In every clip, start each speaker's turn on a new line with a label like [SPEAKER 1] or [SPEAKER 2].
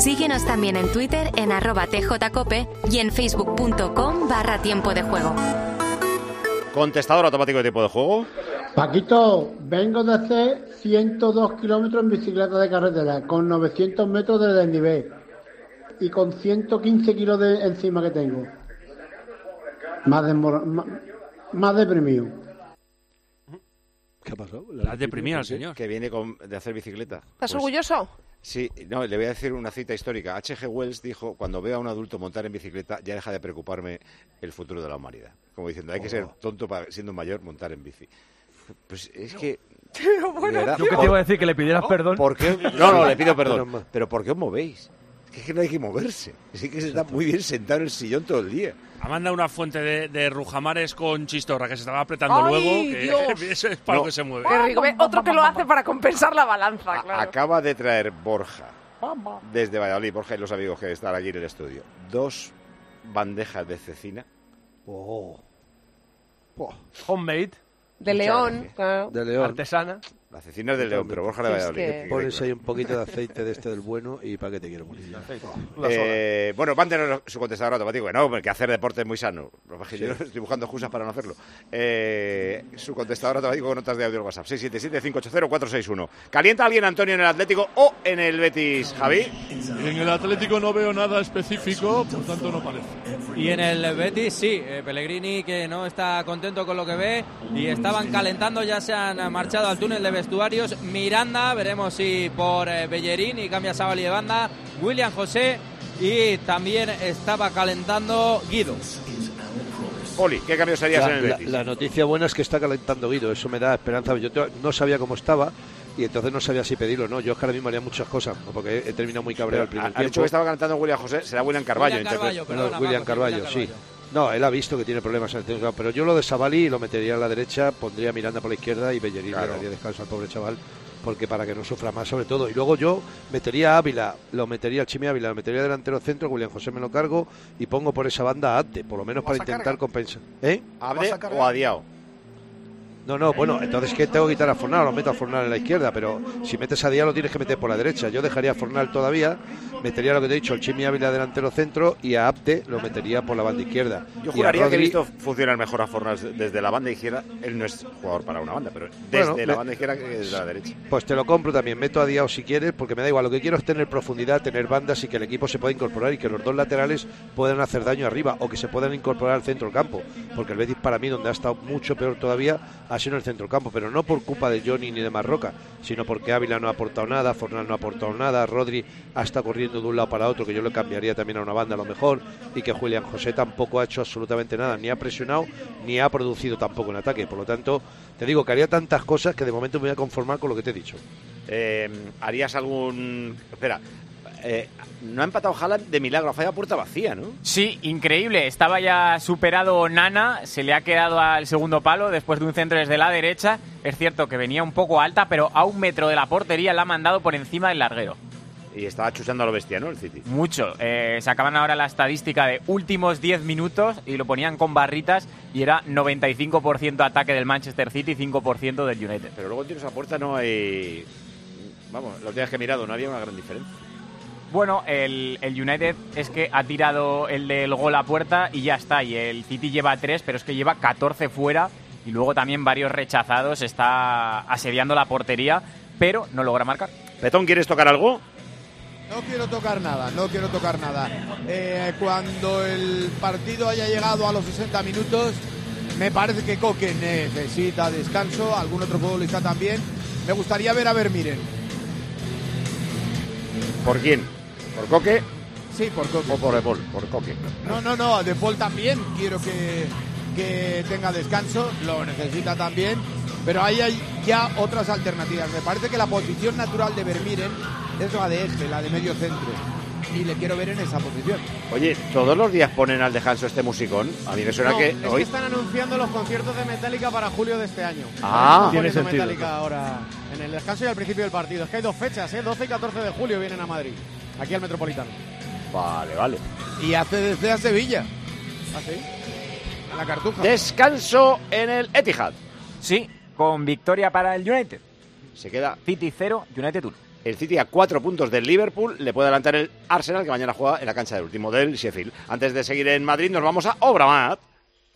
[SPEAKER 1] Síguenos también en Twitter en arroba tjcope y en facebook.com barra tiempo de juego.
[SPEAKER 2] Contestador automático de tiempo de juego.
[SPEAKER 3] Paquito, vengo de hacer 102 kilómetros en bicicleta de carretera, con 900 metros de desnivel y con 115 kilos de encima que tengo. Más, desmor- más, más deprimido.
[SPEAKER 4] ¿Qué ha pasado?
[SPEAKER 5] La has deprimido al señor.
[SPEAKER 2] Que viene con- de hacer bicicleta.
[SPEAKER 6] ¿Estás
[SPEAKER 2] Pues,
[SPEAKER 6] orgulloso?
[SPEAKER 2] Sí, no, le voy a decir una cita histórica. H.G. Wells dijo, cuando veo a un adulto montar en bicicleta, ya deja de preocuparme el futuro de la humanidad. Como diciendo, hay que ser tonto para, siendo mayor, montar en bici. Pues es que...
[SPEAKER 6] Pero
[SPEAKER 2] de
[SPEAKER 6] bueno,
[SPEAKER 2] verdad,
[SPEAKER 7] Yo que te iba a decir que le pidieras perdón.
[SPEAKER 2] ¿Por qué? No, no, le pido perdón. Pero ¿por qué os movéis? Es que, es que no hay que moverse. Es que se está muy bien sentado en el sillón todo el día.
[SPEAKER 5] Ha mandado una fuente de, de rujamares con chistorra que se estaba apretando
[SPEAKER 6] ¡Ay,
[SPEAKER 5] luego. que! Eso es para
[SPEAKER 2] No.
[SPEAKER 5] lo que se mueve.
[SPEAKER 6] qué rico. Ve, Otro que lo hace para compensar la balanza, claro.
[SPEAKER 2] Acaba de traer Borja desde Valladolid, Borja y los amigos que están allí en el estudio, dos bandejas de cecina.
[SPEAKER 4] Oh. Oh,
[SPEAKER 7] Homemade,
[SPEAKER 6] De
[SPEAKER 2] Muchas
[SPEAKER 6] León, claro.
[SPEAKER 4] de León.
[SPEAKER 7] artesana.
[SPEAKER 2] La cecina es de León, pero Borja de
[SPEAKER 6] Sí, es
[SPEAKER 2] Valladolid.
[SPEAKER 6] que-
[SPEAKER 2] que- que-
[SPEAKER 4] Pones ahí un poquito de aceite de este del bueno y para qué te quiero morir.
[SPEAKER 2] Eh, bueno, mándenos su contestador automático. que No, que hacer deporte es muy sano. Que que Yo estoy buscando excusas para no hacerlo. Eh, su contestador automático con notas de audio al WhatsApp. 677-580-461. ¿Calienta alguien, Antonio, en el Atlético o en el Betis, Javi?
[SPEAKER 8] En el Atlético no veo nada específico, por tanto no parece.
[SPEAKER 9] Y en el Betis sí, eh, Pellegrini que no está contento con lo que ve y estaban calentando, ya se han marchado al túnel de vestuarios. Miranda, veremos si por eh, Bellerín y cambia Sabali de banda. William José y también estaba calentando Guido.
[SPEAKER 2] Oli, ¿qué cambios harías en
[SPEAKER 4] La,
[SPEAKER 2] el
[SPEAKER 4] la-
[SPEAKER 2] Betis?
[SPEAKER 4] la noticia buena es que está calentando Guido, eso me da esperanza. Yo no sabía cómo estaba y entonces no sabía si pedirlo o no. Yo es que ahora mismo haría muchas cosas, ¿no? porque he, terminado muy cabreado el primer
[SPEAKER 2] ha, ha dicho
[SPEAKER 4] tiempo.
[SPEAKER 2] que estaba cantando William José, será William Carballo.
[SPEAKER 9] William. Carballo,
[SPEAKER 4] No,
[SPEAKER 9] perdona,
[SPEAKER 4] William
[SPEAKER 9] Paco,
[SPEAKER 4] Carballo,
[SPEAKER 9] William
[SPEAKER 4] sí. No, él ha visto que tiene problemas en el centro, pero yo lo de Sabali lo metería a la derecha, pondría a Miranda por la izquierda y Bellerín
[SPEAKER 2] Claro.
[SPEAKER 4] le daría descanso al pobre chaval, porque para que no sufra más sobre todo. Y luego yo metería a Ávila, lo metería al Chimi Ávila, lo metería delantero centro, William José me lo cargo y pongo por esa banda a Ate, por lo menos para
[SPEAKER 10] ¿Vas a
[SPEAKER 4] intentar
[SPEAKER 10] cargar?
[SPEAKER 4] compensar. ¿Eh?
[SPEAKER 2] ¿Abde
[SPEAKER 10] ¿Vas a cargar?
[SPEAKER 2] o a Diao?
[SPEAKER 4] No, no, bueno, entonces que tengo que quitar a Fornal, lo meto a Fornal en la izquierda, pero si metes a Díaz lo tienes que meter por la derecha. Yo dejaría a Fornal todavía, metería lo que te he dicho, el Chimi Ávila delantero centro y a Abde lo metería por la banda izquierda.
[SPEAKER 2] Yo juraría que he
[SPEAKER 4] Rodri-
[SPEAKER 2] visto funcionar mejor a Fornals desde la banda izquierda. Él no es jugador para una banda, pero desde
[SPEAKER 4] Bueno,
[SPEAKER 2] la
[SPEAKER 4] me-
[SPEAKER 2] banda izquierda que desde la derecha.
[SPEAKER 4] Pues te lo compro también, meto a Diao si quieres, porque me da igual. Lo que quiero es tener profundidad, tener bandas y que el equipo se pueda incorporar y que los dos laterales puedan hacer daño arriba o que se puedan incorporar al centro del campo. Porque el Betis, para mí, donde ha estado mucho peor todavía, ha en el centro del campo. Pero no por culpa de Johnny ni de Marroca, sino porque Ávila no ha aportado nada, Fornal no ha aportado nada, Rodri ha estado corriendo de un lado para otro, que yo le cambiaría también a una banda a lo mejor, y que Julián José tampoco ha hecho absolutamente nada, ni ha presionado, ni ha producido tampoco un ataque. Por lo tanto, te digo que haría tantas cosas que de momento me voy a conformar con lo que te he dicho.
[SPEAKER 2] Eh, ¿Harías algún...? Espera, eh, no ha empatado Haaland de milagro, ha fallado puerta vacía, ¿no?
[SPEAKER 11] Sí, increíble. Estaba ya superado Nana, se le ha quedado al segundo palo después de un centro desde la derecha. Es cierto que venía un poco alta, pero a un metro de la portería la ha mandado por encima del larguero.
[SPEAKER 2] Y estaba chusando a lo bestia, ¿no? El City.
[SPEAKER 11] Mucho. Eh, sacaban ahora la estadística de últimos 10 minutos y lo ponían con barritas y era 95% ataque del Manchester City y 5% del United.
[SPEAKER 2] Pero luego en tiros a puerta no hay... Vamos, los días que he mirado no había una gran diferencia.
[SPEAKER 11] Bueno, el, el United es que ha tirado el del gol a puerta y ya está. Y el City lleva 3, pero es que lleva 14 fuera y luego también varios rechazados. Está asediando la portería, pero no logra marcar.
[SPEAKER 2] Petón, ¿quieres tocar algo?
[SPEAKER 12] No quiero tocar nada, no quiero tocar nada. Eh, cuando el partido haya llegado a los 60 minutos, me parece que Coque necesita descanso, algún otro futbolista también. Me gustaría ver a Vermiren.
[SPEAKER 2] ¿Por quién? ¿Por Coque
[SPEAKER 12] Sí, por Coque.
[SPEAKER 2] o por De Paul? Por Coque.
[SPEAKER 12] No, no, no, De Paul también quiero que, que tenga descanso, lo necesita también, pero ahí hay ya otras alternativas. Me parece que la posición natural de Vermiren es la de eje, la de medio centro. y le quiero ver en esa posición.
[SPEAKER 2] Oye, todos los días ponen al descanso este musicón. A mí me suena
[SPEAKER 12] No,
[SPEAKER 2] que
[SPEAKER 12] es que
[SPEAKER 2] hoy.
[SPEAKER 12] están anunciando los conciertos de Metallica para julio de este año.
[SPEAKER 2] Ah. Tiene sentido.
[SPEAKER 12] Metallica ahora en el descanso y al principio del partido. Es que hay dos fechas, ¿eh? 12 y 14 de julio vienen a Madrid, aquí al Metropolitano.
[SPEAKER 2] Vale, vale.
[SPEAKER 12] Y hace desde a Sevilla. ¿Ah, sí? En la cartuja.
[SPEAKER 2] Descanso en el Etihad.
[SPEAKER 11] Sí, con victoria para el United.
[SPEAKER 2] Se queda
[SPEAKER 11] City 0, United 1.
[SPEAKER 2] el City a cuatro puntos del Liverpool. Le puede adelantar el Arsenal, que mañana juega en la cancha del último del Sheffield. Antes de seguir en Madrid, nos vamos a Obramat.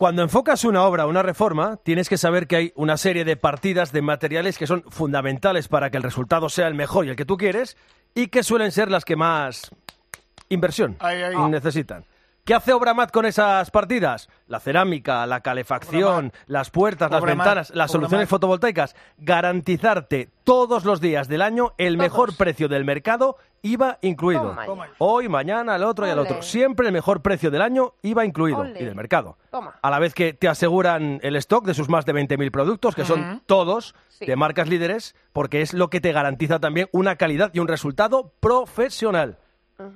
[SPEAKER 7] Cuando enfocas una obra, una reforma, tienes que saber que hay una serie de partidas de materiales que son fundamentales para que el resultado sea el mejor y el que tú quieres, y que suelen ser las que más inversión necesitan. ¿Qué hace Obramat con esas partidas? La cerámica, la calefacción, las puertas, las ventanas, las soluciones
[SPEAKER 13] Obramat.
[SPEAKER 7] fotovoltaicas. Garantizarte todos los días del año el mejor precio del mercado, IVA incluido.
[SPEAKER 6] Toma.
[SPEAKER 7] Hoy, mañana, el otro y el otro. Siempre el mejor precio del año, IVA incluido
[SPEAKER 6] Ole.
[SPEAKER 7] y del mercado.
[SPEAKER 6] Toma.
[SPEAKER 7] A la vez que te aseguran el stock de sus más de 20.000 productos, que son todos
[SPEAKER 6] Sí.
[SPEAKER 7] de marcas líderes, porque es lo que te garantiza también una calidad y un resultado profesional.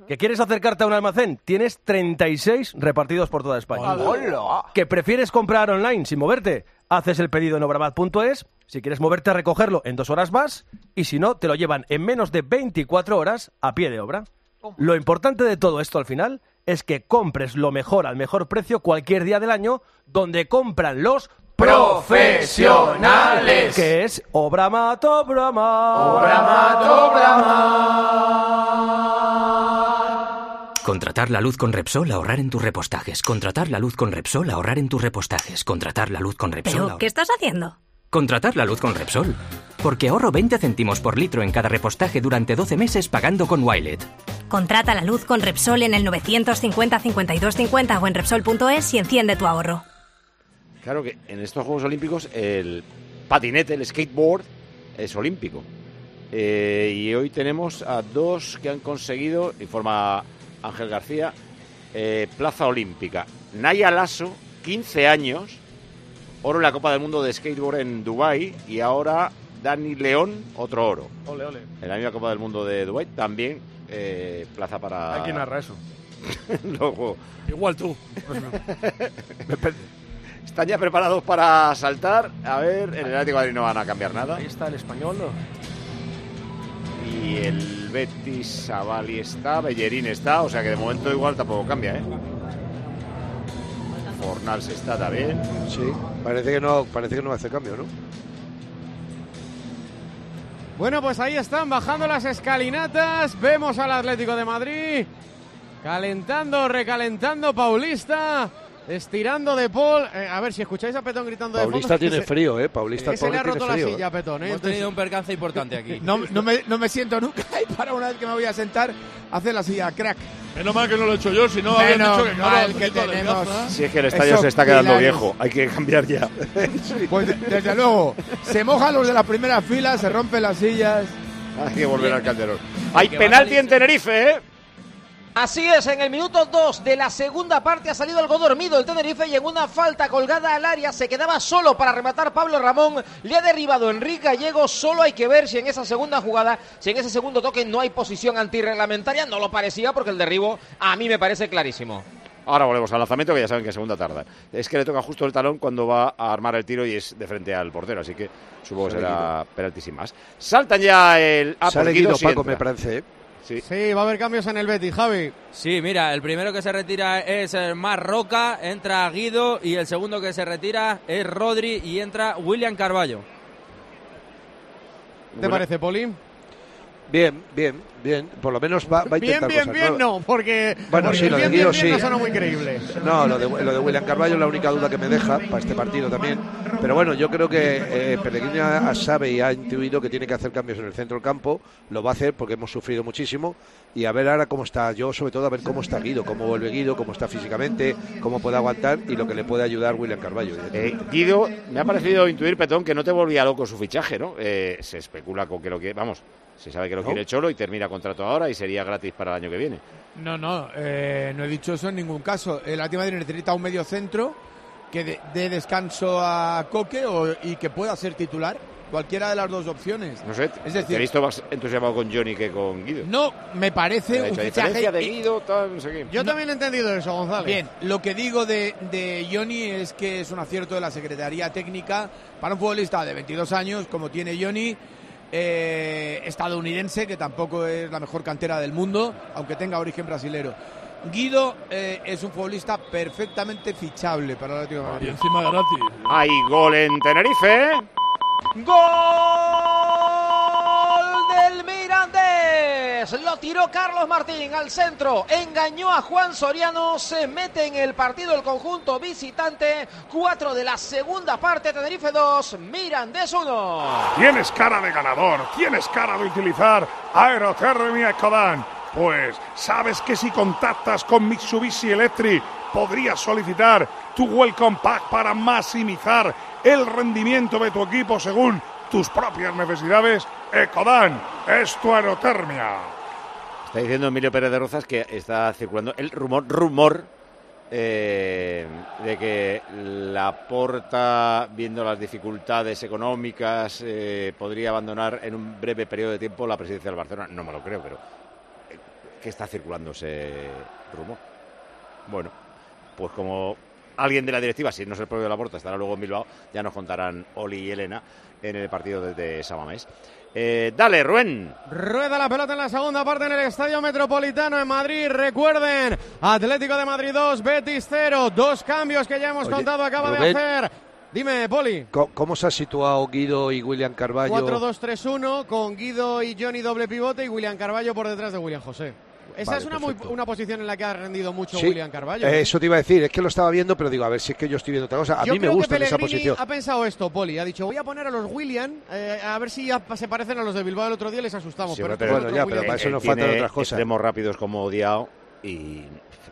[SPEAKER 7] ¿Que quieres acercarte a un almacén? Tienes 36 repartidos por toda España.
[SPEAKER 6] ¡Hola!
[SPEAKER 7] ¿Que prefieres comprar online sin moverte? Haces el pedido en obramat.es. Si quieres moverte a recogerlo, en dos horas más. Y si no, te lo llevan en menos de 24 horas a pie de obra. Lo importante de todo esto al final es que compres lo mejor al mejor precio cualquier día del año donde compran los
[SPEAKER 13] Profesionales.
[SPEAKER 7] Que es Obramat, Obramat.
[SPEAKER 13] Obramat,
[SPEAKER 14] Contratar la luz con Repsol, ahorrar en tus repostajes. Contratar la luz con Repsol, ahorrar en tus repostajes. Contratar la luz con Repsol.
[SPEAKER 15] ¿Pero qué estás haciendo?
[SPEAKER 14] Contratar la luz con Repsol. Porque ahorro 20 céntimos por litro en cada repostaje durante 12 meses pagando con Wilet.
[SPEAKER 15] Contrata la luz con Repsol en el 950 52 50 o en Repsol.es y enciende tu ahorro.
[SPEAKER 2] Claro que en estos Juegos Olímpicos el patinete, el skateboard, es olímpico. Eh, y hoy tenemos a dos que han conseguido, informa Ángel García, eh, plaza olímpica. Naya Lasso, 15 años, oro en la Copa del Mundo de Skateboard en Dubái y ahora Dani León, otro oro.
[SPEAKER 7] Ole, ole.
[SPEAKER 2] En la misma Copa del Mundo de Dubái también eh, plaza para...
[SPEAKER 7] Hay quien narra eso.
[SPEAKER 2] Luego,
[SPEAKER 5] Igual tú.
[SPEAKER 2] Están ya preparados para saltar. A ver, en el Atlético de Madrid no van a cambiar nada.
[SPEAKER 7] Ahí está el español.
[SPEAKER 2] Y el Betis Savali está, Bellerín está, o sea que de momento igual tampoco cambia, ¿eh? Fornals está también.
[SPEAKER 4] Sí, parece que no, parece que no hace cambio, ¿no?
[SPEAKER 12] Bueno, pues ahí están bajando las escalinatas. Vemos al Atlético de Madrid. Calentando, recalentando Paulista. Estirando de Paul. Eh, a ver si escucháis a Petón gritando de
[SPEAKER 4] Paulista
[SPEAKER 12] fondo.
[SPEAKER 4] tiene
[SPEAKER 12] se-
[SPEAKER 4] frío, ¿eh? Paulista
[SPEAKER 12] que se le ha roto
[SPEAKER 4] tiene
[SPEAKER 12] la
[SPEAKER 4] frío,
[SPEAKER 12] silla,
[SPEAKER 4] ¿eh?
[SPEAKER 12] Petón. ¿eh?
[SPEAKER 9] Hemos tenido un percance importante aquí.
[SPEAKER 12] No, no me, no me siento nunca y para una vez que me voy a sentar, hace la silla, crack.
[SPEAKER 8] Menos mal que no lo he hecho yo, si no habían
[SPEAKER 12] Menos
[SPEAKER 8] dicho que
[SPEAKER 12] mal que
[SPEAKER 8] de
[SPEAKER 12] tenemos-.
[SPEAKER 2] Si es que el estadio
[SPEAKER 12] Esos
[SPEAKER 2] se está quedando
[SPEAKER 12] pilares.
[SPEAKER 2] viejo, hay que cambiar ya.
[SPEAKER 12] Pues de- desde luego, se mojan los de las primeras filas, se rompen las sillas.
[SPEAKER 2] Hay que volver al Calderón. Hay penalti en Tenerife, ¿eh?
[SPEAKER 16] Así es, en el minuto 2 de la segunda parte ha salido algo dormido el Tenerife y en una falta colgada al área se quedaba solo para rematar Pablo Ramón. Le ha derribado Enrique Gallego. Solo hay que ver si en esa segunda jugada, si en ese segundo toque no hay posición antirreglamentaria. No lo parecía porque el derribo a mí me parece clarísimo.
[SPEAKER 2] Ahora volvemos al lanzamiento, que ya saben que en segunda tarda. Es que le toca justo el talón cuando va a armar el tiro y es de frente al portero, así que supongo que será penalti sin más. Saltan ya el... Ah,
[SPEAKER 4] Paco,
[SPEAKER 2] entra.
[SPEAKER 4] me parece, ¿eh?
[SPEAKER 2] Sí.
[SPEAKER 12] Sí, va a haber cambios en el Betis, Javi.
[SPEAKER 9] Sí, mira, el primero que se retira es eh, Mar Roca, entra Guido y el segundo que se retira es Rodri y entra William Carballo.
[SPEAKER 12] ¿Te parece, Poli?
[SPEAKER 4] Bien, bien, bien. Por lo menos va, va a
[SPEAKER 12] Bien,
[SPEAKER 4] intentar
[SPEAKER 12] bien,
[SPEAKER 4] cosas
[SPEAKER 12] bien,
[SPEAKER 4] nuevas.
[SPEAKER 12] no, porque,
[SPEAKER 4] Bueno,
[SPEAKER 12] porque
[SPEAKER 4] sí, lo de
[SPEAKER 12] bien,
[SPEAKER 4] Guido
[SPEAKER 12] bien, bien
[SPEAKER 4] sí.
[SPEAKER 12] no suena muy creíble.
[SPEAKER 4] No, lo de, lo de William Carballo es la única duda que me deja para este partido también. Pero bueno, yo creo que eh, Pellegrini sabe y ha intuido que tiene que hacer cambios en el centro del campo. Lo va a hacer porque hemos sufrido muchísimo. Y a ver ahora cómo está, yo sobre todo a ver cómo está Guido, cómo vuelve Guido, cómo está físicamente, cómo puede aguantar y lo que le puede ayudar William Carballo.
[SPEAKER 2] Eh, Guido, me ha parecido intuir, Petón, que no te volvía loco su fichaje, ¿no? Eh, se especula con que lo que... Vamos, se sabe que lo
[SPEAKER 12] No.
[SPEAKER 2] quiere Cholo y termina contrato ahora y sería gratis para el año que viene.
[SPEAKER 12] No, no, eh, no he dicho eso en ningún caso. El Atlético de Madrid necesita un medio centro que dé dé descanso a Coque o- y que pueda ser titular cualquiera de las dos opciones.
[SPEAKER 2] No sé,
[SPEAKER 12] Es
[SPEAKER 2] te he
[SPEAKER 12] decir,
[SPEAKER 2] visto más entusiasmado con Johnny que con Guido.
[SPEAKER 12] no, me parece un fichaje
[SPEAKER 2] de Guido, tal, no sé qué.
[SPEAKER 13] Yo también he entendido eso, González.
[SPEAKER 12] Bien, lo que digo de, de Johnny es que es un acierto de la Secretaría Técnica para un futbolista de 22 años como tiene Johnny, eh, estadounidense, que tampoco es la mejor cantera del mundo, aunque tenga origen brasilero. Guido eh, es un futbolista perfectamente fichable para el Atlético de Madrid.
[SPEAKER 8] Y encima gratis.
[SPEAKER 2] Hay gol en Tenerife.
[SPEAKER 16] Gol del Mirandés. Lo tiró Carlos Martín al centro. Engañó a Juan Soriano. Se mete en el partido el conjunto visitante. 4 de la segunda parte. Tenerife 2. Mirandés 1.
[SPEAKER 10] Tienes cara de ganador, tienes cara de utilizar Aerotermia Ecodan. Pues sabes que si contactas con Mitsubishi Electric podrías solicitar tu Welcome Pack para maximizar el rendimiento de tu equipo según tus propias necesidades. Ecodan es tu aerotermia.
[SPEAKER 2] Está diciendo Emilio Pérez de Rozas que está circulando el rumor, rumor eh, de que la porta, viendo las dificultades económicas, eh, podría abandonar en un breve periodo de tiempo la presidencia del Barcelona. No me lo creo, pero eh, que está circulando ese rumor. Bueno, pues como alguien de la directiva, si no es el propio Laporta, estará luego en Bilbao, ya nos contarán Oli y Elena en el partido desde Samamés. Eh, dale, Rubén.
[SPEAKER 13] Rueda la pelota en la segunda parte en el Estadio Metropolitano en Madrid. Recuerden, Atlético de Madrid 2, Betis 0. Dos cambios que ya hemos
[SPEAKER 4] Oye,
[SPEAKER 13] contado, acaba
[SPEAKER 4] Rubén.
[SPEAKER 13] de hacer. Dime, Poli.
[SPEAKER 4] ¿Cómo, cómo se ha situado Guido y William Carballo?
[SPEAKER 13] 4-2-3-1 con Guido y Johnny doble pivote y William Carballo por detrás de William José. Esa
[SPEAKER 4] Vale,
[SPEAKER 13] es una, muy- una posición en la que ha rendido mucho
[SPEAKER 4] Sí,
[SPEAKER 13] William Carballo.
[SPEAKER 4] eh, Eso te iba a decir, es que lo estaba viendo, pero digo, a ver si es que yo estoy viendo otra cosa. A
[SPEAKER 13] Yo
[SPEAKER 4] mí me gusta
[SPEAKER 13] que
[SPEAKER 4] en esa posición.
[SPEAKER 13] ha pensado esto, Poli. Ha dicho, voy a poner a los William, eh, a ver si ya se parecen a los de Bilbao el otro día y les asustamos.
[SPEAKER 2] Sí,
[SPEAKER 13] pero
[SPEAKER 2] bueno, ya, pero para eso nos
[SPEAKER 4] tiene
[SPEAKER 2] faltan
[SPEAKER 4] otras cosas.
[SPEAKER 2] extremos rápidos como Odiao y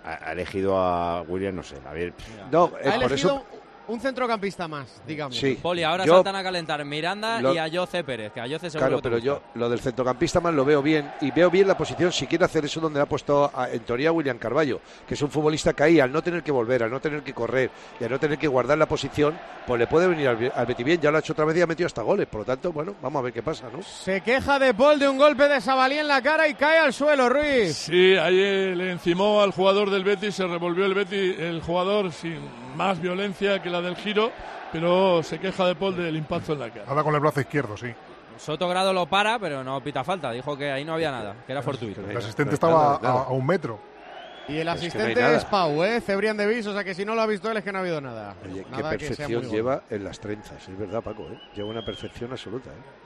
[SPEAKER 2] ha ha elegido a William, no sé, a ver.
[SPEAKER 4] No, eh,
[SPEAKER 13] ha
[SPEAKER 4] por
[SPEAKER 13] elegido
[SPEAKER 4] eso.
[SPEAKER 13] Un centrocampista más, digamos.
[SPEAKER 4] Sí.
[SPEAKER 9] Poli, ahora
[SPEAKER 4] Yo-
[SPEAKER 9] saltan a calentar Miranda
[SPEAKER 4] Lo-
[SPEAKER 9] y a Jose Pérez, que a Jose seguro
[SPEAKER 4] Claro,
[SPEAKER 9] que
[SPEAKER 4] pero yo lo del centrocampista más lo veo bien y veo bien la posición si quiere hacer eso donde ha puesto a- en teoría William Carballo, que es un futbolista que ahí al no tener que volver, al no tener que correr y al no tener que guardar la posición, pues le puede venir al, al Betis bien. Ya lo ha hecho otra vez y ha metido hasta goles. Por lo tanto, bueno, vamos a ver qué pasa, ¿no?
[SPEAKER 13] Se queja de Paul de un golpe de Sabalí en la cara y cae al suelo, Ruiz.
[SPEAKER 8] Sí, ahí le encimó al jugador del Betis, se revolvió el Betis, el jugador sin más violencia que la del giro, pero se queja de Paul del impacto en la cara.
[SPEAKER 10] Nada con el brazo izquierdo, sí.
[SPEAKER 9] Sotogrado lo para, pero no pita falta. Dijo que ahí no había nada, que era fortuito.
[SPEAKER 10] El asistente estaba a, a un metro.
[SPEAKER 13] Y el
[SPEAKER 4] Es que no
[SPEAKER 13] asistente es Pau, ¿eh? Cebrián de Vis, o sea que si no lo ha visto él es que no ha habido nada.
[SPEAKER 4] Oye, qué
[SPEAKER 13] Nada que sea
[SPEAKER 4] perfección
[SPEAKER 13] muy
[SPEAKER 4] lleva en las trenzas, es verdad, Paco, ¿eh? Lleva una perfección absoluta, ¿eh?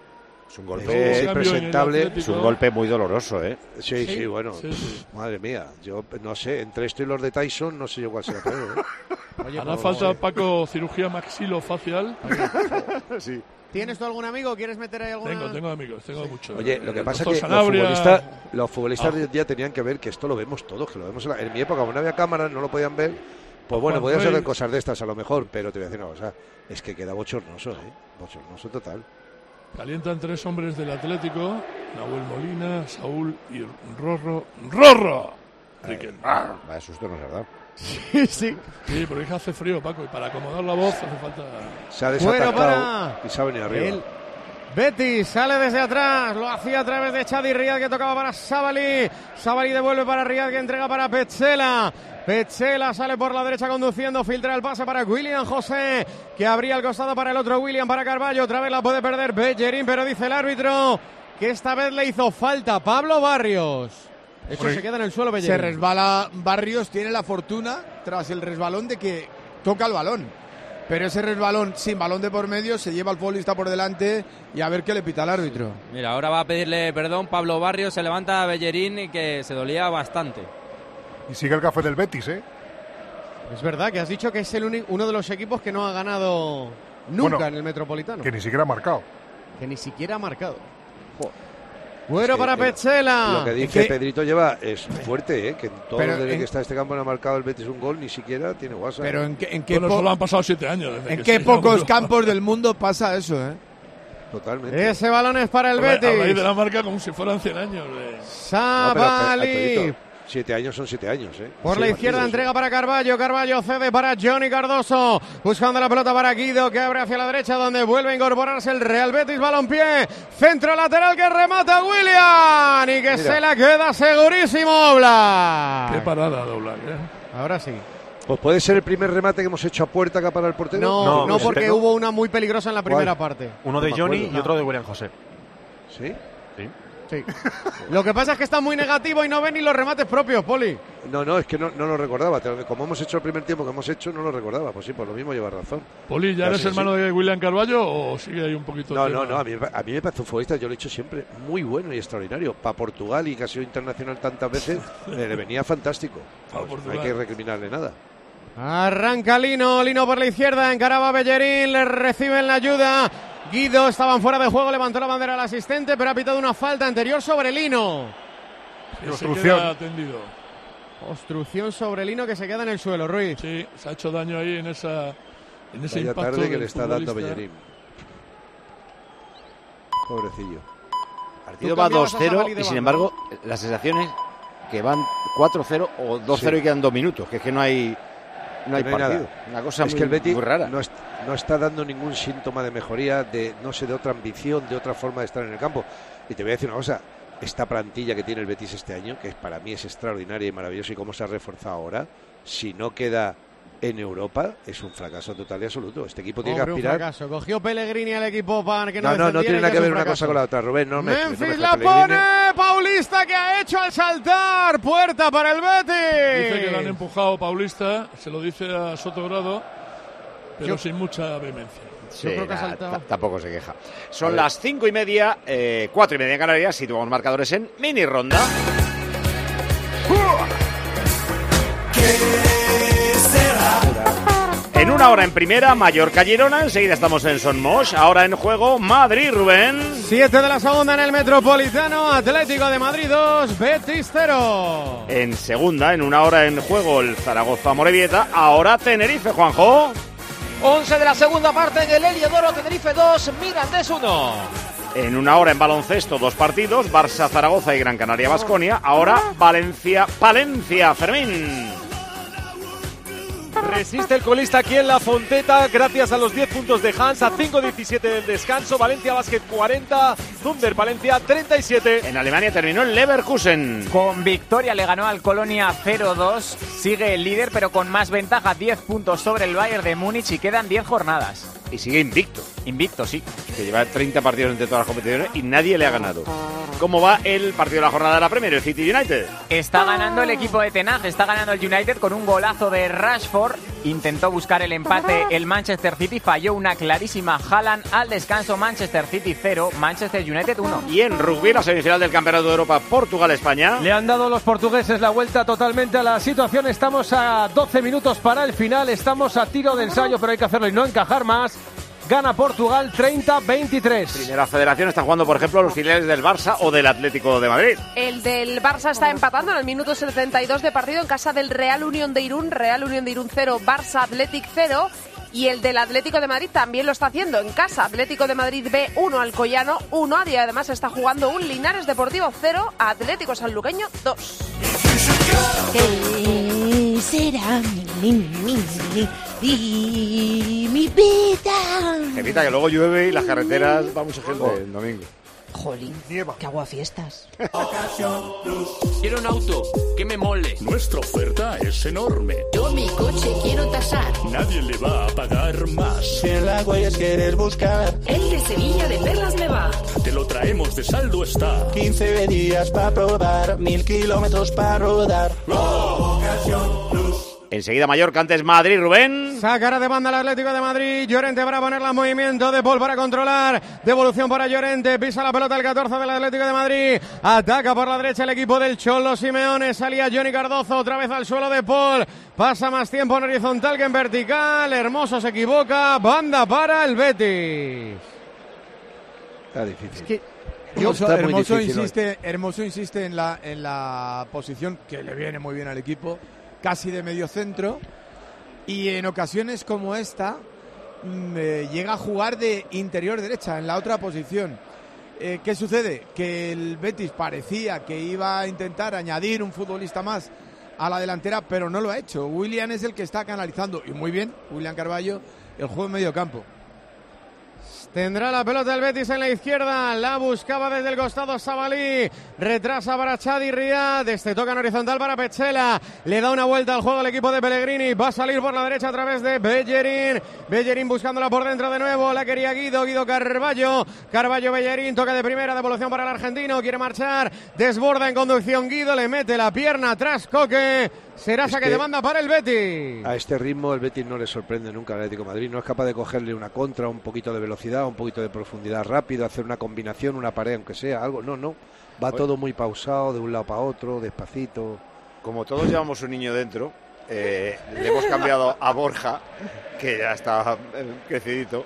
[SPEAKER 2] Es un golpe
[SPEAKER 4] impresentable.
[SPEAKER 2] Es un golpe muy doloroso, ¿eh?
[SPEAKER 4] Sí, sí,
[SPEAKER 8] Sí,
[SPEAKER 4] bueno,
[SPEAKER 8] sí, sí.
[SPEAKER 4] madre mía, yo no sé, entre esto y los de Tyson, no sé yo cuál será peor. ¿eh?
[SPEAKER 13] Oye,
[SPEAKER 8] Hará falta. Paco, cirugía maxilofacial.
[SPEAKER 2] sí.
[SPEAKER 13] ¿Tienes tú algún amigo? ¿Quieres meter ahí alguna?
[SPEAKER 8] Tengo, tengo amigos, tengo muchos.
[SPEAKER 4] Oye, lo que pasa es que los futbolistas, los futbolistas
[SPEAKER 8] Ah.
[SPEAKER 4] de hoy en día tenían que ver que esto lo vemos todos, que lo vemos en, la- en mi época, como no había cámaras, no lo podían ver. Pues bueno,
[SPEAKER 8] Rey.
[SPEAKER 4] hacer cosas de estas a lo mejor, pero te voy a decir una cosa, es que queda bochornoso, ¿eh? Bochornoso total.
[SPEAKER 8] Calientan tres hombres del Atlético, Nahuel Molina, Saúl y Rorro. ¡Rorro! Riquelme.
[SPEAKER 2] Ah, vaya susto nos dado.
[SPEAKER 13] Sí, sí.
[SPEAKER 8] Sí, que hace frío, Paco, y para acomodar la voz hace falta...
[SPEAKER 4] Se ha
[SPEAKER 13] Bueno,
[SPEAKER 4] desatacado
[SPEAKER 13] para
[SPEAKER 4] y se ha venido arriba.
[SPEAKER 13] el Betis sale desde atrás, lo hacía a través de Chadi Riyad que tocaba para Sabali. Sabali devuelve para Riyad que entrega para Petzela. Petzela sale por la derecha conduciendo, filtra el pase para William José, que abría el costado para el otro William, para Carballo. Otra vez la puede perder Bellerín, pero dice el árbitro que esta vez le hizo falta Pablo Barrios. De hecho,
[SPEAKER 12] Hombre,
[SPEAKER 13] se queda en el suelo
[SPEAKER 12] Se
[SPEAKER 13] Bellerín.
[SPEAKER 12] resbala Barrios, tiene la fortuna tras el resbalón de que toca el balón. Pero ese resbalón sin balón de por medio se lleva al futbolista por delante y a ver qué le pita el árbitro.
[SPEAKER 9] Mira, ahora va a pedirle perdón Pablo Barrio, se levanta Bellerín y que se dolía bastante.
[SPEAKER 10] Y sigue el café del Betis, ¿eh?
[SPEAKER 13] Es verdad que has dicho que es el uno de los equipos que no ha ganado nunca
[SPEAKER 10] Bueno,
[SPEAKER 13] en el Metropolitano.
[SPEAKER 10] Que ni siquiera ha marcado.
[SPEAKER 13] Que ni siquiera ha marcado. Bueno
[SPEAKER 4] Es que,
[SPEAKER 13] para
[SPEAKER 4] eh,
[SPEAKER 13] Petzela.
[SPEAKER 4] Lo que
[SPEAKER 13] Es
[SPEAKER 4] dice
[SPEAKER 13] que-
[SPEAKER 4] Pedrito lleva es fuerte, ¿eh? que en todo
[SPEAKER 12] Pero
[SPEAKER 4] desde
[SPEAKER 12] en-
[SPEAKER 4] que está este campo no ha marcado el Betis un gol, ni siquiera tiene WhatsApp.
[SPEAKER 12] Pero en qué, en qué,
[SPEAKER 8] Bueno,
[SPEAKER 12] po-
[SPEAKER 8] solo han pasado siete años. desde
[SPEAKER 12] en
[SPEAKER 8] que
[SPEAKER 12] qué pocos campos del mundo pasa eso, ¿eh?
[SPEAKER 4] Totalmente.
[SPEAKER 13] Ese balón es para el
[SPEAKER 8] habláis
[SPEAKER 13] Betis.
[SPEAKER 8] de la marca como si fueran 100 años.
[SPEAKER 4] No, pero,
[SPEAKER 13] Sabali.
[SPEAKER 4] Pedrito, Siete años son siete años, ¿eh?
[SPEAKER 13] Por la izquierda
[SPEAKER 4] partidos.
[SPEAKER 13] entrega para Carballo, Carballo cede para Johnny Cardoso, buscando la pelota para Guido que abre hacia la derecha donde vuelve a incorporarse el Real Betis, balompié, centro lateral que remata William y que
[SPEAKER 4] Mira.
[SPEAKER 13] se la queda segurísimo Oblak.
[SPEAKER 8] Qué parada Oblak, ¿eh?
[SPEAKER 13] Ahora sí.
[SPEAKER 4] Pues puede ser el primer remate que hemos hecho a puerta acá para el portero.
[SPEAKER 13] No, no, porque
[SPEAKER 4] ¿no?
[SPEAKER 13] hubo una muy peligrosa en la primera
[SPEAKER 4] ¿Cuál?
[SPEAKER 13] parte.
[SPEAKER 17] Uno de Johnny y otro de William José.
[SPEAKER 4] ¿Sí?
[SPEAKER 17] Sí.
[SPEAKER 13] Sí. Lo que pasa es que está muy negativo y no ve ni los remates propios, Poli.
[SPEAKER 4] No, no, es que no, no lo recordaba. Como hemos hecho el primer tiempo que hemos hecho, no lo recordaba. Pues sí, por lo mismo lleva razón.
[SPEAKER 8] Poli, ¿ya
[SPEAKER 4] Ya
[SPEAKER 8] eres
[SPEAKER 4] sí,
[SPEAKER 8] hermano de William Carballo o sigue ahí un poquito?
[SPEAKER 4] No, no, no, a mí, a mí me parece un futbolista, yo lo he dicho siempre, muy bueno y extraordinario. Para Portugal y que ha sido internacional tantas veces, eh, le venía fantástico. Pues no hay que recriminarle nada.
[SPEAKER 13] Arranca Lino, Lino por la izquierda, encaraba Bellerín, le reciben la ayuda. Guido estaban fuera de juego, levantó la bandera al asistente, pero ha pitado una falta anterior sobre Lino.
[SPEAKER 8] Queda tendido.
[SPEAKER 13] Obstrucción sobre Lino que se queda en el suelo, Ruiz.
[SPEAKER 8] Sí, se ha hecho daño ahí en esa en ese
[SPEAKER 4] Vaya
[SPEAKER 8] impacto
[SPEAKER 4] tarde que le está dando. Bellerín. Pobrecillo.
[SPEAKER 2] Partido va
[SPEAKER 13] cambiabas a
[SPEAKER 2] 2-0
[SPEAKER 13] Sabali de
[SPEAKER 2] y sin embargo la sensación es que van 4-0 o 2-0
[SPEAKER 4] Sí.
[SPEAKER 2] y quedan dos minutos, que es que no hay, no hay
[SPEAKER 4] no
[SPEAKER 2] partido.
[SPEAKER 4] nada.
[SPEAKER 2] Una cosa
[SPEAKER 4] es
[SPEAKER 2] muy,
[SPEAKER 4] que el Betis
[SPEAKER 2] muy rara.
[SPEAKER 4] No, est- no está dando ningún síntoma de mejoría, de no sé, de otra ambición, de otra forma de estar en el campo. Y te voy a decir una cosa, esta plantilla que tiene el Betis este año, que para mí es extraordinaria y maravillosa y cómo se ha reforzado ahora, si no queda en Europa, es un fracaso total y absoluto. Este equipo tiene
[SPEAKER 13] Hombre,
[SPEAKER 4] que
[SPEAKER 13] un
[SPEAKER 4] aspirar.
[SPEAKER 13] fracaso. Cogió Pellegrini al equipo para que no
[SPEAKER 4] No, no, no tiene nada que ver
[SPEAKER 13] un
[SPEAKER 4] una cosa con la otra, Rubén. No no
[SPEAKER 13] Memphis
[SPEAKER 4] mezcles.
[SPEAKER 13] la
[SPEAKER 4] Pellegrini-
[SPEAKER 13] pone, Paulista que ha hecho al saltar, puerta para el Betis.
[SPEAKER 8] Dice que le han empujado Paulista, se lo dice a Sotogrado, pero
[SPEAKER 13] Yo-
[SPEAKER 8] sin mucha vehemencia.
[SPEAKER 2] Sí,
[SPEAKER 13] creo que ha
[SPEAKER 2] nada,
[SPEAKER 13] saltado.
[SPEAKER 2] ta- tampoco se queja. Son las cinco y media, eh, cuatro y media en Canarias, situamos marcadores en mini ronda. En una hora en primera, Mallorca Girona, enseguida estamos en Son Moix, ahora en juego Madrid Rubén.
[SPEAKER 13] 7 de la segunda en el Metropolitano, Atlético de Madrid 2, Betis 0.
[SPEAKER 2] En segunda, en una hora en juego el Zaragoza Morevieta, ahora Tenerife, Juanjo.
[SPEAKER 16] 11 de la segunda parte en el Heliodoro, Tenerife 2, Mirandés 1.
[SPEAKER 2] En una hora en baloncesto, dos partidos, Barça Zaragoza y Gran Canaria Basconia, ahora Valencia Palencia, Fermín.
[SPEAKER 17] Resiste el colista aquí en la Fonteta gracias a los 10 puntos de Hans a 5-17 del descanso. Valencia Basket 40, Thunder Valencia 37.
[SPEAKER 2] En Alemania terminó el Leverkusen.
[SPEAKER 11] Con victoria le ganó al Colonia 0-2. Sigue el líder, pero con más ventaja, 10 puntos sobre el Bayern de Múnich y quedan 10 jornadas.
[SPEAKER 2] Y sigue invicto.
[SPEAKER 11] Invicto, sí.
[SPEAKER 2] que lleva 30 partidos entre todas las competiciones y nadie le ha ganado. ¿Cómo va el partido de la jornada de la Premier, el City United?
[SPEAKER 11] Está ganando el equipo de Tenag, está ganando el United con un golazo de Rashford. Intentó buscar el empate el Manchester City, falló una clarísima Haaland al descanso Manchester City 0, Manchester United 1.
[SPEAKER 2] Y en rugby, la semifinal del Campeonato de Europa, Portugal-España.
[SPEAKER 7] Le han dado los portugueses la vuelta totalmente a la situación. Estamos a 12 minutos para el final. Estamos a tiro de ensayo, pero hay que hacerlo y no encajar más. Gana Portugal 30-23.
[SPEAKER 2] Primera federación está jugando, por ejemplo, los filiales del Barça o del Atlético de Madrid.
[SPEAKER 6] El del Barça está empatando en el minuto 72 de partido en casa del Real Unión de Irún. Real Unión de Irún 0, Barça Athletic 0. Y el del Atlético de Madrid también lo está haciendo en casa. Atlético de Madrid B 1, Alcoyano 1. Y además está jugando un Linares Deportivo 0, Atlético Sanluqueño 2.
[SPEAKER 18] ¿Qué será mi, mi, mi, mi, mi vida?
[SPEAKER 2] Evita que luego llueve y las carreteras va mucha gente el domingo.
[SPEAKER 18] Jolín, qué agua fiestas.
[SPEAKER 19] Quiero un auto que me mole.
[SPEAKER 20] Nuestra oferta es enorme.
[SPEAKER 18] Yo mi coche quiero tasar.
[SPEAKER 20] Nadie le va a pagar más.
[SPEAKER 21] Si en la huellas quieres buscar,
[SPEAKER 18] El de Sevilla de Perlas me va.
[SPEAKER 20] Te lo traemos de saldo está.
[SPEAKER 21] 15 días para probar, mil kilómetros para rodar.
[SPEAKER 2] Enseguida Mallorca, antes Madrid, Rubén.
[SPEAKER 13] Sacará de banda el Atlético de Madrid. Llorente para ponerla en movimiento. De Paul para controlar. Devolución para Llorente. Pisa la pelota el 14 del Atlético de Madrid. Ataca por la derecha el equipo del Cholo Simeone. Salía Johnny Cardozo otra vez al suelo de Paul. Pasa más tiempo en horizontal que en vertical. Hermoso se equivoca. Banda para el Betis.
[SPEAKER 4] Está difícil.
[SPEAKER 12] Hermoso,
[SPEAKER 4] hoy.
[SPEAKER 12] insiste, Hermoso insiste en la, en la posición que le viene muy bien al equipo, casi de medio centro. Y en ocasiones como esta, mm, eh, llega a jugar de interior derecha, en la otra posición. Eh, ¿Qué sucede? Que el Betis parecía que iba a intentar añadir un futbolista más a la delantera, pero no lo ha hecho. William es el que está canalizando, y muy bien, William Carballo, el juego en medio campo.
[SPEAKER 13] Tendrá la pelota el Betis en la izquierda. La buscaba desde el costado Sabalí. Retrasa para Chadi Riad. Este toca en horizontal para Pechela. Le da una vuelta al juego al equipo de Pellegrini. Va a salir por la derecha a través de Bellerín. Bellerín buscándola por dentro de nuevo. La quería Guido. Guido Carballo. Carballo Bellerín. Toca de primera. Devolución para el argentino. Quiere marchar. Desborda en conducción Guido. Le mete la pierna atrás Coque. Será saque
[SPEAKER 4] que-
[SPEAKER 13] de banda para el Betis.
[SPEAKER 4] A este ritmo el Betis no le sorprende nunca al Atlético de Madrid. No es capaz de cogerle una contra, un poquito de velocidad, un poquito de profundidad rápido, hacer una combinación, una pared, aunque sea algo. No, no. Va
[SPEAKER 2] Oye.
[SPEAKER 4] todo muy pausado, de un lado para otro, despacito.
[SPEAKER 2] Como todos llevamos un niño dentro, eh, le hemos cambiado a Borja, que ya está eh, crecidito,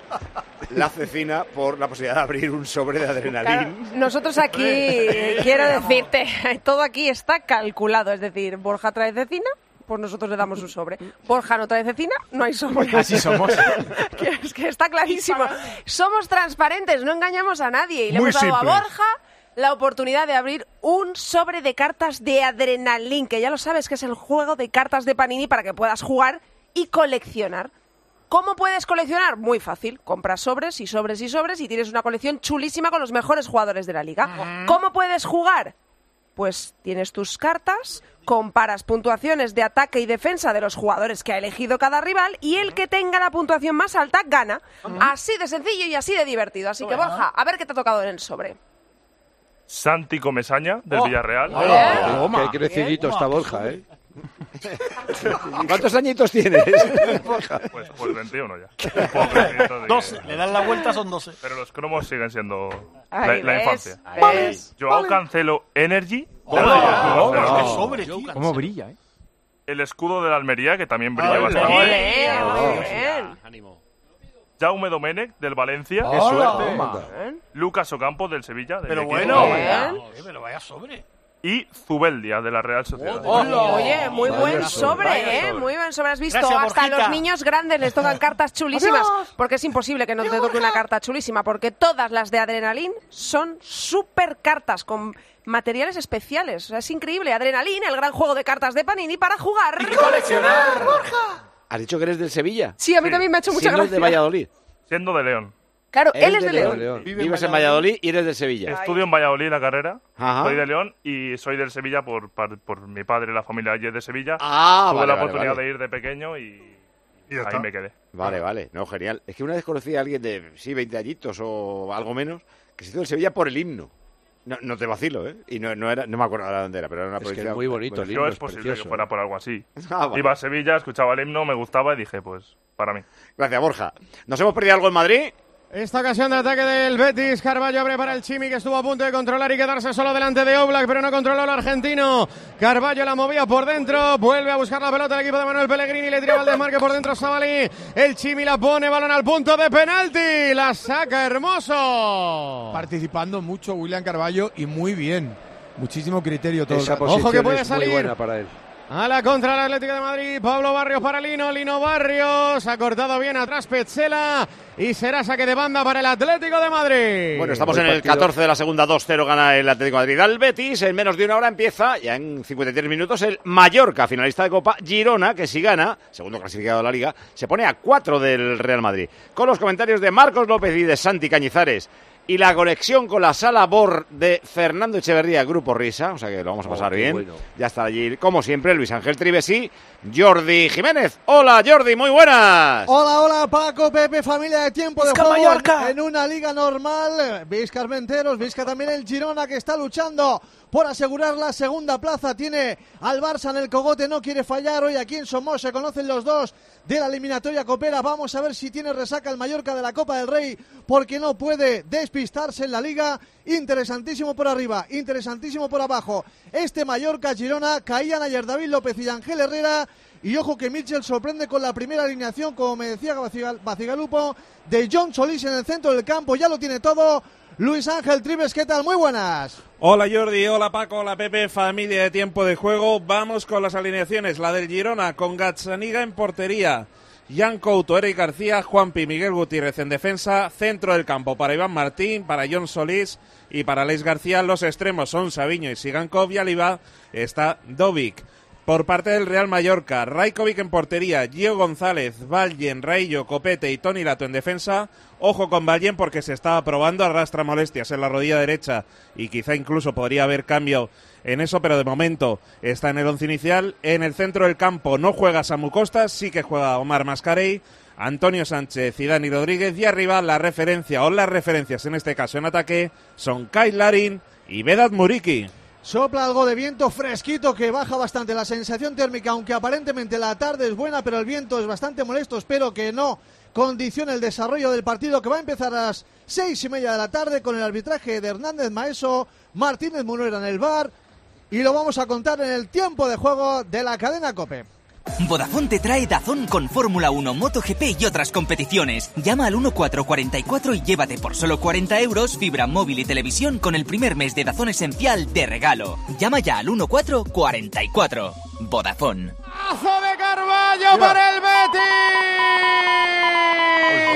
[SPEAKER 2] la cecina por la posibilidad de abrir un sobre de adrenalina.
[SPEAKER 6] Nosotros aquí, quiero decirte, todo aquí está calculado. Es decir, Borja trae cecina, pues nosotros le damos un sobre. Borja no trae cecina, no hay sobre.
[SPEAKER 11] Así somos.
[SPEAKER 6] Que es que está clarísimo. Somos transparentes, no engañamos a nadie. Y le
[SPEAKER 11] Muy
[SPEAKER 6] hemos dado a Borja la oportunidad de abrir un sobre de cartas de Adrenalin, que ya lo sabes que es el juego de cartas de Panini para que puedas jugar y coleccionar. ¿Cómo puedes coleccionar? Muy fácil. Compras sobres y sobres y sobres y tienes una colección chulísima con los mejores jugadores de la liga. ¿Cómo puedes jugar? Pues tienes tus cartas, comparas puntuaciones de ataque y defensa de los jugadores que ha elegido cada rival y el que tenga la puntuación más alta gana. Así de sencillo y así de divertido. Así que. Borja, a ver qué te ha tocado en el sobre.
[SPEAKER 22] Santi Comesaña, del
[SPEAKER 4] Oh.
[SPEAKER 22] Villarreal.
[SPEAKER 4] Qué- Qué crecidito está Borja, ¿eh?
[SPEAKER 2] ¿Cuántos añitos tienes?
[SPEAKER 22] Pues, pues 21 ya. Pobrecito de
[SPEAKER 23] 12.
[SPEAKER 22] que-
[SPEAKER 23] Le dan la vuelta, son 12.
[SPEAKER 22] Pero los cromos siguen siendo la, la infancia.
[SPEAKER 23] ves.
[SPEAKER 22] Joao Cancelo Energy. Cancelo.
[SPEAKER 23] qué sobre, tío.
[SPEAKER 11] ¿Cómo brilla, eh?
[SPEAKER 22] El escudo de la Almería, que también brilla bastante.
[SPEAKER 6] Muy bien.
[SPEAKER 22] Jaume Domenech, del Valencia.
[SPEAKER 23] Qué suerte. Toma.
[SPEAKER 22] Lucas Ocampo, del Sevilla. del
[SPEAKER 23] Pero
[SPEAKER 22] equipo.
[SPEAKER 23] bueno, joder, pero vaya sobre.
[SPEAKER 22] Y Zubeldia, de la Real Sociedad.
[SPEAKER 6] Oye, muy
[SPEAKER 22] Vaya
[SPEAKER 6] buen
[SPEAKER 22] sobre.
[SPEAKER 6] ¿eh?
[SPEAKER 22] sobre.
[SPEAKER 6] Muy buen sobre. Has visto,
[SPEAKER 22] Gracias,
[SPEAKER 6] hasta a
[SPEAKER 22] Borjita.
[SPEAKER 6] los niños grandes les tocan cartas chulísimas. Porque es imposible que no te toque una carta chulísima. Porque todas las de Adrenalin son super cartas con materiales especiales. O sea, es increíble. Adrenalin, el gran juego de cartas de Panini para jugar. ¡Y coleccionar!
[SPEAKER 2] ¿Has dicho que eres del Sevilla?
[SPEAKER 6] Sí, a mí también me ha hecho mucha
[SPEAKER 2] Siendo
[SPEAKER 6] gracia.
[SPEAKER 2] de Valladolid.
[SPEAKER 22] Siendo de León.
[SPEAKER 6] Claro, él
[SPEAKER 2] Eres
[SPEAKER 6] es de León.
[SPEAKER 2] Vives en Valladolid y eres del Sevilla.
[SPEAKER 22] Estudio en Valladolid la carrera.
[SPEAKER 2] Ajá.
[SPEAKER 22] Soy de León y soy del Sevilla por, por, por mi padre, la familia allí es de Sevilla.
[SPEAKER 2] Ah,
[SPEAKER 22] Tuve
[SPEAKER 2] vale,
[SPEAKER 22] la
[SPEAKER 2] vale,
[SPEAKER 22] oportunidad
[SPEAKER 2] vale.
[SPEAKER 22] de ir de pequeño y, ahí me quedé.
[SPEAKER 2] Vale, vale. No, genial. Es que una vez conocí a alguien de, sí, 20 añitos o algo menos, que se hizo del Sevilla por el himno. No, no te vacilo, ¿eh? Y no, no, era, no me acuerdo ahora dónde era, pero era una
[SPEAKER 4] Es que es muy bonito el
[SPEAKER 22] Yo
[SPEAKER 4] himno,
[SPEAKER 22] es
[SPEAKER 4] es
[SPEAKER 22] posible
[SPEAKER 4] precioso.
[SPEAKER 22] que fuera por algo así.
[SPEAKER 2] Ah, vale.
[SPEAKER 22] Iba a Sevilla, escuchaba el himno, me gustaba y dije, pues, para mí.
[SPEAKER 2] Gracias, Borja. ¿Nos hemos perdido algo en Madrid?
[SPEAKER 13] Esta ocasión de ataque del Betis, Carballo abre para el Chimi que estuvo a punto de controlar y quedarse solo delante de Oblak, pero no controló el argentino. Carballo la movía por dentro, vuelve a buscar la pelota el equipo de Manuel Pellegrini, le tiraba el desmarque por dentro Sabalí. El Chimi la pone, balón al punto de penalti, la saca hermoso.
[SPEAKER 12] Participando mucho William Carballo y muy bien. Muchísimo criterio todo el
[SPEAKER 4] Esa
[SPEAKER 12] rato.
[SPEAKER 4] posición
[SPEAKER 13] Ojo que puede
[SPEAKER 4] es muy
[SPEAKER 13] salir.
[SPEAKER 4] buena para él.
[SPEAKER 13] A la contra el Atlético de Madrid, Pablo Barrios para Lino, Lino Barrios, ha cortado bien atrás Petzela y será saque de banda para el Atlético de Madrid.
[SPEAKER 2] Bueno, estamos en el 14 de la segunda, 2-0 gana el Atlético de Madrid al Betis. En menos de una hora empieza, ya en 53 minutos, el Mallorca, finalista de Copa, Girona, que si gana, segundo clasificado de la Liga, se pone a 4 del Real Madrid. Con los comentarios de Marcos López y de Santi Cañizares. Y la conexión con la sala BOR de Fernando Echeverría, Grupo Risa, o sea que lo vamos a
[SPEAKER 4] Oh,
[SPEAKER 2] pasar bien.
[SPEAKER 4] bueno.
[SPEAKER 2] Ya está allí, como siempre, Luis Ángel Trivesi, Jordi Jiménez. Hola Jordi, muy buenas.
[SPEAKER 24] Hola, hola Paco, Pepe, familia de tiempo de
[SPEAKER 2] Vizca
[SPEAKER 24] juego
[SPEAKER 2] Mallorca.
[SPEAKER 24] en, en una liga normal. Veis Carmenteros, veis que también el Girona que está luchando por asegurar la segunda plaza. Tiene al Barça en el cogote, no quiere fallar. Hoy aquí en Somos se conocen los dos de la eliminatoria copera. Vamos a ver si tiene resaca el Mallorca de la Copa del Rey porque no puede despistarse en la liga. Interesantísimo por arriba, interesantísimo por abajo. Este Mallorca Girona caían ayer David López y Ángel Herrera. Y ojo que Mitchell sorprende con la primera alineación, como me decía Bacigal- Bacigalupo, de John Solís en el centro del campo. Ya lo tiene todo. Luis Ángel Tribes, ¿qué tal? Muy buenas.
[SPEAKER 25] Hola Jordi, hola Paco, hola Pepe, familia de tiempo de juego. Vamos con las alineaciones. La del Girona con Gazzaniga en portería. Jan Couto, Eric García, Juanpi, Miguel Gutiérrez en defensa, centro del campo para Iván Martín, para John Solís y para Leis García. Los extremos son Sabiño y Sigankov y Aliba está Dovic. Por parte del Real Mallorca, Rajkovic en portería, Gio González, Vallen, Raillo, Copete y Tony Lato en defensa. Ojo con Vallen porque se estaba probando, arrastra molestias en la rodilla derecha y quizá incluso podría haber cambio en eso, pero de momento está en el once inicial. En el centro del campo no juega Samu Costa, sí que juega Omar Mascarey. Antonio Sánchez y Dani Rodríguez y arriba la referencia o las referencias en este caso en ataque son Kyle Larin y Vedat Muriki.
[SPEAKER 24] Sopla algo de viento fresquito que baja bastante la sensación térmica, aunque aparentemente la tarde es buena, pero el viento es bastante molesto. Espero que no condicione el desarrollo del partido que va a empezar a las seis y media de la tarde con el arbitraje de Hernández Maeso, Martínez Munuera en el bar y lo vamos a contar en el tiempo de juego de la cadena Cope.
[SPEAKER 26] Vodafone te trae Dazón con Fórmula 1, MotoGP y otras competiciones. Llama al 1444 y llévate por solo 40 euros fibra móvil y televisión con el primer mes de Dazón Esencial de regalo. Llama ya al 1444. Vodafone.
[SPEAKER 13] ¡Azo de Carballo para el Betis!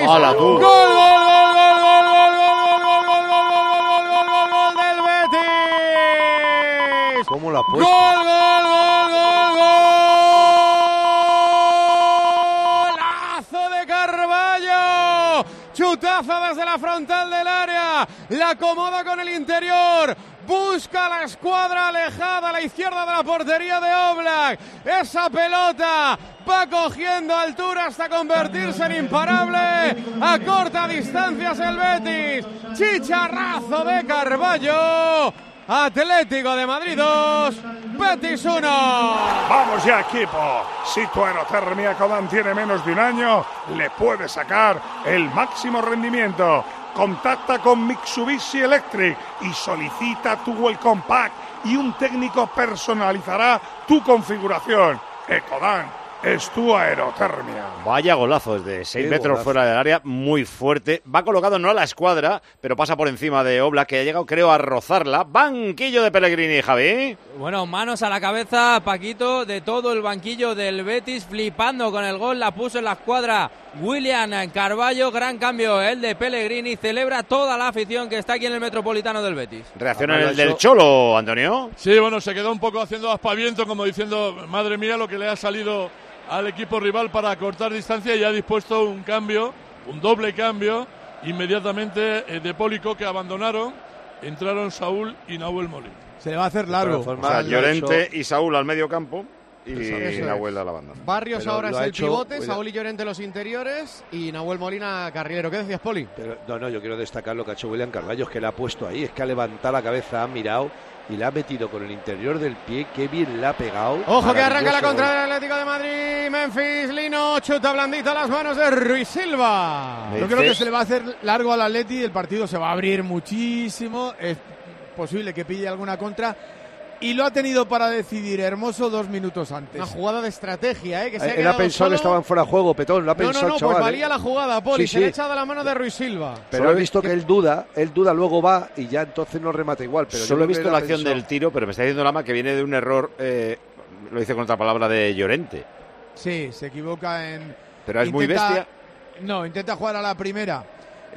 [SPEAKER 2] ¡Hala, tú!
[SPEAKER 13] ¡Gol, gol, gol, gol, gol, gol, gol, gol, gol, gol, gol, gol, gol, gol, gol del Betis!
[SPEAKER 4] ¿Cómo la ha
[SPEAKER 13] ¡Gol,
[SPEAKER 4] puesto?
[SPEAKER 13] gol, gol, gol, Chutazo desde la frontal del área. La acomoda con el interior. Busca la escuadra alejada a la izquierda de la portería de Oblak. Esa pelota va cogiendo altura hasta convertirse en imparable. A corta distancias el Betis. Chicharrazo de Carballo. Atlético de Madrid 2, Betis 1.
[SPEAKER 10] Vamos ya, equipo. Si tu aerotermia Codan tiene menos de un año, le puedes sacar el máximo rendimiento. Contacta con Mitsubishi Electric y solicita tu Welcome Pack y un técnico personalizará tu configuración. Ecodan es tu aerotermia.
[SPEAKER 2] Vaya golazo desde 6
[SPEAKER 10] Qué
[SPEAKER 2] metros
[SPEAKER 10] golazo.
[SPEAKER 2] fuera del área, muy fuerte. Va colocado no a la escuadra, pero pasa por encima de Obla, que ha llegado, creo, a rozarla. Banquillo de Pellegrini, Javi.
[SPEAKER 9] Bueno, manos a la cabeza, Paquito, de todo el banquillo del Betis, flipando con el gol, la puso en la escuadra William Carballo, gran cambio el de Pellegrini, celebra toda la afición que está aquí en el Metropolitano del Betis.
[SPEAKER 2] Reacciona el del Cholo, Antonio.
[SPEAKER 8] Sí, bueno, se quedó un poco haciendo aspaviento, como diciendo, madre mía, lo que le ha salido al equipo rival para cortar distancia y ha dispuesto un cambio, un doble cambio, inmediatamente eh, de Pólico que abandonaron, entraron Saúl y Nahuel Molina.
[SPEAKER 12] Se le va a hacer largo.
[SPEAKER 2] O sea, Llorente y Saúl al medio campo y
[SPEAKER 13] Eso- eso es.
[SPEAKER 2] Nahuel a la banda.
[SPEAKER 13] Barrios
[SPEAKER 4] Pero
[SPEAKER 13] ahora es el
[SPEAKER 4] hecho-
[SPEAKER 13] pivote, Saúl y Llorente los interiores y Nahuel Molina carrilero. ¿Qué decías, Poli?
[SPEAKER 4] Pero, no, no, yo quiero destacar lo que ha hecho William Carballo, es que le ha puesto ahí, es que ha levantado la cabeza, ha mirado y le ha metido con el interior del pie, qué bien le ha pegado.
[SPEAKER 13] Ojo que arranca la contra del Atlético de Madrid. Memphis, Lino, chuta blandito a las manos de Ruiz Silva.
[SPEAKER 12] Yo creo que se le va a hacer largo al Atleti, el partido se va a abrir muchísimo, es posible que pille alguna contra y lo ha tenido para decidir Hermoso dos minutos antes.
[SPEAKER 13] Una jugada de estrategia, ¿eh? Que se ha
[SPEAKER 4] Él ha
[SPEAKER 13] quedado
[SPEAKER 4] pensado
[SPEAKER 13] solo.
[SPEAKER 4] que estaban fuera de juego, Petón, lo ha
[SPEAKER 13] No,
[SPEAKER 4] pensado
[SPEAKER 13] no, no,
[SPEAKER 4] chaval.
[SPEAKER 13] pues
[SPEAKER 4] ¿eh?
[SPEAKER 13] valía la jugada, Poli.
[SPEAKER 4] Sí,
[SPEAKER 13] Se le ha echado a la mano de Ruiz Silva.
[SPEAKER 4] Pero he visto que él duda, él duda, luego va y ya entonces no remata igual. Pero yo
[SPEAKER 2] Solo he visto la acción
[SPEAKER 4] pensado-
[SPEAKER 2] del tiro, pero me está diciendo Lama que viene de un error, eh, lo dice con otra palabra, de Llorente.
[SPEAKER 12] Sí, se equivoca en.
[SPEAKER 2] Pero es muy bestia.
[SPEAKER 12] No, intenta jugar a la primera.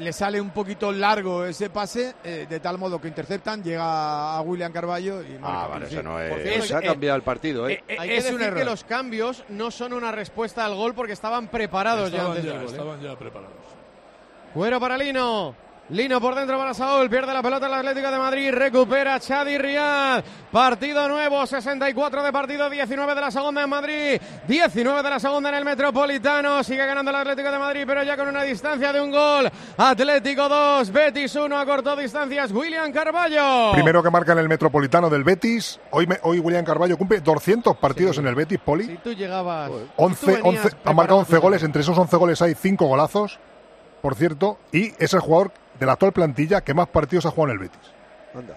[SPEAKER 12] Le sale un poquito largo ese pase, eh, de tal modo que interceptan, llega a William Carballo y marca
[SPEAKER 2] Ah, vale, eso no es-
[SPEAKER 12] cierto,
[SPEAKER 4] se ha
[SPEAKER 12] eh,
[SPEAKER 4] cambiado el partido, ¿eh?
[SPEAKER 13] Eh,
[SPEAKER 12] Hay
[SPEAKER 13] es
[SPEAKER 12] que decir
[SPEAKER 13] decir, que
[SPEAKER 12] error.
[SPEAKER 13] los cambios no son una respuesta al gol porque estaban preparados ya antes
[SPEAKER 8] ya,
[SPEAKER 13] del gol. ¿eh?
[SPEAKER 8] estaban ya preparados.
[SPEAKER 13] Cuero para Lino. Lino por dentro para Saúl, pierde la pelota el Atlético de Madrid, recupera Chadi Riad. Partido nuevo, 64 de partido, 19 de la segunda en Madrid, 19 de la segunda en el Metropolitano. Sigue ganando el Atlético de Madrid, pero ya con una distancia de un gol. Atlético 2, Betis 1, acortó distancias William Carballo.
[SPEAKER 10] Primero que marca en el Metropolitano del Betis. Hoy, me- hoy William Carballo cumple 200 partidos en el Betis, Poli.
[SPEAKER 13] Si tú llegabas. tú
[SPEAKER 10] 11,
[SPEAKER 13] venías
[SPEAKER 10] 11, ha marcado 11
[SPEAKER 13] tu-
[SPEAKER 10] goles, entre esos 11 goles hay 5 golazos, por cierto, y es el jugador de la actual plantilla que más partidos ha jugado en el Betis.
[SPEAKER 4] Anda.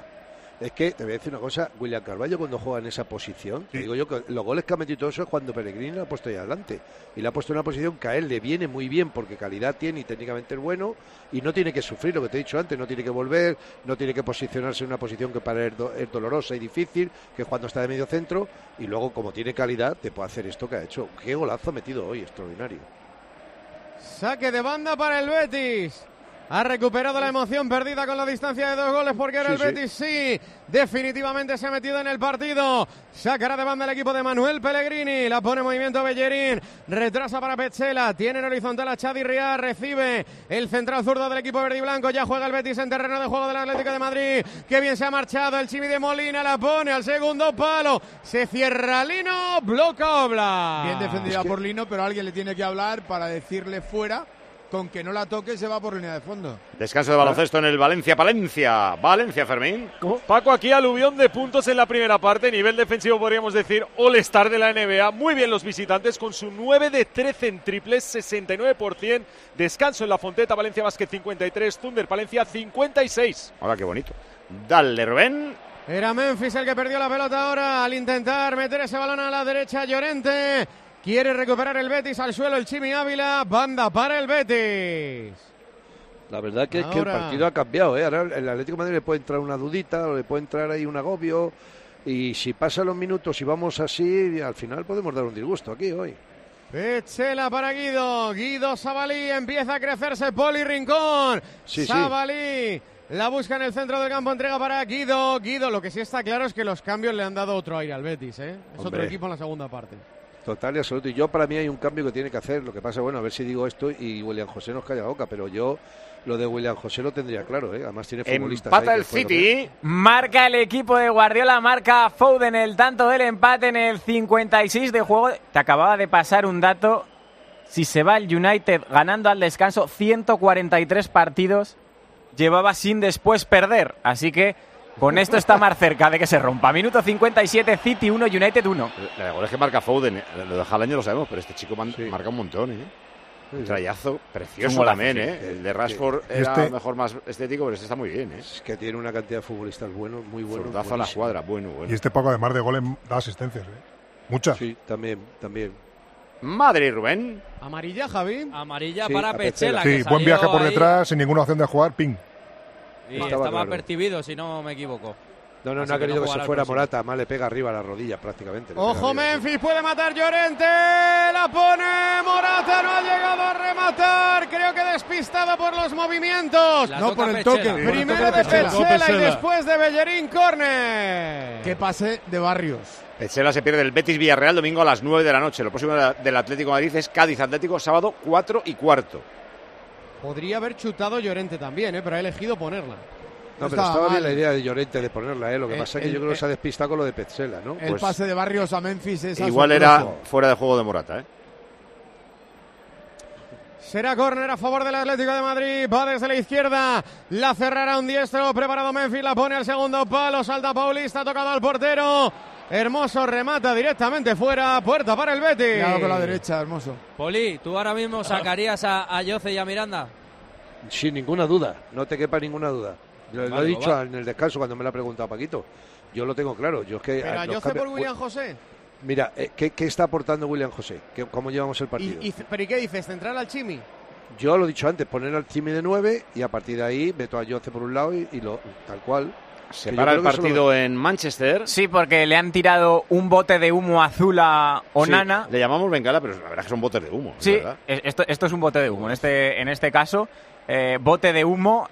[SPEAKER 4] Es que te voy a decir una cosa, William Carballo cuando juega en esa posición, te digo yo que los goles que ha metido todo eso es cuando Pellegrini lo ha puesto ahí adelante. Y le ha puesto en una posición que a él le viene muy bien porque calidad tiene y técnicamente es bueno y no tiene que sufrir lo que te he dicho antes, no tiene que volver, no tiene que posicionarse en una posición que para él es do- es dolorosa y difícil, que es cuando está de medio centro y luego como tiene calidad te puede hacer esto que ha hecho. Qué golazo ha metido hoy, extraordinario.
[SPEAKER 13] Saque de banda para el Betis. Ha recuperado la emoción perdida con la distancia de dos goles porque era
[SPEAKER 4] Sí,
[SPEAKER 13] el. Betis, sí. Definitivamente se ha metido en el partido. Sacará de banda el equipo de Manuel Pellegrini. La pone en movimiento Bellerín. Retrasa para Petzela. Tiene en horizontal a Xavi Riad. Recibe el central zurdo del equipo verde y blanco. Ya juega el Betis en terreno de juego del Atlético de Madrid. Qué bien se ha marchado el Chimi de Molina. La pone al segundo palo. Se cierra Lino. Bloca Obla.
[SPEAKER 12] Bien defendida por Lino, pero alguien le tiene que hablar para decirle fuera. Con que no la toque se va por línea de fondo.
[SPEAKER 2] Descanso de baloncesto en el Valencia-Palencia. Valencia, Fermín.
[SPEAKER 17] Paco, aquí aluvión de puntos en la primera parte. Nivel defensivo, podríamos decir, all-star de la NBA. Muy bien los visitantes con su 9 de 13 en triples, 69%. Descanso en la Fonteta, Valencia Basket 53, Thunder Palencia 56.
[SPEAKER 2] Hola, qué bonito. Dale, Rubén.
[SPEAKER 13] Era Memphis el que perdió la pelota ahora al intentar meter ese balón a la derecha. Llorente quiere recuperar el Betis al suelo. El Chimi Ávila. Banda para el Betis.
[SPEAKER 4] La verdad que es que el partido ha cambiado, ¿eh? Ahora el Atlético de Madrid le puede entrar una dudita, le puede entrar ahí un agobio. Y si pasan los minutos y vamos así, al final podemos dar un disgusto aquí hoy.
[SPEAKER 13] Pechela para Guido. Guido Sabalí empieza a crecerse. Poli Rincón.
[SPEAKER 4] Sí, sí.
[SPEAKER 13] Sabalí. La busca en el centro del campo, entrega para Guido. Guido, lo que sí está claro es que los cambios le han dado otro aire al Betis, ¿eh? Es otro equipo en la segunda parte.
[SPEAKER 4] Total y absoluto. Y yo para mí hay un cambio que tiene que hacer. Lo que pasa, bueno, a ver si digo esto y William José nos calla la boca, pero yo lo de William José lo tendría claro, ¿eh? Además tiene futbolistas.
[SPEAKER 2] Empata
[SPEAKER 4] ahí
[SPEAKER 2] el City.
[SPEAKER 11] Marca el equipo de Guardiola, marca Foden el tanto del empate en el 56 de juego. Te acababa de pasar un dato. Si se va el United ganando al descanso 143 partidos, llevaba sin después perder. Así que con esto está más cerca de que se rompa. Minuto 57, City 1, United 1.
[SPEAKER 2] La de goles que marca Foden, lo de Haaland ya lo sabemos, pero este chico man- marca un montón, ¿eh? Un trayazo precioso
[SPEAKER 4] golazo,
[SPEAKER 2] también,
[SPEAKER 4] sí.
[SPEAKER 2] ¿eh? El de Rashford
[SPEAKER 4] Sí.
[SPEAKER 2] era
[SPEAKER 4] Este-
[SPEAKER 2] mejor más estético, pero este está muy bien, ¿eh?
[SPEAKER 4] Es que tiene una cantidad de futbolistas buenos, muy buenos.
[SPEAKER 2] Zurdazo a la cuadra, bueno, bueno.
[SPEAKER 10] Y este Paco, además de goles, da asistencias. ¿eh? Muchas.
[SPEAKER 4] Sí, también, también.
[SPEAKER 2] Madrid, Rubén.
[SPEAKER 13] Amarilla, Javi.
[SPEAKER 9] Amarilla
[SPEAKER 4] Sí,
[SPEAKER 9] para. Pechela.
[SPEAKER 10] Sí,
[SPEAKER 9] que
[SPEAKER 10] buen viaje por
[SPEAKER 9] ahí
[SPEAKER 10] detrás, sin ninguna opción de jugar, ping.
[SPEAKER 9] Y
[SPEAKER 4] Estaba
[SPEAKER 9] estaba,
[SPEAKER 4] claro.
[SPEAKER 9] percibido, si no me equivoco.
[SPEAKER 4] No, no,
[SPEAKER 9] Así
[SPEAKER 4] no ha
[SPEAKER 9] que
[SPEAKER 4] querido que
[SPEAKER 9] jugará
[SPEAKER 4] se fuera. Morata, más le pega arriba a la rodilla prácticamente.
[SPEAKER 13] Ojo. Memphis, puede matar Llorente, la pone Morata, no ha llegado a rematar, creo que despistado por los movimientos.
[SPEAKER 9] La
[SPEAKER 12] No, por el
[SPEAKER 9] Pechela.
[SPEAKER 12] toque.
[SPEAKER 13] Primero
[SPEAKER 12] toque
[SPEAKER 13] de.
[SPEAKER 12] Petzela
[SPEAKER 13] y después de Bellerín Corner.
[SPEAKER 12] Que pase de Barrios.
[SPEAKER 2] Pechela se pierde el Betis Villarreal domingo a las 9 de la noche. Lo próximo del Atlético de Madrid es Cádiz Atlético, sábado 4 y cuarto.
[SPEAKER 13] Podría haber chutado Llorente también, ¿eh? pero ha elegido ponerla.
[SPEAKER 4] No, pero
[SPEAKER 12] estaba
[SPEAKER 4] estaba bien la idea de Llorente de ponerla, ¿eh? Lo que
[SPEAKER 12] El-
[SPEAKER 4] pasa es que
[SPEAKER 12] el-
[SPEAKER 4] yo creo que se ha despistado con lo de Petzela, ¿no?
[SPEAKER 12] El
[SPEAKER 2] Pues-
[SPEAKER 12] pase de Barrios a Memphis es
[SPEAKER 2] Igual era fuera de juego de Morata, ¿eh?
[SPEAKER 13] Será córner a favor del Atlético de Madrid. Va desde la izquierda. La cerrará un diestro. Preparado Memphis. La pone al segundo palo. Salta Paulista. Tocado al portero. Hermoso remata directamente fuera. Puerta para el Betis.
[SPEAKER 12] Cuidado con la derecha, hermoso.
[SPEAKER 9] Poli, ¿tú ahora mismo sacarías a, a Yoce y a Miranda?
[SPEAKER 4] Sin ninguna duda, no te quepa ninguna duda. Lo, lo he dicho
[SPEAKER 9] va.
[SPEAKER 4] en el descanso cuando me lo ha preguntado Paquito. Yo lo tengo claro. Yo es que
[SPEAKER 13] Pero
[SPEAKER 4] a cambios-
[SPEAKER 13] por William José.
[SPEAKER 4] Mira, eh, ¿qué, qué está aportando William José? ¿Qué- ¿Cómo llevamos el partido?
[SPEAKER 13] Y, y- pero ¿y qué dices? ¿Central al Chimi?
[SPEAKER 4] Yo lo he dicho antes, poner al Chimi de 9 y a partir de ahí meto a Yoce por un lado y, y lo tal cual.
[SPEAKER 2] Se para el partido
[SPEAKER 4] lo-
[SPEAKER 2] en Manchester.
[SPEAKER 11] Sí, porque le han tirado un bote de humo azul a Onana.
[SPEAKER 2] Sí, le llamamos bengala, pero la verdad es que son botes de humo.
[SPEAKER 11] Sí, es- esto, esto es un bote de humo. En este, en este caso, eh, bote de humo,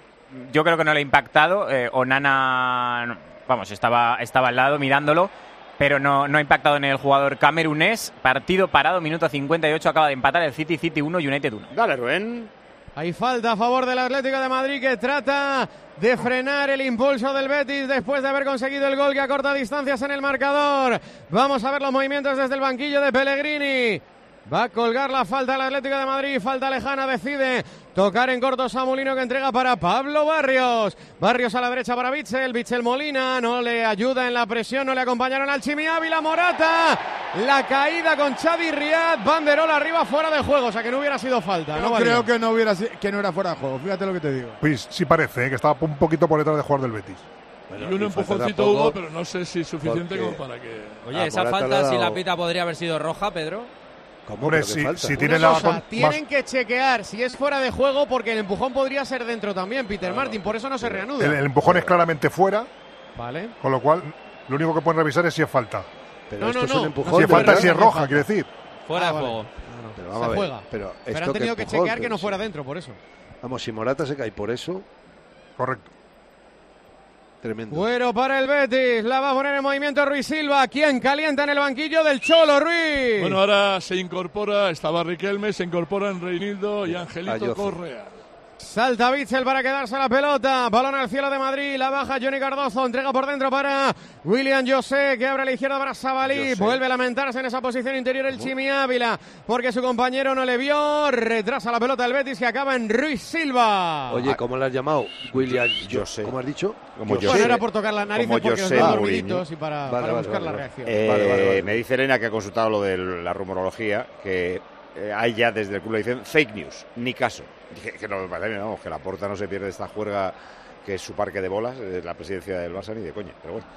[SPEAKER 11] yo creo que no le ha impactado. Eh, Onana, vamos, estaba, estaba al lado mirándolo, pero no, no ha impactado en el jugador camerunés. Partido parado, minuto 58, acaba de empatar el City, City 1, United 1.
[SPEAKER 2] Dale, Rubén.
[SPEAKER 13] Hay falta a favor del Atlético de Madrid que trata de frenar el impulso del Betis después de haber conseguido el gol que acorta distancias en el marcador. Vamos a ver los movimientos desde el banquillo de Pellegrini. Va a colgar la falta al Atlético de Madrid, falta lejana, decide tocar en corto Samulino que entrega para Pablo Barrios. Barrios a la derecha para Bitzel, Bitzel Molina, no le ayuda en la presión, no le acompañaron al Chimi Ávila, Morata. La caída con Xavi Riad, banderola arriba fuera de juego, o sea que no hubiera sido falta.
[SPEAKER 12] Yo
[SPEAKER 13] no valía.
[SPEAKER 12] creo que no, hubiera, que no era fuera de juego. Fíjate lo que te digo.
[SPEAKER 10] Pues sí parece, ¿eh? que estaba un poquito por detrás de jugar del Betis.
[SPEAKER 8] y un empujoncito hubo, pero no sé si es suficiente como para que.
[SPEAKER 9] Oye, esa falta, si la pita, podría haber sido roja, Pedro.
[SPEAKER 10] Hombre, si, si tiene
[SPEAKER 13] Una
[SPEAKER 10] la
[SPEAKER 13] cosa,
[SPEAKER 10] con- más-
[SPEAKER 13] tienen que chequear si es fuera de juego porque el empujón podría ser dentro también, Peter Martin, por eso no se reanuda.
[SPEAKER 10] el, el empujón es claramente fuera,
[SPEAKER 13] Vale.
[SPEAKER 10] con lo cual lo único que pueden revisar es si es falta.
[SPEAKER 4] Pero
[SPEAKER 13] No,
[SPEAKER 4] esto
[SPEAKER 13] no,
[SPEAKER 4] es un
[SPEAKER 13] no.
[SPEAKER 4] empujón.
[SPEAKER 10] si es falta, si es roja, quiere decir.
[SPEAKER 9] Fuera
[SPEAKER 24] Ah,
[SPEAKER 9] de
[SPEAKER 24] vale.
[SPEAKER 9] juego.
[SPEAKER 4] Pero
[SPEAKER 24] Se
[SPEAKER 4] vamos a ver,
[SPEAKER 24] juega.
[SPEAKER 4] Pero,
[SPEAKER 24] han tenido que
[SPEAKER 4] empujón,
[SPEAKER 24] chequear que no
[SPEAKER 4] sí.
[SPEAKER 24] fuera dentro, por eso.
[SPEAKER 4] Vamos, si Morata se cae por eso,
[SPEAKER 10] Correcto.
[SPEAKER 4] Tremendo.
[SPEAKER 13] Fuero para el Betis. La va a poner en movimiento Ruiz Silva. ¿Quién calienta en el banquillo del Cholo Ruiz?
[SPEAKER 8] Bueno, ahora se incorpora, estaba Riquelme, se incorporan Reinildo y Angelito. Correa.
[SPEAKER 13] Salta Bitzel para quedarse la pelota. Balón al cielo de Madrid. La baja Johnny Cardozo. Entrega por dentro para William José, que abre a la izquierda para Sabalí. Vuelve a lamentarse en esa posición interior el Chimi Ávila, porque su compañero no le vio. Retrasa la pelota el Betis que acaba en Ruiz Silva.
[SPEAKER 4] Oye, ¿cómo le has llamado? William
[SPEAKER 2] José.
[SPEAKER 4] ¿Cómo has dicho?
[SPEAKER 2] Como
[SPEAKER 4] José.
[SPEAKER 13] Bueno, era por tocar las narices
[SPEAKER 2] Como
[SPEAKER 13] porque
[SPEAKER 2] José
[SPEAKER 13] os dormiditos y para,
[SPEAKER 4] Vale,
[SPEAKER 13] para
[SPEAKER 4] vale,
[SPEAKER 13] buscar
[SPEAKER 4] vale,
[SPEAKER 13] la
[SPEAKER 4] vale.
[SPEAKER 13] reacción.
[SPEAKER 2] Eh,
[SPEAKER 4] Vale, vale, vale.
[SPEAKER 2] Me dice Elena que ha consultado lo de la rumorología, que eh, hay ya desde el club le dicen fake news, ni caso. Que, que no vamos, que la porta no se pierde esta juerga que es su parque de bolas, eh, la presidencia del Barça, ni de coña. Pero bueno,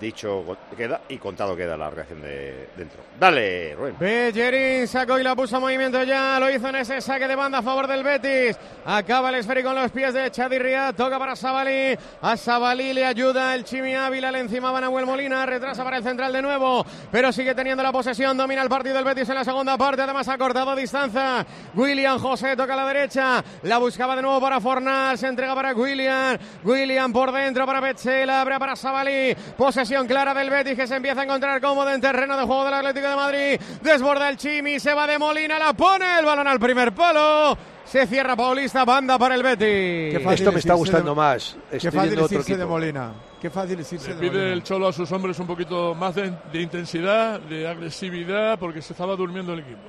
[SPEAKER 2] dicho queda y contado queda la reacción de dentro. Dale, Rubén.
[SPEAKER 13] Bellerín sacó y la puso en movimiento ya. Lo hizo en ese saque de banda a favor del Betis. Acaba el esférico con los pies de Chadi Riyad. Toca para Sabalí. A Sabalí le ayuda el Chimi Ávila. Le encimaba Nahuel Molina. Retrasa para el central de nuevo. Pero sigue teniendo la posesión. Domina el partido el Betis en la segunda parte. Además ha cortado distancia. William José toca a la derecha. La buscaba de nuevo para Fornal. Se entrega para William. William por dentro para Petzela. Abre para Sabalí. Posesión clara del Betis que se empieza a encontrar cómodo en terreno de juego del Atlético de Madrid. Desborda el Chimi. Se va de Molina. La pone el balón al primer palo. Se cierra Paulista. Banda para el Betis.
[SPEAKER 4] Esto me está gustando más.
[SPEAKER 12] Qué
[SPEAKER 4] Estoy
[SPEAKER 12] fácil
[SPEAKER 4] viendo
[SPEAKER 12] es
[SPEAKER 4] otro
[SPEAKER 12] irse de. Molina. Qué fácil es irse
[SPEAKER 8] Le
[SPEAKER 12] de
[SPEAKER 8] pide
[SPEAKER 12] Molina.
[SPEAKER 8] el Cholo a sus hombres un poquito más de, de intensidad, de agresividad, porque se estaba durmiendo el equipo.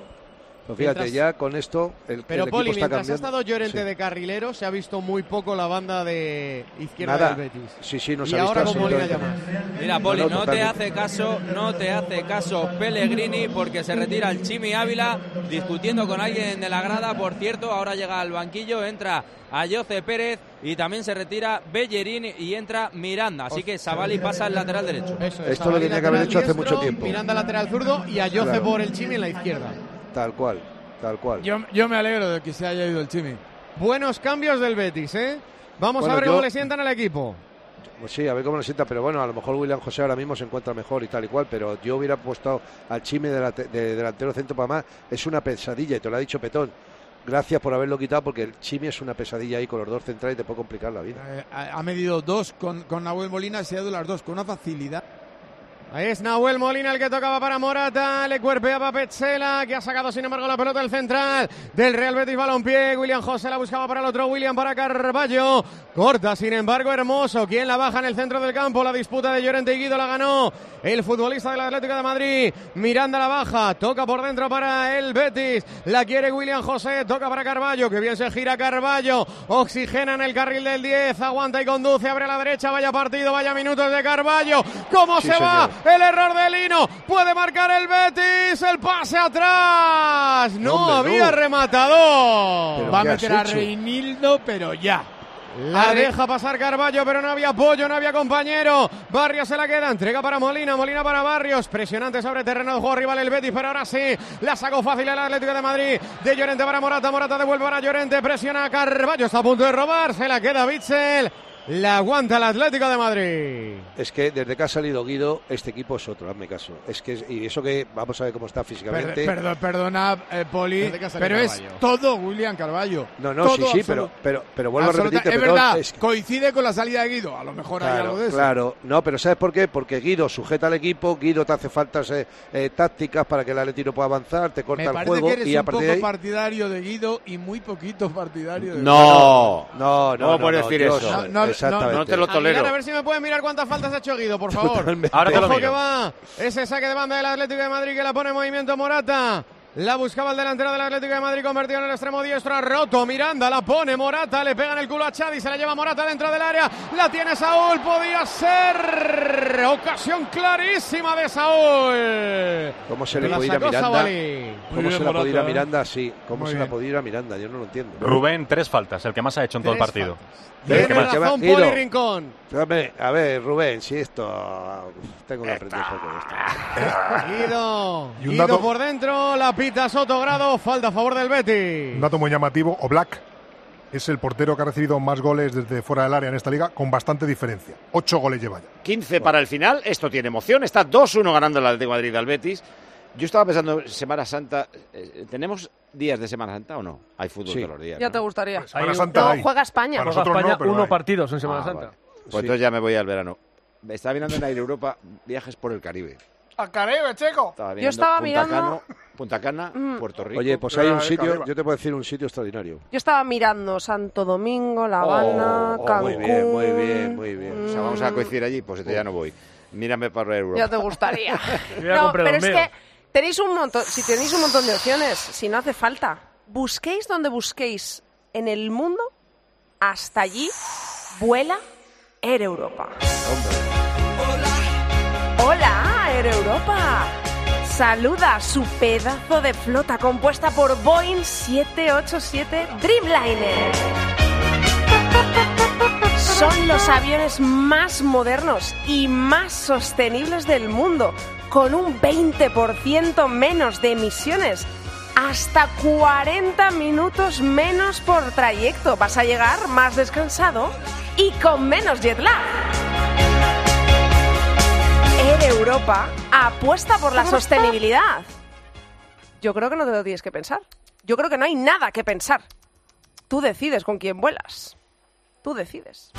[SPEAKER 4] Pero fíjate,
[SPEAKER 13] Mientras-
[SPEAKER 4] ya con esto el,
[SPEAKER 13] Pero
[SPEAKER 4] el
[SPEAKER 13] Poli,
[SPEAKER 4] equipo está
[SPEAKER 13] mientras ha estado Llorente
[SPEAKER 4] Sí.
[SPEAKER 13] de carrilero, se ha visto muy poco la banda de izquierda
[SPEAKER 4] Nada.
[SPEAKER 13] del Betis.
[SPEAKER 4] Sí, sí, no
[SPEAKER 13] y
[SPEAKER 4] ha visto
[SPEAKER 13] ahora con Molina ya
[SPEAKER 4] absolutamente
[SPEAKER 13] más.
[SPEAKER 9] Mira, Poli,
[SPEAKER 4] No,
[SPEAKER 9] no,
[SPEAKER 4] no,
[SPEAKER 9] te hace caso, no te hace caso Pellegrini porque se retira el Chimi Ávila discutiendo con alguien de la grada. Por cierto, ahora llega al banquillo, entra Ayoce Pérez y también se retira Bellerín y entra Miranda. Así que Savali pasa al lateral derecho.
[SPEAKER 13] Eso es,
[SPEAKER 4] Esto lo tenía que haber hecho hace mucho tiempo.
[SPEAKER 13] Miranda lateral zurdo y Ayoce
[SPEAKER 4] Claro.
[SPEAKER 13] por el Chimi en la izquierda.
[SPEAKER 4] Tal cual, tal cual.
[SPEAKER 12] Yo, yo me alegro de que se haya ido el Chimi.
[SPEAKER 13] Buenos cambios del Betis, ¿eh? Vamos
[SPEAKER 4] Bueno,
[SPEAKER 13] a ver
[SPEAKER 4] yo-
[SPEAKER 13] cómo le sientan al equipo.
[SPEAKER 4] Pues sí, a ver cómo lo sienta, pero bueno, a lo mejor William José ahora mismo se encuentra mejor y tal y cual, pero yo hubiera puesto al Chime de, delantero centro para más. Es una pesadilla, y te lo ha dicho Petón. Gracias por haberlo quitado porque el Chimi es una pesadilla ahí con los dos centrales y te puede complicar la vida.
[SPEAKER 12] Eh, ha, medido dos con, con Nahuel Molina, se ha ido las dos con una facilidad.
[SPEAKER 13] Ahí es Nahuel Molina el que tocaba para Morata, le cuerpeaba Petzela, que ha sacado sin embargo la pelota del central del Real Betis Balompié. William José la buscaba para el otro William para Carballo. Corta, sin embargo, Hermoso. quien la baja en el centro del campo? La disputa de Llorente y Guido la ganó el futbolista del Atlético de Madrid. Miranda la baja, toca por dentro para el Betis. La quiere William José, toca para Carballo, que bien se gira Carballo. Oxigena en el carril del 10, aguanta y conduce, abre a la derecha, vaya partido, vaya minutos de Carballo. ¿Cómo
[SPEAKER 4] Sí,
[SPEAKER 13] se va? El error de Lino. Puede marcar el Betis. El pase atrás. No,
[SPEAKER 4] hombre, no.
[SPEAKER 13] había rematador.
[SPEAKER 4] ¿Pero
[SPEAKER 12] Va a meter a? Reinildo, pero ya.
[SPEAKER 13] La deja pasar Carballo, pero no había apoyo, no había compañero. Barrios se la queda, entrega para Molina, Molina para Barrios. Presionante sobre terreno de juego rival el Betis, pero ahora sí, la sacó fácil el Atlético de Madrid. De Llorente para Morata, Morata devuelve para Llorente, presiona a Carballo, está a punto de robar, se la queda Bitzel. La aguanta el Atlético de Madrid.
[SPEAKER 4] Es que desde que ha salido Guido, este equipo es otro, hazme caso. Es que es- y eso que vamos a ver cómo está
[SPEAKER 12] Per-
[SPEAKER 4] físicamente.
[SPEAKER 12] perdón, perdona, eh, Poli, pero es todo William Carballo.
[SPEAKER 4] No, no,
[SPEAKER 12] Todo,
[SPEAKER 4] sí, sí, pero, pero, pero vuelvo a repetirte,
[SPEAKER 12] Es
[SPEAKER 4] perdón,
[SPEAKER 12] verdad,
[SPEAKER 4] es que-
[SPEAKER 12] coincide con la salida de Guido. A lo mejor hay algo
[SPEAKER 4] Claro,
[SPEAKER 12] de eso.
[SPEAKER 4] claro, no, pero ¿sabes por qué? Porque Guido sujeta al equipo, Guido te hace faltas eh, eh, tácticas para que el Atleti no pueda avanzar, te corta
[SPEAKER 12] Me
[SPEAKER 4] el juego
[SPEAKER 12] que eres
[SPEAKER 4] y a
[SPEAKER 12] un
[SPEAKER 4] partir
[SPEAKER 12] poco
[SPEAKER 4] de ahí...
[SPEAKER 12] partidario de Guido y muy poquito partidario de
[SPEAKER 2] No,
[SPEAKER 4] No, no,
[SPEAKER 2] ¿Cómo
[SPEAKER 4] no,
[SPEAKER 2] puedes
[SPEAKER 4] no,
[SPEAKER 2] decir
[SPEAKER 4] yo
[SPEAKER 2] eso?
[SPEAKER 4] Soy-
[SPEAKER 12] No, no,
[SPEAKER 4] exactamente.
[SPEAKER 2] no te lo
[SPEAKER 13] mirar,
[SPEAKER 2] tolero.
[SPEAKER 13] a ver si me pueden mirar cuántas faltas ha hecho Guido, por favor.
[SPEAKER 4] Totalmente.
[SPEAKER 22] Ahora te lo
[SPEAKER 13] Ojo
[SPEAKER 22] miro.
[SPEAKER 13] que va ese saque de banda del Atlético de Madrid que la pone en movimiento Morata. La buscaba el delantero del Atlético de Madrid, convertido en el extremo diestro, ha roto Miranda, la pone Morata, le pega en el culo a Chadi, se la lleva Morata dentro del área, la tiene Saúl, podía ser ocasión clarísima de Saúl.
[SPEAKER 4] ¿Cómo se le
[SPEAKER 13] La
[SPEAKER 4] puede ir a
[SPEAKER 13] sacó
[SPEAKER 4] Miranda?
[SPEAKER 13] Sabalí.
[SPEAKER 4] ¿Cómo se la puede ir a
[SPEAKER 8] Morata, ¿eh?
[SPEAKER 4] Miranda así? ¿Cómo
[SPEAKER 12] Muy
[SPEAKER 4] se la
[SPEAKER 12] bien.
[SPEAKER 4] puede ir a Miranda? Yo no lo entiendo.
[SPEAKER 22] Rubén, tres faltas, el que más ha hecho en todo el partido.
[SPEAKER 13] Tiene razón
[SPEAKER 4] Guido.
[SPEAKER 13] Poli Rincón.
[SPEAKER 4] A ver, Rubén, si esto... Tengo una aprendizaje con esto.
[SPEAKER 13] Guido,
[SPEAKER 10] Y un
[SPEAKER 13] Guido
[SPEAKER 10] dato-
[SPEAKER 13] por dentro, la pita Soto Grado, falta a favor del Betis.
[SPEAKER 10] Un dato muy llamativo, Oblak es el portero que ha recibido más goles desde fuera del área en esta liga, con bastante diferencia. Ocho goles lleva ya.
[SPEAKER 2] 15 para el final. Esto tiene emoción. Está 2-1 ganando el Atlético de Madrid al Betis. Yo estaba pensando, Semana Santa, eh, ¿tenemos días de Semana Santa o no? Hay fútbol
[SPEAKER 4] Sí.
[SPEAKER 2] todos los días.
[SPEAKER 6] Ya
[SPEAKER 2] ¿no?
[SPEAKER 6] te gustaría.
[SPEAKER 7] Semana
[SPEAKER 6] no, juega España.
[SPEAKER 7] Juega España uno partidos en Semana
[SPEAKER 2] Ah,
[SPEAKER 7] Santa.
[SPEAKER 2] vale. Pues entonces ya me voy al verano. Me estaba mirando en Air Europa viajes por el Caribe.
[SPEAKER 23] Al Caribe, chico.
[SPEAKER 2] Estaba
[SPEAKER 6] Yo estaba
[SPEAKER 2] Punta
[SPEAKER 6] mirando-
[SPEAKER 2] Cano, Punta Cana,
[SPEAKER 6] Mm.
[SPEAKER 2] Puerto Rico.
[SPEAKER 4] Oye, pues hay un sitio, yo te puedo decir un sitio extraordinario.
[SPEAKER 6] Yo estaba mirando Santo Domingo, La Habana,
[SPEAKER 2] Oh,
[SPEAKER 6] Cancún.
[SPEAKER 2] Muy bien, muy bien, muy bien. O sea, vamos a coincidir allí, pues entonces ya no voy. Mírame para Europa.
[SPEAKER 6] Ya te gustaría. No, pero es que tenéis un montón, si tenéis un montón de opciones, si no hace falta, busquéis donde busquéis en el mundo, hasta allí vuela Air Europa. Hola, Air Europa. Saluda su pedazo de flota compuesta por Boeing 787 Dreamliner. Son los aviones más modernos y más sostenibles del mundo, con un 20% menos de emisiones, hasta 40 minutos menos por trayecto. Vas a llegar más descansado y con menos jet lag. Europa apuesta por la sostenibilidad. Yo creo que no te lo tienes que pensar. Yo creo que no hay nada que pensar. Tú decides con quién vuelas. Tú decides.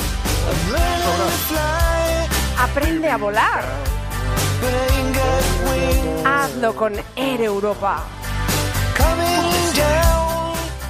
[SPEAKER 6] Aprende a volar. Hazlo con Air Europa.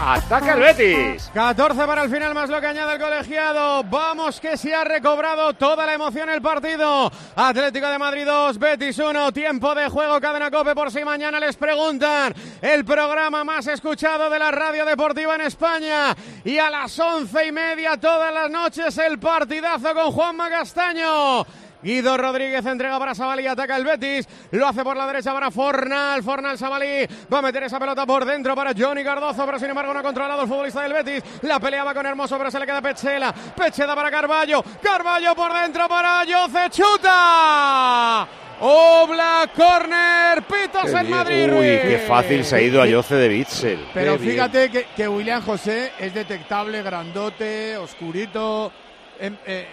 [SPEAKER 2] ¡Ataca el Betis!
[SPEAKER 13] 14 para el final, más lo que añade el colegiado. Vamos que se ha recobrado toda la emoción el partido. Atlético de Madrid 2, Betis 1. Tiempo de juego, cadena cope por si mañana les preguntan. El programa más escuchado de la radio deportiva en España. Y a las once y media todas las noches el partidazo con Juanma Castaño. Guido Rodríguez entrega para Sabalí, ataca el Betis, lo hace por la derecha para Fornal, Fornal Sabalí, va a meter esa pelota por dentro para Johnny Cardozo, pero sin embargo no ha controlado el futbolista del Betis, la pelea va con Hermoso, pero se le queda Pechela, Pecheda para Carballo, Carballo por dentro para Yoce, chuta, Obla, corner, pitos en Madrid,
[SPEAKER 2] Uy, qué fácil se ha ido a Yoce de Bitzel.
[SPEAKER 12] Pero fíjate que, que William José es detectable, grandote, oscurito. em, eh,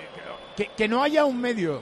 [SPEAKER 12] que, que no haya un medio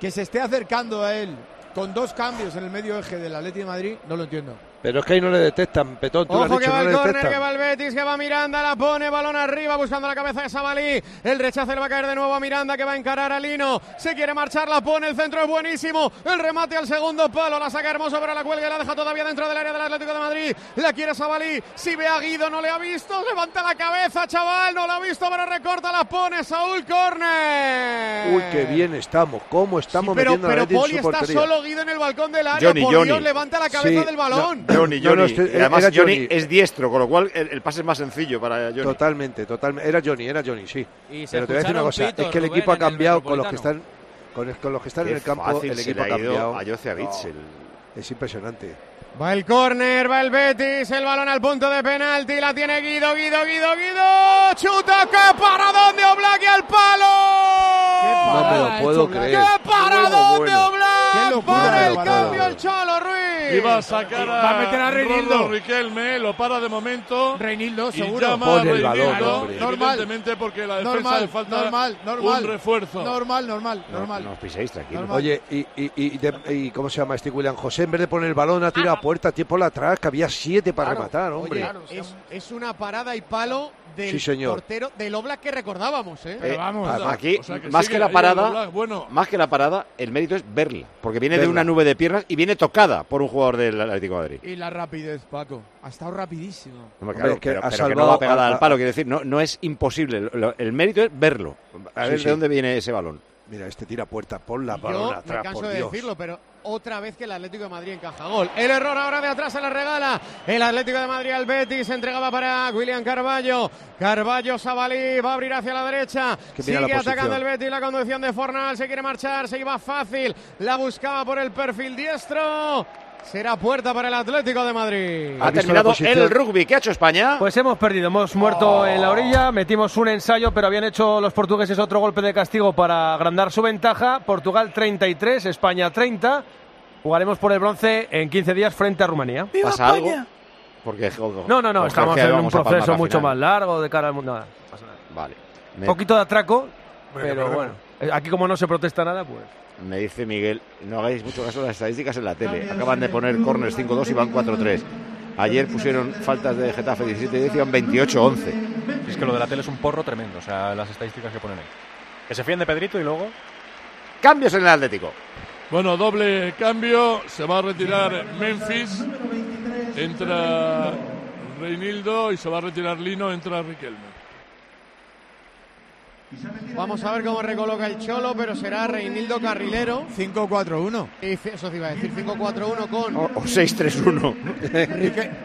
[SPEAKER 12] que se esté acercando a él con dos cambios en el medio eje del Atlético de Madrid, no lo entiendo.
[SPEAKER 4] Pero es que ahí no le detectan, Petón, tú lo has
[SPEAKER 13] Ojo que
[SPEAKER 4] dicho,
[SPEAKER 13] va
[SPEAKER 4] no
[SPEAKER 13] el
[SPEAKER 4] le
[SPEAKER 13] córner, que va el Betis, que va Miranda, la pone, balón arriba, buscando la cabeza de Sabalí. El rechazo le va a caer de nuevo a Miranda, que va a encarar a Lino. Se quiere marchar, la pone, el centro es buenísimo. El remate al segundo palo, la saca hermoso, pero la cuelga y la deja todavía dentro del área del Atlético de Madrid. La quiere Sabalí, si ve a Guido, no le ha visto. Levanta la cabeza, chaval, no la ha visto, pero recorta, la pone Saúl Córner.
[SPEAKER 4] Uy, qué bien estamos, cómo estamos
[SPEAKER 13] Pero,
[SPEAKER 4] metiendo
[SPEAKER 13] pero
[SPEAKER 4] a Betis en
[SPEAKER 13] Poli
[SPEAKER 4] su
[SPEAKER 13] está
[SPEAKER 4] portería.
[SPEAKER 13] solo Guido en el balcón del área.
[SPEAKER 2] Johnny,
[SPEAKER 13] Por
[SPEAKER 2] Johnny.
[SPEAKER 13] Dios, levanta la cabeza
[SPEAKER 4] Sí,
[SPEAKER 13] del balón.
[SPEAKER 2] Johnny,
[SPEAKER 4] No, no,
[SPEAKER 2] Johnny. y además Johnny,
[SPEAKER 4] Johnny.
[SPEAKER 2] es diestro, con lo cual el, el pase es más sencillo para Johnny.
[SPEAKER 4] Totalmente, totalmente. Era Johnny, era Johnny, sí.
[SPEAKER 9] Y
[SPEAKER 4] Pero te voy a decir una cosa,
[SPEAKER 9] pitos,
[SPEAKER 4] es que el
[SPEAKER 9] Rubén,
[SPEAKER 4] equipo ha cambiado con los que están con, con los que están
[SPEAKER 2] Qué
[SPEAKER 4] en el campo, el equipo ha cambiado.
[SPEAKER 2] a Bitzel.
[SPEAKER 4] Es impresionante.
[SPEAKER 13] Va el córner, va el Betis, el balón al punto de penalti, la tiene Guido, Guido, Guido, Guido, chuta, qué paradón de Oblak y al palo.
[SPEAKER 4] No me lo puedo creer.
[SPEAKER 13] ¡Qué paradón de Oblak!
[SPEAKER 12] Qué locura,
[SPEAKER 13] Para
[SPEAKER 12] qué
[SPEAKER 13] el cambio el Cholo Ruiz.
[SPEAKER 8] Iba a sacar a,
[SPEAKER 23] Va a meter a Reinildo.
[SPEAKER 8] Riquelme, lo para de momento.
[SPEAKER 12] Reinildo,
[SPEAKER 8] y
[SPEAKER 12] seguro.
[SPEAKER 8] llama
[SPEAKER 4] Pone
[SPEAKER 8] a
[SPEAKER 4] el balón,
[SPEAKER 8] evidentemente porque la defensa
[SPEAKER 12] Normal,
[SPEAKER 8] le falta
[SPEAKER 12] normal, normal.
[SPEAKER 8] un refuerzo.
[SPEAKER 12] Normal, normal,
[SPEAKER 2] No,
[SPEAKER 12] normal.
[SPEAKER 2] no os piséis, tranquilo.
[SPEAKER 12] Normal.
[SPEAKER 4] Oye, y, y, y, de- y ¿cómo se llama este William José? En vez de poner el balón, ha tirado a puerta, tiempo la atrás, que había siete para
[SPEAKER 12] Claro.
[SPEAKER 4] rematar, hombre.
[SPEAKER 12] Oye, es, es una parada y palo del
[SPEAKER 4] Sí, señor.
[SPEAKER 12] portero del Oblak que recordábamos, ¿eh?
[SPEAKER 2] Eh,
[SPEAKER 12] vamos.
[SPEAKER 2] Aquí,
[SPEAKER 8] O sea, que
[SPEAKER 2] más que la parada,
[SPEAKER 8] Oblak, bueno.
[SPEAKER 2] más que la parada, el mérito es verla, porque viene de una nube de piernas y viene tocada por un jugador del Atlético de Madrid.
[SPEAKER 12] Y la rapidez, Paco. Ha estado rapidísimo.
[SPEAKER 2] Hombre, claro,
[SPEAKER 4] es que
[SPEAKER 2] pero,
[SPEAKER 4] ha
[SPEAKER 2] pero que no va pegada
[SPEAKER 4] a-
[SPEAKER 2] al palo, quiero decir, no, no es imposible. Lo- lo- el mérito es verlo. A
[SPEAKER 4] Sí,
[SPEAKER 2] ver
[SPEAKER 4] sí.
[SPEAKER 2] de dónde viene ese balón.
[SPEAKER 4] Mira, este tira puerta, pon la
[SPEAKER 12] Yo
[SPEAKER 4] balón
[SPEAKER 12] me
[SPEAKER 4] atrás,
[SPEAKER 12] canso
[SPEAKER 4] por
[SPEAKER 12] de
[SPEAKER 4] Dios.
[SPEAKER 12] decirlo, pero otra vez que el Atlético de Madrid encaja gol. El error ahora de atrás se le regala el Atlético de Madrid al Betis. Se entregaba para William Carballo. Carballo Sabalí va a abrir hacia la derecha. Sigue
[SPEAKER 4] la
[SPEAKER 12] atacando el Betis. La conducción de Fornal. Se quiere marchar. Se iba fácil. La buscaba por el perfil diestro. Será puerta para el Atlético de Madrid.
[SPEAKER 2] Ha terminado el rugby. ¿Qué ha hecho España?
[SPEAKER 7] Pues hemos perdido, hemos muerto en la orilla, metimos un ensayo, pero habían hecho los portugueses otro golpe de castigo para agrandar su ventaja. Portugal 33, España 30. Jugaremos por el bronce en 15 días frente a Rumanía.
[SPEAKER 2] ¿Pasa algo? Porque, joder,
[SPEAKER 7] No, no, no, estamos en un proceso mucho
[SPEAKER 2] final.
[SPEAKER 7] más largo de cara al mundo. Nada, no pasa nada.
[SPEAKER 2] Vale.
[SPEAKER 7] Un poquito de atraco, pero bueno. Eh, Aquí como no se protesta nada, pues...
[SPEAKER 2] Me dice Miguel, no hagáis mucho caso de las estadísticas en la tele. Acaban de poner corners 5-2 y van 4-3. Ayer pusieron faltas de Getafe 17 y 10 y van 28-11.
[SPEAKER 27] Es que lo de la tele es un porro tremendo, o sea, las estadísticas que ponen ahí. Que se fíen de Pedrito y luego...
[SPEAKER 2] Cambios en el Atlético.
[SPEAKER 8] Bueno, doble cambio. Se va a retirar Memphis. Entra Reinildo y se va a retirar Lino. Entra Riquelme.
[SPEAKER 13] Vamos a ver cómo recoloca el Cholo, pero será Reinildo Carrilero.
[SPEAKER 12] 5-4-1.
[SPEAKER 13] Y c- Eso te iba a decir, 5-4-1 con...
[SPEAKER 2] O, o 6-3-1.
[SPEAKER 12] Rique-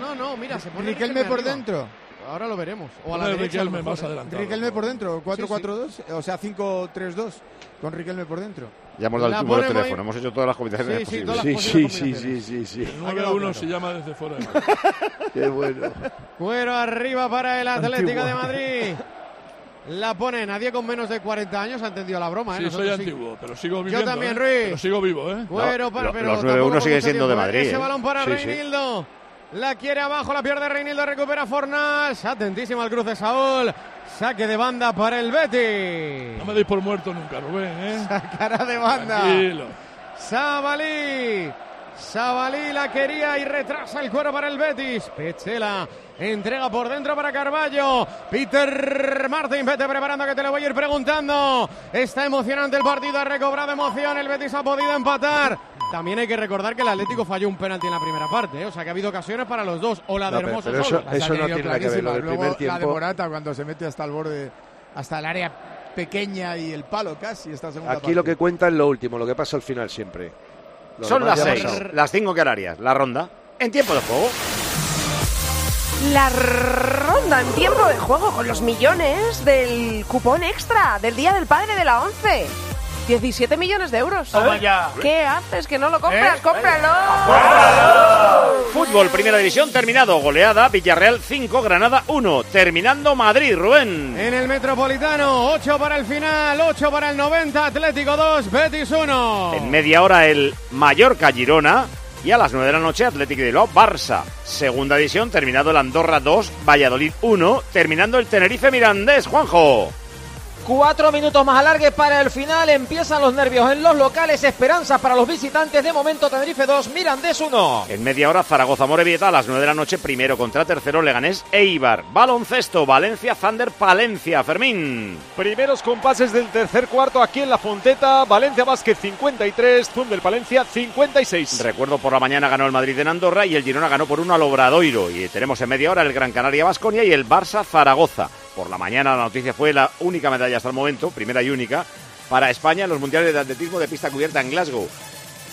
[SPEAKER 13] No, no, mira, se pone
[SPEAKER 12] Riquelme por
[SPEAKER 13] arriba.
[SPEAKER 12] dentro.
[SPEAKER 13] Ahora lo veremos. O a la derecha,
[SPEAKER 8] Riquelme más adelantado.
[SPEAKER 12] Riquelme por dentro, 4-4-2, o sea, 5-3-2, con Riquelme por dentro.
[SPEAKER 2] Ya hemos dado el número de teléfono,
[SPEAKER 13] ahí.
[SPEAKER 2] hemos hecho todas las combinaciones
[SPEAKER 13] Sí, sí,
[SPEAKER 2] posibles.
[SPEAKER 13] todas las
[SPEAKER 4] Sí, sí, sí, sí, sí, sí.
[SPEAKER 8] El 9-1
[SPEAKER 13] claro.
[SPEAKER 8] se llama desde fuera.
[SPEAKER 4] Qué bueno.
[SPEAKER 13] Cuero arriba para el Atlético
[SPEAKER 8] Antiguo.
[SPEAKER 13] de Madrid. La pone nadie con menos de 40 años, ha entendido la broma, ¿eh?
[SPEAKER 8] Sí,
[SPEAKER 13] Nosotros
[SPEAKER 8] soy
[SPEAKER 13] sí.
[SPEAKER 8] antiguo, pero sigo viviendo.
[SPEAKER 13] Yo también,
[SPEAKER 8] ¿eh?
[SPEAKER 13] Ruiz.
[SPEAKER 8] Pero sigo vivo, ¿eh?
[SPEAKER 13] Cuero para,
[SPEAKER 2] lo-
[SPEAKER 13] pero
[SPEAKER 2] los
[SPEAKER 13] tampoco
[SPEAKER 2] 9-1
[SPEAKER 13] por
[SPEAKER 2] siguen
[SPEAKER 13] mucho
[SPEAKER 2] siendo de
[SPEAKER 13] tiempo, ¿eh?
[SPEAKER 2] Madrid,
[SPEAKER 13] Ese
[SPEAKER 2] ¿eh?
[SPEAKER 13] balón para
[SPEAKER 2] Sí, sí.
[SPEAKER 13] Reinildo. La quiere abajo, la pierde Reinildo, recupera Fornals. Atentísimo al cruce Saúl. Saque de banda para el Betis.
[SPEAKER 8] No me deis por muerto nunca, Rubén, ¿eh?
[SPEAKER 13] Cara de banda.
[SPEAKER 8] Tranquilo.
[SPEAKER 13] Sabalí. Sabalí la quería y retrasa el cuero para el Betis. Pechela entrega por dentro para Carballo. Peter Martin, vete preparando que te lo voy a ir preguntando. Está emocionante el partido, ha recobrado emoción. El Betis ha podido empatar. También hay que recordar que el Atlético falló un penalti en la primera parte, ¿eh? o sea que ha habido ocasiones para los dos. O la de
[SPEAKER 4] No,
[SPEAKER 13] Hermoso
[SPEAKER 4] pero
[SPEAKER 13] solo.
[SPEAKER 4] eso- eso no tiene nada que ver. Lo del
[SPEAKER 12] Luego
[SPEAKER 4] primer
[SPEAKER 12] la de
[SPEAKER 4] tiempo.
[SPEAKER 12] Morata cuando se mete hasta el borde, hasta el área pequeña y el palo casi, esta segunda
[SPEAKER 4] Aquí lo
[SPEAKER 12] parte.
[SPEAKER 4] que cuenta es lo último, lo que pasa al final siempre. Lo
[SPEAKER 2] Son las
[SPEAKER 4] ya ha
[SPEAKER 2] 6,
[SPEAKER 4] pasado.
[SPEAKER 2] las 5 Canarias, la ronda. En tiempo de juego.
[SPEAKER 6] La ronda en tiempo de juego con los millones del cupón extra del Día del Padre de la 11. 17 millones de euros.
[SPEAKER 11] Toma ya.
[SPEAKER 6] ¿Qué haces? ¿Que no lo compras?
[SPEAKER 11] ¿Eh?
[SPEAKER 6] ¡Cómpralo!
[SPEAKER 2] Fútbol, primera división, terminado. Goleada, Villarreal 5, Granada 1. Terminando Madrid, Rubén.
[SPEAKER 13] En el Metropolitano, 8 para el final, 8 para el 90, Atlético 2, Betis 1.
[SPEAKER 2] En media hora el Mallorca Girona y a las 9 de la noche Atlético de Bilbao Barça. Segunda división terminado el Andorra 2, Valladolid 1, terminando el Tenerife Mirandés, Juanjo.
[SPEAKER 28] Cuatro minutos más alargue para el final. Empiezan los nervios en los locales. Esperanzas para los visitantes. De momento, Tenerife 2, Mirandés 1.
[SPEAKER 2] En media hora Zaragoza Morevieta a las 9 de la noche, primero contra tercero Leganés Eibar. Baloncesto, Valencia Thunder Palencia, Fermín.
[SPEAKER 17] Primeros compases del tercer cuarto aquí en la Fonteta. Valencia Basket 53, Thunder Palencia 56.
[SPEAKER 2] Recuerdo por la mañana ganó el Madrid en Andorra y el Girona ganó por uno al Obradoiro. Y tenemos en media hora el Gran Canaria Basconia y el Barça Zaragoza. Por la mañana la noticia fue la única medalla hasta el momento, primera y única, para España en los Mundiales de Atletismo de pista cubierta en Glasgow.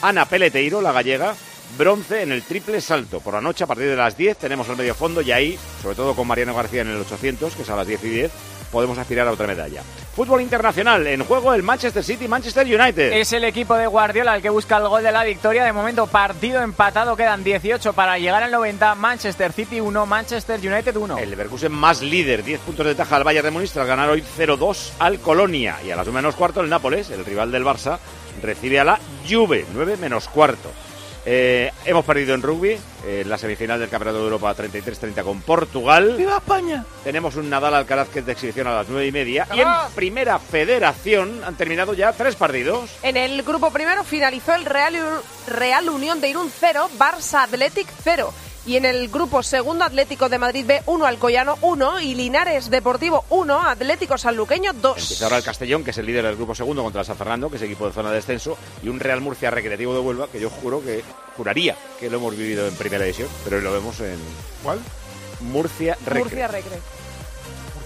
[SPEAKER 2] Ana Peleteiro, la gallega, bronce en el triple salto. Por la noche, a partir de las 10, tenemos el medio fondo y ahí, sobre todo con Mariano García en el 800, que es a las 10 y 10, podemos aspirar a otra medalla. Fútbol internacional, en juego el Manchester City-Manchester United.
[SPEAKER 11] Es el equipo de Guardiola el que busca el gol de la victoria. De momento, partido empatado. Quedan 18 para llegar al 90. Manchester City 1, Manchester United 1.
[SPEAKER 2] El Leverkusen más líder, 10 puntos de taja al Bayern de Múnich tras ganar hoy 0-2 al Colonia. Y a las 9 menos cuarto el Nápoles, el rival del Barça, recibe a la Juve, 9 menos cuarto. Eh, hemos perdido en rugby, eh, la semifinal del Campeonato de Europa 33-30 con Portugal.
[SPEAKER 7] ¡Viva España!
[SPEAKER 2] Tenemos un Nadal Alcaraz que es de exhibición a las 9 y media. Y en Primera Federación han terminado ya tres partidos.
[SPEAKER 6] En el grupo primero finalizó el Real, Real Unión de Irún 0, Barça Athletic 0. Y en el grupo segundo, Atlético de Madrid B 1, Alcoyano 1 y Linares Deportivo 1, Atlético Sanluqueño 2.
[SPEAKER 2] Empieza ahora el Castellón, que es el líder del grupo segundo contra San Fernando, que es equipo de zona de descenso, y un Real Murcia Recreativo de Huelva, que yo juro que juraría que lo hemos vivido en primera división, pero hoy lo vemos en
[SPEAKER 10] ¿Cuál?
[SPEAKER 2] Murcia Recre.
[SPEAKER 6] Murcia Recre.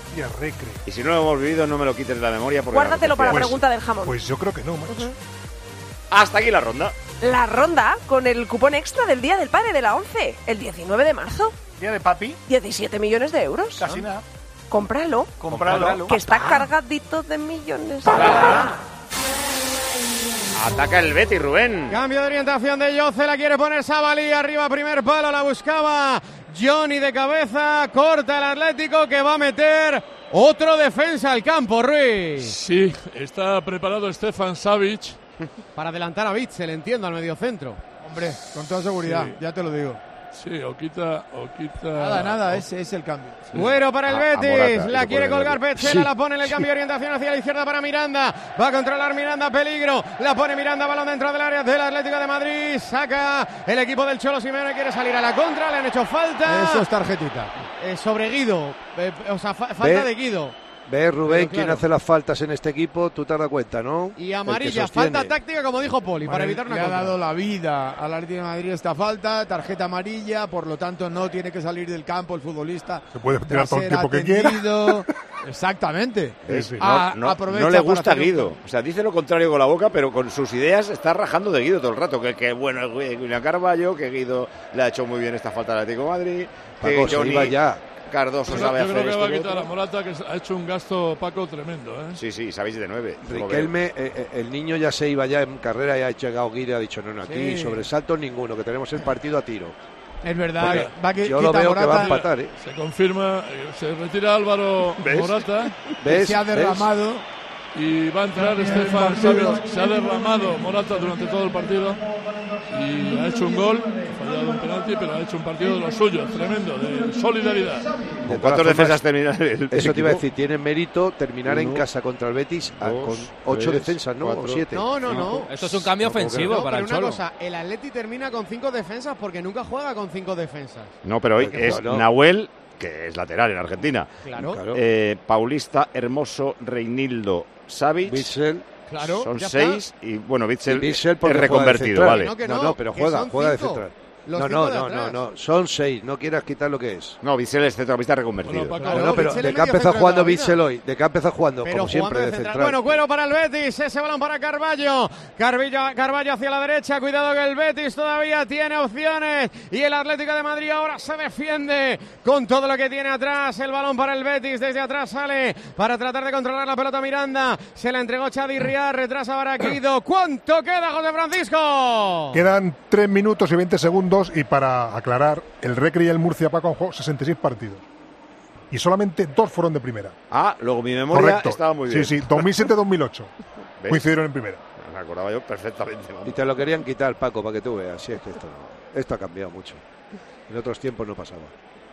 [SPEAKER 10] Murcia Recre.
[SPEAKER 2] Y si no lo hemos vivido, no me lo quites de la memoria. Porque
[SPEAKER 6] Guárdatelo para la
[SPEAKER 2] Pues-
[SPEAKER 6] pregunta del jamón.
[SPEAKER 10] Pues yo creo que no, macho.
[SPEAKER 2] Hasta aquí la ronda.
[SPEAKER 6] La ronda con el cupón extra del Día del Padre de la 11, el 19 de marzo.
[SPEAKER 23] Día de papi.
[SPEAKER 6] 17 millones de euros.
[SPEAKER 23] Casi nada.
[SPEAKER 6] Cómpralo.
[SPEAKER 23] Cómpralo.
[SPEAKER 6] Que está cargadito de millones.
[SPEAKER 2] Ataca el Betty, Rubén.
[SPEAKER 13] Cambio de orientación de Yoce, la quiere poner Sabalí, arriba primer palo, la buscaba Johnny de cabeza, corta el Atlético que va a meter otro defensa al campo, Ruiz.
[SPEAKER 8] Sí, está preparado Stefan Savic.
[SPEAKER 13] Para adelantar a Bitzel, entiendo, al mediocentro.
[SPEAKER 12] Hombre, con toda seguridad,
[SPEAKER 8] Sí.
[SPEAKER 12] ya te lo digo.
[SPEAKER 8] Sí, o quita, o quita.
[SPEAKER 12] Nada, nada, ese es el cambio.
[SPEAKER 13] Bueno para el
[SPEAKER 8] A- a
[SPEAKER 13] Betis,
[SPEAKER 8] Morata,
[SPEAKER 13] la quiere colgar Petzela,
[SPEAKER 8] Sí.
[SPEAKER 13] la pone en el cambio de orientación hacia la izquierda para Miranda, va a controlar Miranda, peligro, la pone Miranda, balón dentro del área del Atlético de Madrid, saca el equipo del Cholo Simeone, quiere salir a la contra, le han hecho falta.
[SPEAKER 12] Eso es tarjetita.
[SPEAKER 13] Eh, sobre Guido, eh, o sea, fa- falta
[SPEAKER 4] Ve-
[SPEAKER 13] de Guido.
[SPEAKER 4] ¿Ves, Rubén, quién hace las faltas en este equipo? Tú te has dado cuenta, ¿no?
[SPEAKER 13] Y amarilla, falta táctica, como dijo Poli, para evitar una
[SPEAKER 12] le ha
[SPEAKER 13] contra.
[SPEAKER 12] dado la vida al Atlético de Madrid esta falta, tarjeta amarilla, por lo tanto no tiene que salir del campo el futbolista.
[SPEAKER 10] Se puede tirar todo el tiempo que quiera.
[SPEAKER 12] Exactamente. Ah,
[SPEAKER 2] no, no- le gusta Guido. O sea, dice lo contrario con la boca, pero con sus ideas está rajando de Guido todo el rato. Que, que bueno, es William Carballo, que Guido le ha hecho muy bien esta falta al Atlético de Madrid. Que
[SPEAKER 4] Paco, se
[SPEAKER 2] Johnny
[SPEAKER 4] iba ya.
[SPEAKER 2] Cardoso
[SPEAKER 8] Yo,
[SPEAKER 2] sabe
[SPEAKER 8] yo
[SPEAKER 2] hacer
[SPEAKER 8] creo que
[SPEAKER 2] esto
[SPEAKER 8] va a quitar a. Morata, que ha hecho un gasto Paco tremendo. ¿eh?
[SPEAKER 2] Sí, sí, sabéis de nueve.
[SPEAKER 4] Riquelme, eh, eh, el niño ya se iba ya en carrera y ha llegado Guido y ha dicho, no, no, aquí
[SPEAKER 12] Sí.
[SPEAKER 4] sobresaltos ninguno, que tenemos el partido a tiro.
[SPEAKER 12] Es verdad, va a que-
[SPEAKER 4] yo lo veo que va a
[SPEAKER 12] Morata.
[SPEAKER 4] empatar, ¿eh?
[SPEAKER 8] Se confirma, eh, se retira Álvaro
[SPEAKER 4] ¿Ves?
[SPEAKER 8] Morata.
[SPEAKER 4] ¿Ves?
[SPEAKER 12] Se ha
[SPEAKER 4] ¿Ves?
[SPEAKER 8] Y va a entrar Estefan Savic. Se ha derramado Morata durante todo el partido. Y ha hecho un gol, ha fallado un penalti, pero ha hecho un partido de los suyos, tremendo, de solidaridad.
[SPEAKER 4] De
[SPEAKER 2] ¿Con
[SPEAKER 4] formas,
[SPEAKER 2] defensas termina el, el
[SPEAKER 4] Eso te iba a decir, tiene mérito terminar en casa contra el Betis a-
[SPEAKER 2] dos,
[SPEAKER 4] con ocho
[SPEAKER 2] tres,
[SPEAKER 4] defensas, ¿no?
[SPEAKER 2] cuatro,
[SPEAKER 4] o siete.
[SPEAKER 13] No, no, no.
[SPEAKER 9] Esto es un cambio
[SPEAKER 4] No, ¿cómo que
[SPEAKER 9] ofensivo
[SPEAKER 13] No,
[SPEAKER 9] para
[SPEAKER 13] pero
[SPEAKER 9] el
[SPEAKER 13] una
[SPEAKER 9] Cholo.
[SPEAKER 13] cosa, el Atleti termina con cinco defensas porque nunca juega con cinco defensas.
[SPEAKER 2] No, pero hoy es
[SPEAKER 4] no.
[SPEAKER 2] Nahuel, que es lateral en Argentina.
[SPEAKER 13] Claro.
[SPEAKER 4] Claro.
[SPEAKER 2] Eh, Paulista, Hermoso, Reinildo, Savic.
[SPEAKER 4] Bitzel,
[SPEAKER 13] Claro,
[SPEAKER 2] Son seis y bueno, Bitzel, es reconvertido, vale.
[SPEAKER 13] No, que
[SPEAKER 4] No,
[SPEAKER 13] no,
[SPEAKER 4] no, pero
[SPEAKER 13] que
[SPEAKER 4] juega, juega de central.
[SPEAKER 13] Los
[SPEAKER 4] No, no, no, no, no, son seis, no quieras quitar lo que es.
[SPEAKER 2] No, Bitzel es centrocampista reconvertido.
[SPEAKER 8] Bueno,
[SPEAKER 13] Claro,
[SPEAKER 4] Bueno, pero ¿de qué ha empezado jugando. Bitzel hoy? ¿De qué ha empezado jugando?
[SPEAKER 13] Pero
[SPEAKER 4] Como siempre, de central.
[SPEAKER 13] Bueno, cuero para el Betis. Ese balón para Carballo. Carballo, Carballo hacia la derecha. Cuidado que el Betis todavía tiene opciones. Y el Atlético de Madrid ahora se defiende con todo lo que tiene atrás. El balón para el Betis. Desde atrás sale para tratar de controlar la pelota Miranda. Se la entregó Chadi Riar. Retrasa para Guido. ¿Cuánto queda, José Francisco?
[SPEAKER 10] Quedan 3 minutos y 20 segundos y para aclarar, el Recre y el Murcia Paco han jugado 66 partidos. Y solamente dos fueron de primera.
[SPEAKER 2] Ah, luego mi memoria
[SPEAKER 10] Correcto.
[SPEAKER 2] estaba muy bien.
[SPEAKER 10] Sí, sí, 2007-2008.
[SPEAKER 2] ¿Ves?
[SPEAKER 10] Coincidieron en primera.
[SPEAKER 2] Me acordaba yo perfectamente. vamos.
[SPEAKER 4] Y te lo querían quitar, Paco, para que tú veas. Sí, es que esto, esto ha cambiado mucho. En otros tiempos no pasaba.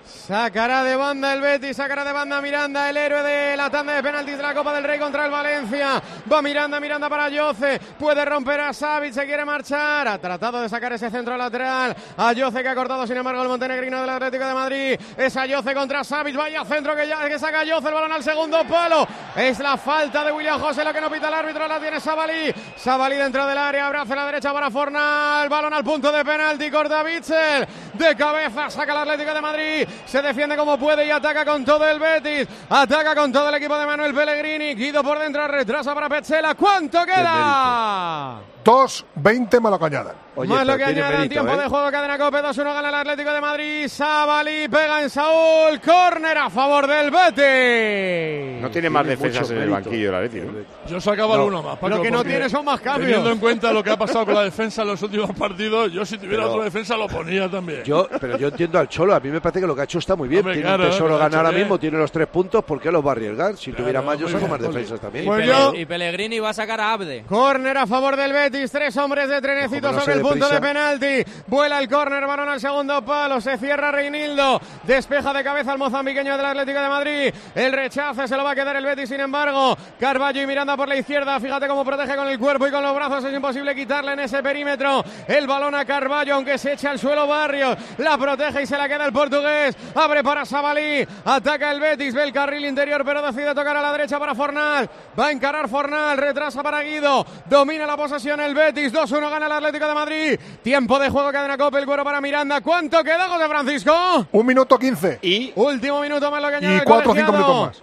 [SPEAKER 13] Sacará de banda el Betis, sacará de banda Miranda, el héroe de la tanda de penaltis de la Copa del Rey contra el Valencia. Va Miranda, Miranda para Yoce, puede romper a Savic, se quiere marchar. Ha tratado de sacar ese centro lateral. A Yoce que ha cortado, sin embargo, el montenegrino del Atlético de Madrid. Es a Yoce contra Savic, vaya centro que, ya, que saca Yoce, el balón al segundo palo. Es la falta de William José, lo que no pita el árbitro, la tiene Sabalí. Sabalí dentro del área, abraza la derecha para Fornal. Balón al punto de penalti, corta Bitzel. De cabeza, saca el Atlético de Madrid. Se defiende como puede y ataca con todo el Betis. Ataca con todo el equipo de Manuel Pellegrini. Guido por dentro, retrasa para Petzela. ¿Cuánto queda?
[SPEAKER 10] 2-20 más lo que añadan.
[SPEAKER 4] Oye,
[SPEAKER 13] Más lo
[SPEAKER 4] pero
[SPEAKER 13] que
[SPEAKER 4] tiene
[SPEAKER 13] añadan,
[SPEAKER 4] mérito,
[SPEAKER 13] tiempo
[SPEAKER 4] ¿eh?
[SPEAKER 13] de juego, cadena Cope, 2-1 gana el Atlético de Madrid, Sabalí pega en Saúl, córner a favor del Betis.
[SPEAKER 2] No tiene más
[SPEAKER 4] Tiene
[SPEAKER 2] defensas en el banquillo el Atleti, ¿no?
[SPEAKER 8] Yo sacaba
[SPEAKER 4] No,
[SPEAKER 8] alguno más, Paco,
[SPEAKER 13] Lo que no tiene son más cambios.
[SPEAKER 8] Teniendo en cuenta lo que ha pasado con la defensa en los últimos partidos, yo si tuviera
[SPEAKER 4] Pero-
[SPEAKER 8] otra defensa lo ponía también.
[SPEAKER 4] Yo, pero yo entiendo al Cholo, a mí me parece que lo que ha hecho está muy bien.
[SPEAKER 8] Hombre,
[SPEAKER 4] tiene
[SPEAKER 8] claro,
[SPEAKER 4] un tesoro ganar ahora mismo, tiene los tres puntos, ¿por qué los va a arriesgar? Si
[SPEAKER 8] Claro,
[SPEAKER 4] tuviera más, yo saco
[SPEAKER 8] bien,
[SPEAKER 4] más defensas también.
[SPEAKER 9] Y,
[SPEAKER 13] Pues
[SPEAKER 9] y Pellegrini va a sacar a Abde.
[SPEAKER 13] Córner a favor del Betis, tres hombres de trenecito
[SPEAKER 4] no
[SPEAKER 13] sobre el punto de penalti. Vuela el córner, varón al segundo palo, se cierra Reinildo, despeja de cabeza al mozambiqueño del Atlético de Madrid. El rechace se lo va a quedar el Betis, sin embargo. Carballo y Miranda por la izquierda, fíjate cómo protege con el cuerpo y con los brazos, es imposible quitarle en ese perímetro. El balón a Carballo, aunque se echa al suelo Barrios, la protege y se la queda el portugués. Abre para Sabalí, ataca el Betis, ve el carril interior, pero decide tocar a la derecha para Fornal. Va a encarar Fornal, retrasa para Guido, domina la posesión el Betis, 2-1 gana el Atlético de Madrid. Tiempo de juego, cadena Copa, el cuero para Miranda. ¿Cuánto queda, José Francisco?
[SPEAKER 10] Un minuto 15.
[SPEAKER 2] Y
[SPEAKER 13] Último minuto más lo que añade
[SPEAKER 10] Y 4 o 5
[SPEAKER 13] colegiado.
[SPEAKER 10] minutos más.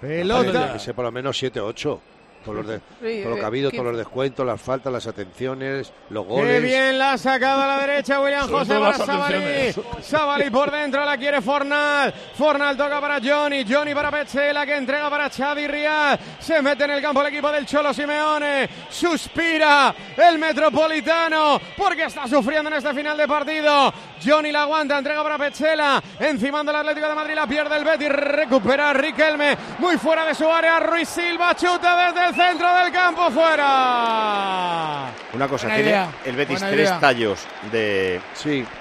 [SPEAKER 13] Pelota.
[SPEAKER 4] Que sea por lo menos 7 o 8. Por, los de, por lo que ha
[SPEAKER 6] eh,
[SPEAKER 4] habido, todos los descuentos, las faltas, las atenciones, los
[SPEAKER 13] Qué
[SPEAKER 4] goles.
[SPEAKER 13] bien la ha sacado a la derecha William José
[SPEAKER 8] todo
[SPEAKER 13] para
[SPEAKER 8] atenciones.
[SPEAKER 13] Sabalí por dentro la quiere Fornal. Fornal toca para Johnny. Johnny para Petzela que entrega para Xavi Rial. Se mete en el campo el equipo del Cholo Simeone. Suspira el Metropolitano porque está sufriendo en este final de partido. Johnny la aguanta, entrega para Petzela. Encimando el Atlético de Madrid la pierde el Betis. Recupera Riquelme. Muy fuera de su área. Ruiz Silva chuta desde el el centro del campo fuera.
[SPEAKER 2] Una cosa,
[SPEAKER 13] Buena
[SPEAKER 2] tiene
[SPEAKER 13] idea,
[SPEAKER 2] el Betis
[SPEAKER 13] buena
[SPEAKER 2] tres
[SPEAKER 13] idea.
[SPEAKER 2] tallos de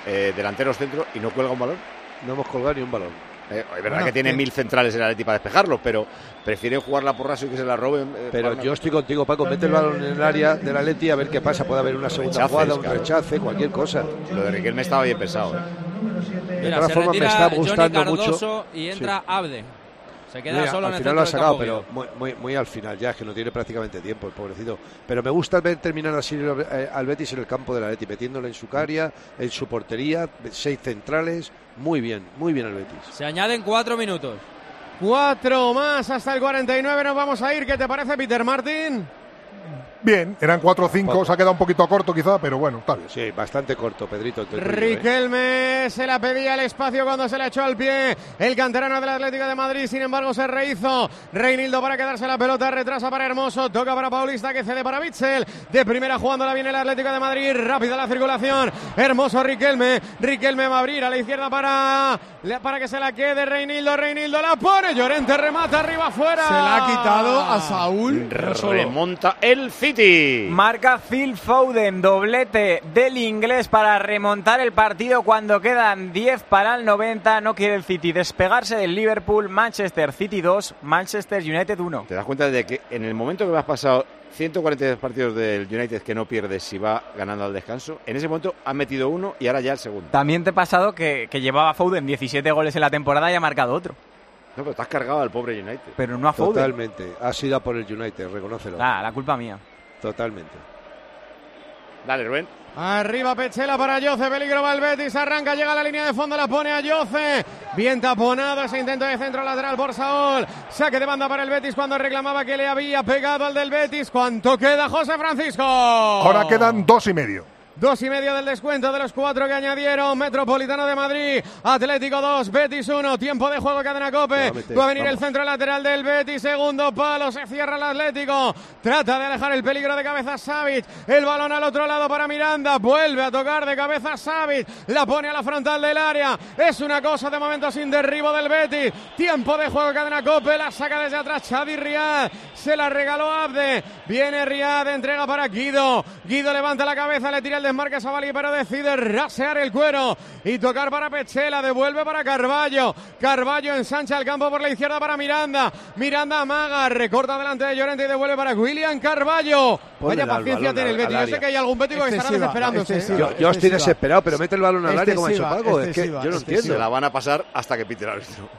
[SPEAKER 2] eh, delanteros centro y no cuelga un balón.
[SPEAKER 4] No hemos colgado ni un balón.
[SPEAKER 2] Eh, es verdad
[SPEAKER 4] Bueno,
[SPEAKER 2] que tiene
[SPEAKER 4] que-
[SPEAKER 2] mil centrales en el Atleti para despejarlos, pero prefieren jugarla por raso y que se la roben. eh,
[SPEAKER 4] Pero yo estoy contigo, Paco. Mete el balón en el área del Atleti a ver qué pasa. Puede haber una segunda
[SPEAKER 2] Rechaces,
[SPEAKER 4] jugada, un
[SPEAKER 2] claro.
[SPEAKER 4] rechace, cualquier cosa.
[SPEAKER 2] Lo de Riquelme estaba bien pensado. ¿eh?
[SPEAKER 4] De todas formas, me está gustando mucho.
[SPEAKER 9] y entra
[SPEAKER 4] Sí.
[SPEAKER 9] Abde. Se queda
[SPEAKER 4] Mira,
[SPEAKER 9] solo
[SPEAKER 4] al
[SPEAKER 9] en el
[SPEAKER 4] final lo ha sacado, pero muy, muy, muy al final ya, es que no tiene prácticamente tiempo el pobrecito. Pero me gusta ver terminar así eh, al Betis en el campo del Atleti, metiéndole en su área, en su portería, seis centrales. Muy bien, muy bien el Betis.
[SPEAKER 9] Se añaden cuatro minutos.
[SPEAKER 13] Cuatro más hasta el 49. Nos vamos a ir. ¿Qué te parece, Peter Martin?
[SPEAKER 10] Bien, eran 4 o 5,
[SPEAKER 4] Poco.
[SPEAKER 10] se ha quedado un poquito corto quizá, pero bueno, está bien.
[SPEAKER 4] Sí, bastante corto, Pedrito. ¿eh?
[SPEAKER 13] Riquelme se la pedía el espacio cuando se le echó al pie el canterano del Atlético de Madrid, sin embargo se rehizo Reinildo para quedarse la pelota, retrasa para Hermoso, toca para Paulista que cede para Bitzel, de primera jugándola bien el Atlético de Madrid, rápida la circulación, Hermoso Riquelme, Riquelme va a abrir a la izquierda para, para que se la quede Reinildo, Reinildo la pone, Llorente remata arriba afuera.
[SPEAKER 12] Se la ha quitado a Saúl.
[SPEAKER 2] Remonta el City.
[SPEAKER 11] Marca Phil Foden, doblete del inglés para remontar el partido cuando quedan 10 para el 90. No quiere el City despegarse del Liverpool, Manchester City 2, Manchester United 1.
[SPEAKER 2] ¿Te das cuenta de que en el momento que me has pasado 142 partidos del United que no pierdes si va ganando al descanso, en ese momento han metido uno y ahora ya el segundo.
[SPEAKER 11] También te he pasado que, que llevaba Foden 17 goles en la temporada y ha marcado otro.
[SPEAKER 2] No, pero te has cargado al pobre United.
[SPEAKER 11] Pero no a Foden.
[SPEAKER 4] Totalmente. Ha sido a por el United, reconócelo.
[SPEAKER 11] Ah, la culpa mía.
[SPEAKER 4] Totalmente.
[SPEAKER 2] Dale, Rubén.
[SPEAKER 13] Arriba Pechela para Yoce, peligro va el Betis, arranca, llega a la línea de fondo, la pone a Yoce, bien taponado ese intento de centro lateral por Saúl, saque de banda para el Betis cuando reclamaba que le había pegado al del Betis, ¿cuánto queda José Francisco?
[SPEAKER 10] Ahora quedan dos y medio.
[SPEAKER 13] Dos y medio del descuento de los cuatro que añadieron. Metropolitano de Madrid, Atlético 2, Betis 1. Tiempo de juego, cadena Cope. Va a venir
[SPEAKER 4] vamos.
[SPEAKER 13] el centro lateral del Betis. Segundo palo, se cierra el Atlético. Trata de alejar el peligro de cabeza Savic. El balón al otro lado para Miranda. Vuelve a tocar de cabeza Savic. La pone a la frontal del área. Es una cosa de momento sin derribo del Betis. Tiempo de juego, cadena Cope. La saca desde atrás Xavi Riad. Se la regaló Abde. Viene Riad, entrega para Guido. Guido levanta la cabeza, le tira el desmarque a Savali, pero decide rasear el cuero y tocar para Pechela. Devuelve para Carballo. Carballo ensancha el campo por la izquierda para Miranda. Miranda amaga, recorta delante de Llorente y devuelve para William Carballo.
[SPEAKER 4] Ponle
[SPEAKER 13] Vaya paciencia tiene el Betis. Yo sé que hay algún bético que estará
[SPEAKER 12] Excesiva,
[SPEAKER 13] desesperándose.
[SPEAKER 12] excesiva.
[SPEAKER 4] Yo, yo estoy desesperado, pero mete el balón al área como ha hecho
[SPEAKER 12] Excesiva,
[SPEAKER 4] Paco. Es que
[SPEAKER 12] excesiva,
[SPEAKER 4] yo no
[SPEAKER 12] excesiva.
[SPEAKER 2] Se
[SPEAKER 4] entiendo.
[SPEAKER 2] la van a pasar hasta que pite el árbitro.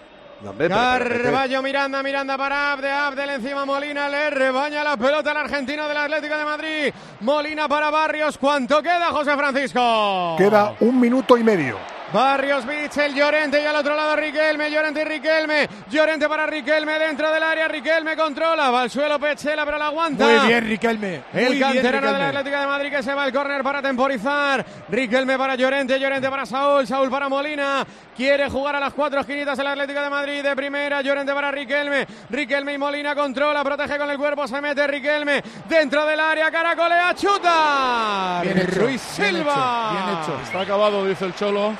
[SPEAKER 4] Hombre, pero- pero
[SPEAKER 13] Miranda, Miranda para Abde, Abdel encima Molina, le rebaña la pelota al argentino del Atlético de Madrid. Molina para Barrios, ¿cuánto queda José Francisco?
[SPEAKER 10] Queda un minuto y medio.
[SPEAKER 13] Barrios, Bitzel, Llorente y al otro lado Riquelme, Llorente y Riquelme, Llorente para Riquelme dentro del área, Riquelme controla, va al suelo Pechela pero la aguanta.
[SPEAKER 12] Muy bien, Riquelme.
[SPEAKER 13] El
[SPEAKER 12] Muy
[SPEAKER 13] canterano del
[SPEAKER 12] Riquelme.
[SPEAKER 13] Atlético de Madrid que se va al córner para temporizar. Riquelme para Llorente, Llorente para Saúl, Saúl para Molina. Quiere jugar a las cuatro esquinitas el Atlético de Madrid de primera. Llorente para Riquelme. Riquelme y Molina controla, protege con el cuerpo, se mete Riquelme dentro del área, caracolea, chuta.
[SPEAKER 12] Bien hecho,
[SPEAKER 13] Ruiz
[SPEAKER 12] bien
[SPEAKER 13] Silva.
[SPEAKER 12] hecho, bien hecho.
[SPEAKER 8] Está acabado, dice el Cholo.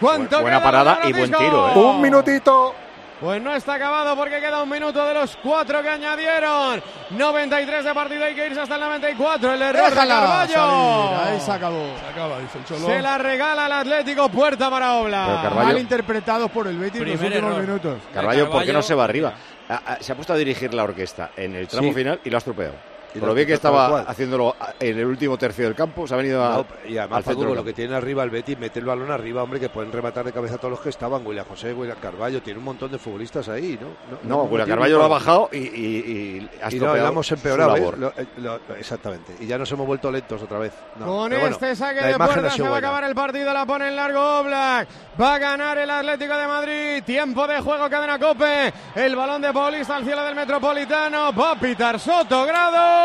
[SPEAKER 13] ¿Cuánto
[SPEAKER 2] Buena parada y buen tiro, ¿eh?
[SPEAKER 10] Un minutito.
[SPEAKER 13] Pues no está acabado porque queda un minuto de los cuatro que añadieron. 93 de partido, hay que irse hasta el 94. El error de
[SPEAKER 12] Déjala
[SPEAKER 13] Carballo.
[SPEAKER 12] salir, Ahí se acabó.
[SPEAKER 8] Se acaba, dice el Cholo.
[SPEAKER 13] Se la regala el Atlético, puerta para Obla.
[SPEAKER 2] Carballo-
[SPEAKER 12] Mal interpretados por el Betis en los últimos
[SPEAKER 9] error.
[SPEAKER 12] minutos.
[SPEAKER 2] Carballo, ¿por qué no
[SPEAKER 9] Carballo-
[SPEAKER 2] se va arriba? Ah, ah, se ha puesto a dirigir la orquesta en el tramo
[SPEAKER 4] Sí.
[SPEAKER 2] final y lo ha estropeado. Por
[SPEAKER 4] lo
[SPEAKER 2] lo bien que estaba
[SPEAKER 4] cual.
[SPEAKER 2] haciéndolo en el último tercio del campo, se ha venido a,
[SPEAKER 4] No, y además,
[SPEAKER 2] al
[SPEAKER 4] Paco, con lo que tiene arriba el Betis, mete el balón arriba, hombre, que pueden rematar de cabeza a todos los que estaban. William José, William Carballo, tiene un montón de futbolistas ahí, ¿no?
[SPEAKER 2] No,
[SPEAKER 4] hemos
[SPEAKER 2] William Carballo lo ha bajado y, y- y ha
[SPEAKER 4] Y no,
[SPEAKER 2] estropeado
[SPEAKER 4] la hemos empeorado. Lo- eh, lo- exactamente. Y ya nos hemos vuelto lentos otra vez. No,
[SPEAKER 13] Con
[SPEAKER 4] bueno,
[SPEAKER 13] este saque de puerta se va a acabar el partido, la pone en largo Oblak. Va a ganar el Atlético de Madrid. Tiempo de juego, cadena Cope. El balón de Paulista al cielo del Metropolitano. Va a pitar Soto Grado.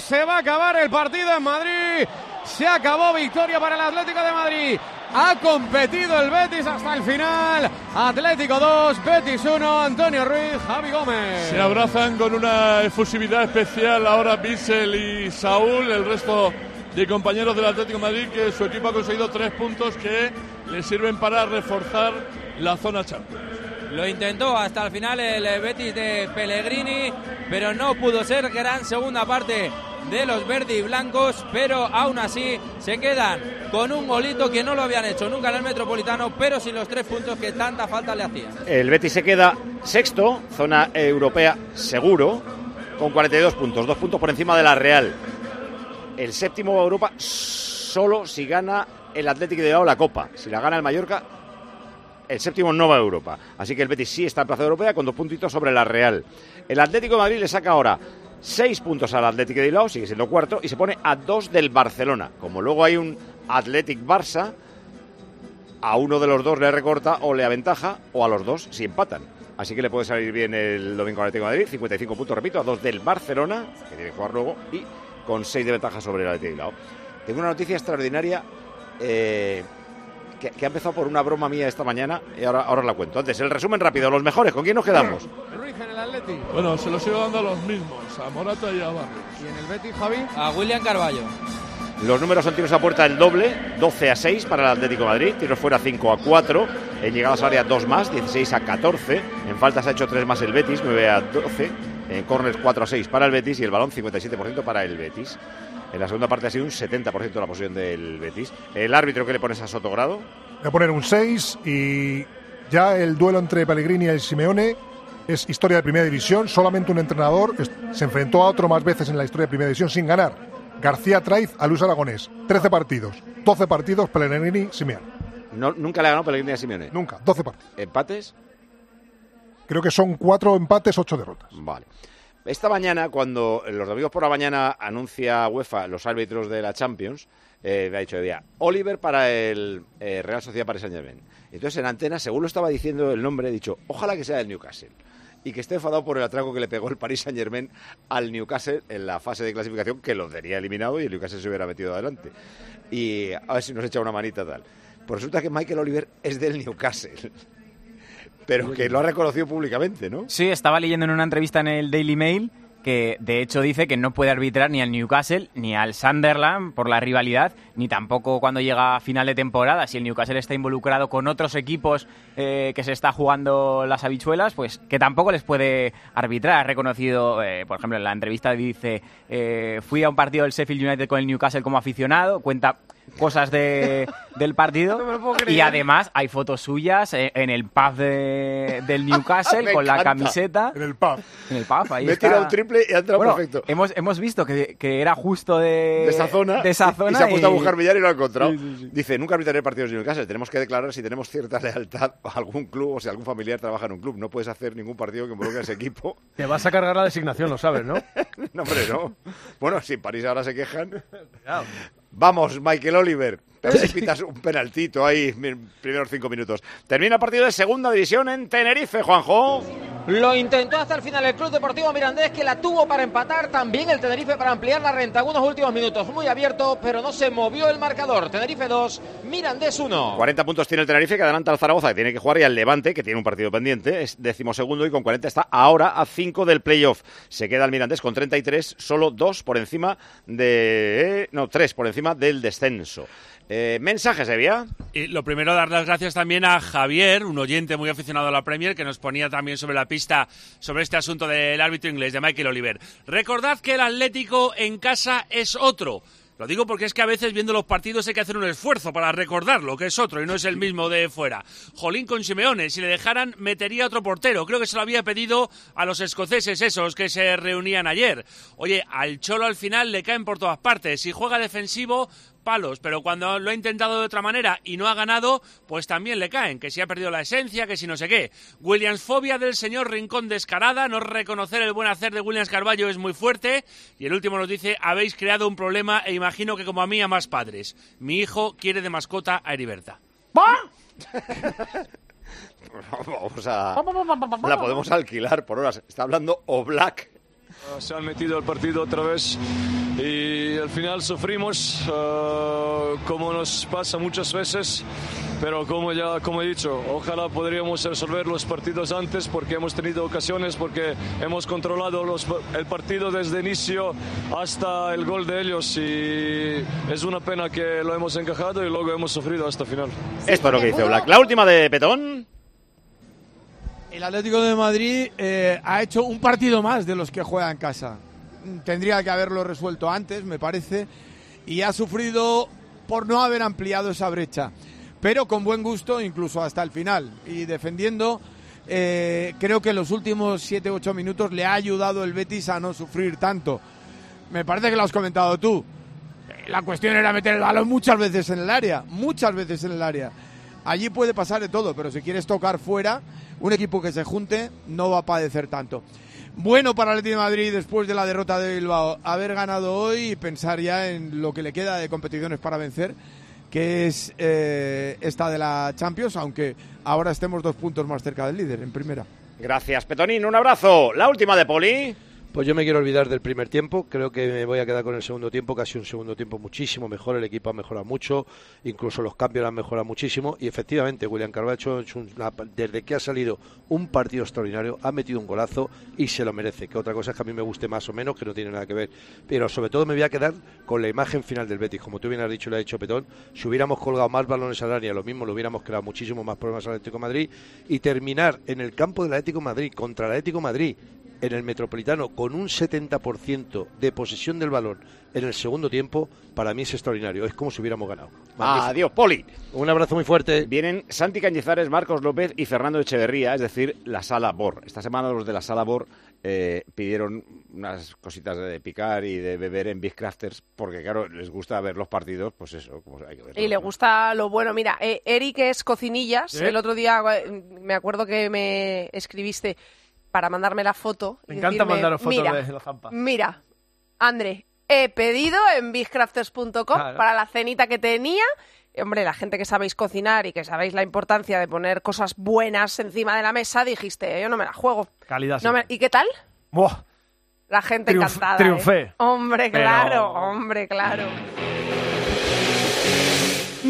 [SPEAKER 13] Se va a acabar el partido en Madrid. Se acabó victoria para el Atlético de Madrid. Ha competido el Betis hasta el final. Atlético 2, Betis 1, Antonio Ruiz, Javi Gómez.
[SPEAKER 8] Se abrazan con una efusividad especial ahora Bissell y Saúl, el resto de compañeros del Atlético Madrid, que su equipo ha conseguido tres puntos que le sirven para reforzar la zona Champions.
[SPEAKER 9] Lo intentó hasta el final el eh, Betis de Pellegrini, pero no pudo ser. Gran segunda parte de los verdes y blancos, pero aún así se quedan con un golito que no lo habían hecho nunca en el Metropolitano, pero sin los tres puntos que tanta falta le hacían.
[SPEAKER 2] El Betis se queda sexto, zona europea seguro, con 42 puntos, dos puntos por encima de la Real. El séptimo Europa solo si gana el Atlético de Bilbao la Copa. Si la gana el Mallorca, el séptimo no va a Europa. Así que el Betis sí está en plaza europea con dos puntitos sobre la Real. El Atlético de Madrid le saca ahora seis puntos al Atlético de Bilbao, sigue siendo cuarto, y se pone a dos del Barcelona. Como luego hay un Athletic Barça, a uno de los dos le recorta o le aventaja, o a los dos si empatan. Así que le puede salir bien el domingo al Atlético de Madrid, 55 puntos, repito, a dos del Barcelona, que tiene que jugar luego, y con seis de ventaja sobre el Atlético de Bilbao. Tengo una noticia extraordinaria eh, que, que ha empezado por una broma mía esta mañana y ahora, ahora la cuento. Antes, el resumen rápido, los mejores, ¿con quién nos quedamos?
[SPEAKER 13] Ruiz en el Atleti.
[SPEAKER 8] Bueno, se lo sigo dando a los mismos, a Morata y a Barrios.
[SPEAKER 13] ¿Y en el Betis, Javi?
[SPEAKER 9] A William Carballo.
[SPEAKER 2] Los números son tiros a puerta el doble, 12 a 6 para el Atlético de Madrid, tiros fuera 5 a 4, en llegadas al área 2 más, 16 a 14, en faltas ha hecho 3 más el Betis, 9 a 12, en corners 4 a 6 para el Betis y el balón 57% para el Betis. En la segunda parte ha sido un 70% de la posición del Betis. El árbitro que le pones a Sotogrado,
[SPEAKER 10] Voy a poner un 6 y ya el duelo entre Pellegrini y Simeone es historia de primera división. Solamente un entrenador se enfrentó a otro más veces en la historia de primera división sin ganar. García Traiz a Luis Aragonés. 13 partidos. 12 partidos Pellegrini Simeone.
[SPEAKER 2] no, nunca le ha ganado Pellegrini a Simeone.
[SPEAKER 10] Nunca. 12 partidos.
[SPEAKER 2] ¿Empates?
[SPEAKER 10] Creo que son 4 empates, 8 derrotas.
[SPEAKER 2] Vale. Esta mañana, cuando los domingos por la mañana anuncia UEFA los árbitros de la Champions, eh, me ha dicho, día, Oliver para el eh, Real Sociedad Paris Saint Germain. Entonces en antena, según lo estaba diciendo el nombre, he dicho, ojalá que sea del Newcastle. Y que esté enfadado por el atraco que le pegó el Paris Saint Germain al Newcastle en la fase de clasificación, que lo tenía eliminado y el Newcastle se hubiera metido adelante. Y a ver si nos echa una manita tal. Pues resulta que Michael Oliver es del Newcastle. Pero que lo ha reconocido públicamente, ¿no?
[SPEAKER 11] Sí, estaba leyendo en una entrevista en el Daily Mail que de hecho dice que no puede arbitrar ni al Newcastle ni al Sunderland por la rivalidad, ni tampoco cuando llega a final de temporada. Si el Newcastle está involucrado con otros equipos eh, que se está jugando las habichuelas, pues que tampoco les puede arbitrar. Ha reconocido, eh, por ejemplo, en la entrevista dice, eh, fui a un partido del Sheffield United con el Newcastle como aficionado, cuenta cosas de, del partido y además hay fotos suyas en el pub de- del Newcastle con la camiseta
[SPEAKER 10] En el pub.
[SPEAKER 11] en el pub ahí
[SPEAKER 2] Me he tirado un triple y ha entrado
[SPEAKER 11] Bueno,
[SPEAKER 2] perfecto.
[SPEAKER 11] Hemos, hemos visto que, que era justo de,
[SPEAKER 2] de esa zona,
[SPEAKER 11] de esa
[SPEAKER 2] y-
[SPEAKER 11] zona
[SPEAKER 2] y se ha puesto
[SPEAKER 11] y-
[SPEAKER 2] a buscar billar y lo ha encontrado.
[SPEAKER 11] Sí, sí, sí.
[SPEAKER 2] Dice, nunca arbitraré partidos de Newcastle, tenemos que declarar si tenemos cierta lealtad a algún club o si algún familiar trabaja en un club. No puedes hacer ningún partido que involucre a ese equipo.
[SPEAKER 7] Te vas a cargar la designación, lo sabes, ¿no?
[SPEAKER 2] no, hombre, no. Bueno, si en París ahora se quejan. Vamos, Michael Oliver. A ver si pitas un penaltito ahí primeros cinco minutos. Termina el partido de segunda división en Tenerife, Juanjo.
[SPEAKER 28] Lo intentó hasta el final el Club Deportivo Mirandés que la tuvo para empatar, también el Tenerife para ampliar la renta. Algunos últimos minutos muy abierto, pero no se movió el marcador. Tenerife 2, Mirandés 1.
[SPEAKER 2] 40 puntos tiene el Tenerife que adelanta al Zaragoza que tiene que jugar y al Levante que tiene un partido pendiente, es decimosegundo y con 40 está ahora a 5 del playoff. Se queda el Mirandés con 33, solo 2 por encima de... no, 3 por encima del descenso. Eh, mensajes, Evia.
[SPEAKER 29] Y lo primero, dar las gracias también a Javier, un oyente muy aficionado a la Premier, que nos ponía también sobre la pista sobre este asunto del árbitro inglés, de Michael Oliver. Recordad que el Atlético en casa es otro. Lo digo porque es que a veces viendo los partidos hay que hacer un esfuerzo para recordarlo, que es otro y no es el mismo de fuera. Jolín con Simeone, si le dejaran metería otro portero. Creo que se lo había pedido a los escoceses esos que se reunían ayer. Oye, al Cholo al final le caen por todas partes. Si juega defensivo, palos, pero cuando lo ha intentado de otra manera y no ha ganado, pues también le caen, que si ha perdido la esencia, que si no sé qué. Williams fobia del señor Rincón descarada, no reconocer el buen hacer de Williams Carballo es muy fuerte. Y el último nos dice, habéis creado un problema e imagino que como a mí a más padres. Mi hijo quiere de mascota a Heriberta.
[SPEAKER 2] Vamos a... La podemos alquilar por horas. Está hablando Oblak.
[SPEAKER 30] Se han metido al partido otra vez y al final sufrimos eh, como nos pasa muchas veces, pero como ya como he dicho, ojalá podríamos resolver los partidos antes porque hemos tenido ocasiones, porque hemos controlado los- el partido desde inicio hasta el gol de ellos y es una pena que lo hemos encajado y luego hemos sufrido hasta final.
[SPEAKER 2] Esto es lo que dice Oblak. La última de Petón.
[SPEAKER 12] El Atlético de Madrid eh, ha hecho un partido más de los que juega en casa. Tendría que haberlo resuelto antes, me parece, y ha sufrido por no haber ampliado esa brecha. Pero con buen gusto, incluso hasta el final. Y defendiendo, eh, creo que los últimos 7-8 minutos le ha ayudado el Betis a no sufrir tanto. Me parece que lo has comentado tú. La cuestión era meter el balón muchas veces en el área, muchas veces en el área. Allí puede pasar de todo, pero si quieres tocar fuera, un equipo que se junte no va a padecer tanto. Bueno para el Atlético de Madrid después de la derrota de Bilbao, haber ganado hoy y pensar ya en lo que le queda de competiciones para vencer, que es eh, esta de la Champions, aunque ahora estemos dos puntos más cerca del líder en primera.
[SPEAKER 2] Gracias, Petonín. Un abrazo. La última de Poli.
[SPEAKER 4] Pues yo me quiero olvidar del primer tiempo, creo que me voy a quedar con el segundo tiempo, casi un segundo tiempo muchísimo mejor, el equipo ha mejorado mucho, incluso los cambios han mejorado muchísimo. Y efectivamente William Carvalho desde que ha salido un partido extraordinario, ha metido un golazo y se lo merece, que otra cosa es que a mí me guste más o menos, que no tiene nada que ver, pero sobre todo me voy a quedar con la imagen final del Betis, como tú bien has dicho, le ha dicho Petón, si hubiéramos colgado más balones al área, lo mismo, lo hubiéramos creado muchísimo más problemas al Atlético Madrid. Y terminar en el campo del Atlético de Madrid contra el Atlético Madrid en el Metropolitano con un 70% de posesión del balón en el segundo tiempo, para mí es extraordinario. Es como si hubiéramos ganado.
[SPEAKER 2] Adiós, Poli.
[SPEAKER 4] Un abrazo muy fuerte.
[SPEAKER 2] Vienen Santi Cañizares, Marcos López y Fernando Echeverría, es decir, la Sala Bor. Esta semana los de la Sala Bor eh, pidieron unas cositas de picar y de beber en Big Crafters, porque claro, les gusta ver los partidos, pues eso, como hay que verlo,
[SPEAKER 6] Y le gusta lo bueno. Mira, eh, Eric es cocinillas.
[SPEAKER 2] ¿Eh?
[SPEAKER 6] El otro día me acuerdo que me escribiste para mandarme la foto. y
[SPEAKER 7] Me encanta
[SPEAKER 6] decirme,
[SPEAKER 7] mandaros fotos
[SPEAKER 6] mira,
[SPEAKER 7] de la zampa.
[SPEAKER 6] Mira, André, he pedido en bigcrafters.com
[SPEAKER 7] Claro.
[SPEAKER 6] para la cenita que tenía. Y, Hombre, la gente que sabéis cocinar y que sabéis la importancia de poner cosas buenas encima de la mesa, dijiste, yo no me la juego.
[SPEAKER 7] Calidad.
[SPEAKER 6] No me- ¿Y qué tal?
[SPEAKER 7] Buah,
[SPEAKER 6] La gente
[SPEAKER 7] Triunf-
[SPEAKER 6] encantada. ¿eh?
[SPEAKER 7] triunfé.
[SPEAKER 6] Hombre,
[SPEAKER 7] Pero-
[SPEAKER 6] claro, hombre, claro.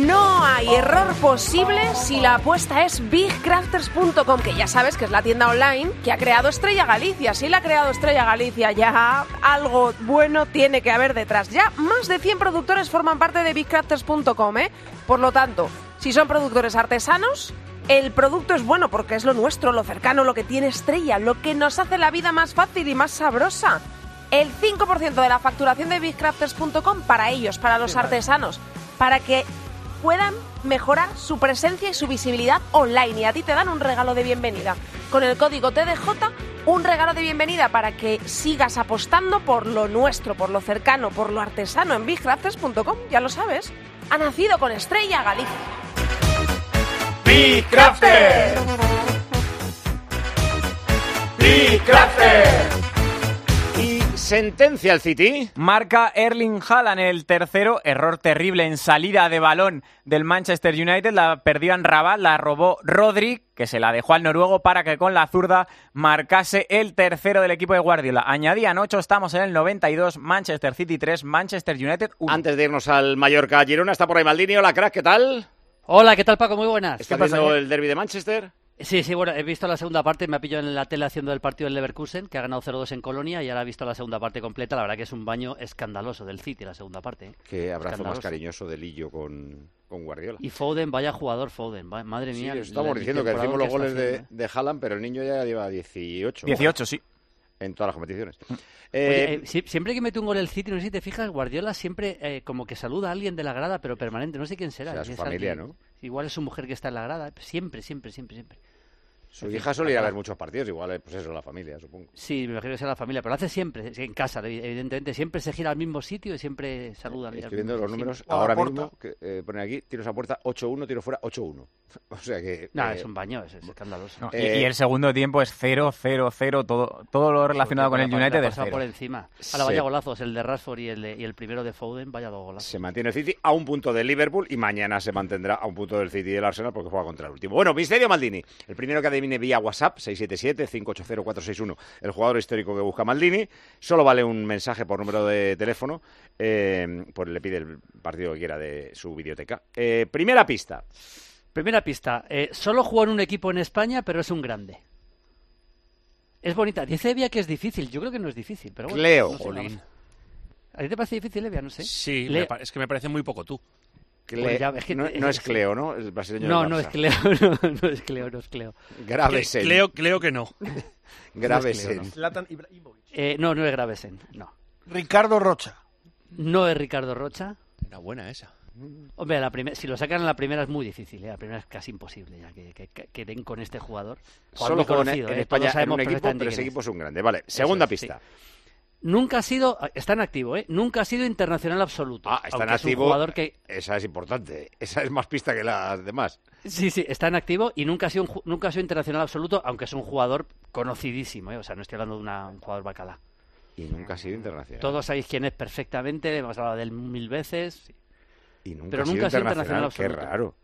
[SPEAKER 6] No hay error posible si la apuesta es bigcrafters.com, que ya sabes que es la tienda online que ha creado Estrella Galicia. Si la ha creado Estrella Galicia, ya algo bueno tiene que haber detrás. Ya más de 100 productores forman parte de bigcrafters.com, ¿eh? Por lo tanto, si son productores artesanos, el producto es bueno porque es lo nuestro, lo cercano, lo que tiene Estrella, lo que nos hace la vida más fácil y más sabrosa. El 5% de la facturación de bigcrafters.com para ellos, para los artesanos, para que puedan mejorar su presencia y su visibilidad online. Y a ti te dan un regalo de bienvenida. Con el código TDJ, un regalo de bienvenida para que sigas apostando por lo nuestro, por lo cercano, por lo artesano en bigcrafters.com. Ya lo sabes. Ha nacido con Estrella Galicia.
[SPEAKER 22] Big Crafter.
[SPEAKER 2] Sentencia el City.
[SPEAKER 11] Marca Erling Haaland el tercero, error terrible en salida de balón del Manchester United, la perdió en Rabat, la robó Rodri, que se la dejó al noruego para que con la zurda marcase el tercero del equipo de Guardiola. Añadían 8, estamos en el 92, Manchester City 3, Manchester United 1.
[SPEAKER 2] Antes de irnos al Mallorca Girona, está por ahí Maldini. Hola, crack, ¿qué tal?
[SPEAKER 31] Hola, ¿qué tal Paco? Muy buenas.
[SPEAKER 2] ¿Estás
[SPEAKER 31] ¿Qué pasa?
[SPEAKER 2] viendo el derby de Manchester?
[SPEAKER 31] Sí, sí, bueno, he visto la segunda parte, me ha pillado en la tele haciendo el partido del Leverkusen, que ha ganado 0-2 en Colonia, y ahora he visto la segunda parte completa. La verdad que es un baño escandaloso del City, la segunda parte. ¿eh?
[SPEAKER 2] Qué abrazo más cariñoso de Lillo con, con Guardiola.
[SPEAKER 31] Y Foden, vaya jugador Foden, va- madre
[SPEAKER 2] Sí,
[SPEAKER 31] mía.
[SPEAKER 2] estamos
[SPEAKER 31] la-
[SPEAKER 2] diciendo que decimos los goles de,
[SPEAKER 31] haciendo.
[SPEAKER 2] de Haaland, pero el niño ya lleva 18.
[SPEAKER 11] 18, sí.
[SPEAKER 2] En todas las competiciones.
[SPEAKER 31] Oye,
[SPEAKER 2] Eh,
[SPEAKER 31] eh, si- siempre que mete un gol el City, no sé si te fijas, Guardiola siempre eh, como que saluda a alguien de la grada, pero permanente, no sé quién será.
[SPEAKER 2] O sea, su
[SPEAKER 31] es
[SPEAKER 2] familia,
[SPEAKER 31] alguien-
[SPEAKER 2] ¿no?
[SPEAKER 31] Igual es su mujer que está en la grada, siempre, siempre, siempre, siempre.
[SPEAKER 2] Su hija suele ir a
[SPEAKER 31] ojalá.
[SPEAKER 2] ver muchos partidos, igual, eh, pues eso, la familia, supongo.
[SPEAKER 31] Sí, me imagino que sea la familia, pero lo hace siempre, en casa, evidentemente. Siempre se gira al mismo sitio y siempre saluda. al
[SPEAKER 2] Estoy viendo los
[SPEAKER 31] sitio.
[SPEAKER 2] números ahora mismo, que eh, ponen aquí, tiros a puerta 8-1, tiro fuera 8-1. O sea que...
[SPEAKER 31] Nah,
[SPEAKER 2] eh,
[SPEAKER 31] es un baño, es, es escandaloso.
[SPEAKER 11] No, y, y el segundo tiempo es 0, 0, 0, todo, todo lo relacionado con el
[SPEAKER 31] ha
[SPEAKER 11] United es
[SPEAKER 31] pasado
[SPEAKER 11] 0.
[SPEAKER 31] por encima. Ahora vaya golazos, el de Rashford y el, de- y el primero de Foden, vaya dos golazos.
[SPEAKER 2] Se mantiene el City a un punto del Liverpool y mañana se mantendrá a un punto del City y del Arsenal porque juega contra el último. Bueno, Misterio Maldini. El primero que adivine vía WhatsApp, 677-580-461, el jugador histórico que busca Maldini. Solo vale un mensaje por número de teléfono. Eh, pues le pide el partido que quiera de su videoteca. Eh, primera pista.
[SPEAKER 31] Primera pista. eh, solo jugó en un equipo en España, pero es un grande. Es bonita. Dice Evia que es difícil. Yo creo que no es difícil, pero bueno.
[SPEAKER 2] Cleo.
[SPEAKER 31] no sé,
[SPEAKER 29] Jolín.
[SPEAKER 31] vamos. ¿A ti te parece difícil, Evia? No sé.
[SPEAKER 29] Sí,
[SPEAKER 31] Leo.
[SPEAKER 29] es que me parece muy poco tú.
[SPEAKER 2] Cle-
[SPEAKER 31] Pues ya, es que-
[SPEAKER 2] no, no es Cleo, ¿no? El brasileño
[SPEAKER 31] No, no es. Cleo, no, no es Cleo, no es Cleo.
[SPEAKER 2] Gravesen.
[SPEAKER 29] Cleo, Cleo que no.
[SPEAKER 2] Gravesen.
[SPEAKER 31] Eh, no, no es Gravesen, no.
[SPEAKER 23] Ricardo Rocha.
[SPEAKER 31] No es Ricardo Rocha.
[SPEAKER 29] Era buena esa.
[SPEAKER 31] Hombre, la primer- si lo sacan en la primera es muy difícil, ¿eh? la primera es casi imposible ya que, que, den con este jugador. Jugador
[SPEAKER 2] Solo en,
[SPEAKER 31] conocido,
[SPEAKER 2] en
[SPEAKER 31] ¿eh?
[SPEAKER 2] España en
[SPEAKER 31] sabemos
[SPEAKER 2] un equipo, pero ese equipo
[SPEAKER 31] es.
[SPEAKER 2] un grande. Vale, segunda
[SPEAKER 31] es,
[SPEAKER 2] pista.
[SPEAKER 31] Nunca ha sido, está en activo, ¿eh? Nunca ha sido internacional absoluto.
[SPEAKER 2] Ah, está en
[SPEAKER 31] aunque es un
[SPEAKER 2] activo.
[SPEAKER 31] jugador que
[SPEAKER 2] Esa es importante. Esa es más pista que las demás.
[SPEAKER 31] Sí, sí, está en activo y nunca ha sido, un nunca ha sido internacional absoluto, aunque es un jugador conocidísimo, ¿eh? O sea, no estoy hablando de una- un jugador bacala.
[SPEAKER 2] Y nunca ha sido internacional.
[SPEAKER 31] Todos sabéis quién es perfectamente, hemos hablado de él mil veces.
[SPEAKER 2] Y nunca
[SPEAKER 31] pero
[SPEAKER 2] ha sido
[SPEAKER 31] nunca ha sido
[SPEAKER 2] internacional.
[SPEAKER 31] internacional
[SPEAKER 2] Qué
[SPEAKER 31] absoluto.
[SPEAKER 2] raro.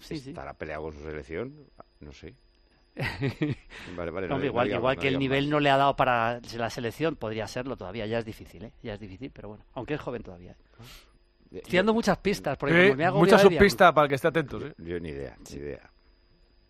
[SPEAKER 31] Sí, sí.
[SPEAKER 2] ¿Estará peleado con su selección? No sé. Vale, vale.
[SPEAKER 31] No,
[SPEAKER 2] no,
[SPEAKER 31] hombre, igual,
[SPEAKER 2] no digamos,
[SPEAKER 31] igual
[SPEAKER 2] no
[SPEAKER 31] que el nivel
[SPEAKER 2] más.
[SPEAKER 31] no le ha dado para la selección, podría serlo todavía, ya es difícil, ¿eh? Ya es difícil, pero bueno, aunque es joven todavía. ¿eh? Estoy dando muchas pistas, porque
[SPEAKER 7] Sí,
[SPEAKER 31] como me hago
[SPEAKER 7] mucha subpista para que esté atento. ¿eh?
[SPEAKER 2] Yo ni idea, ni idea.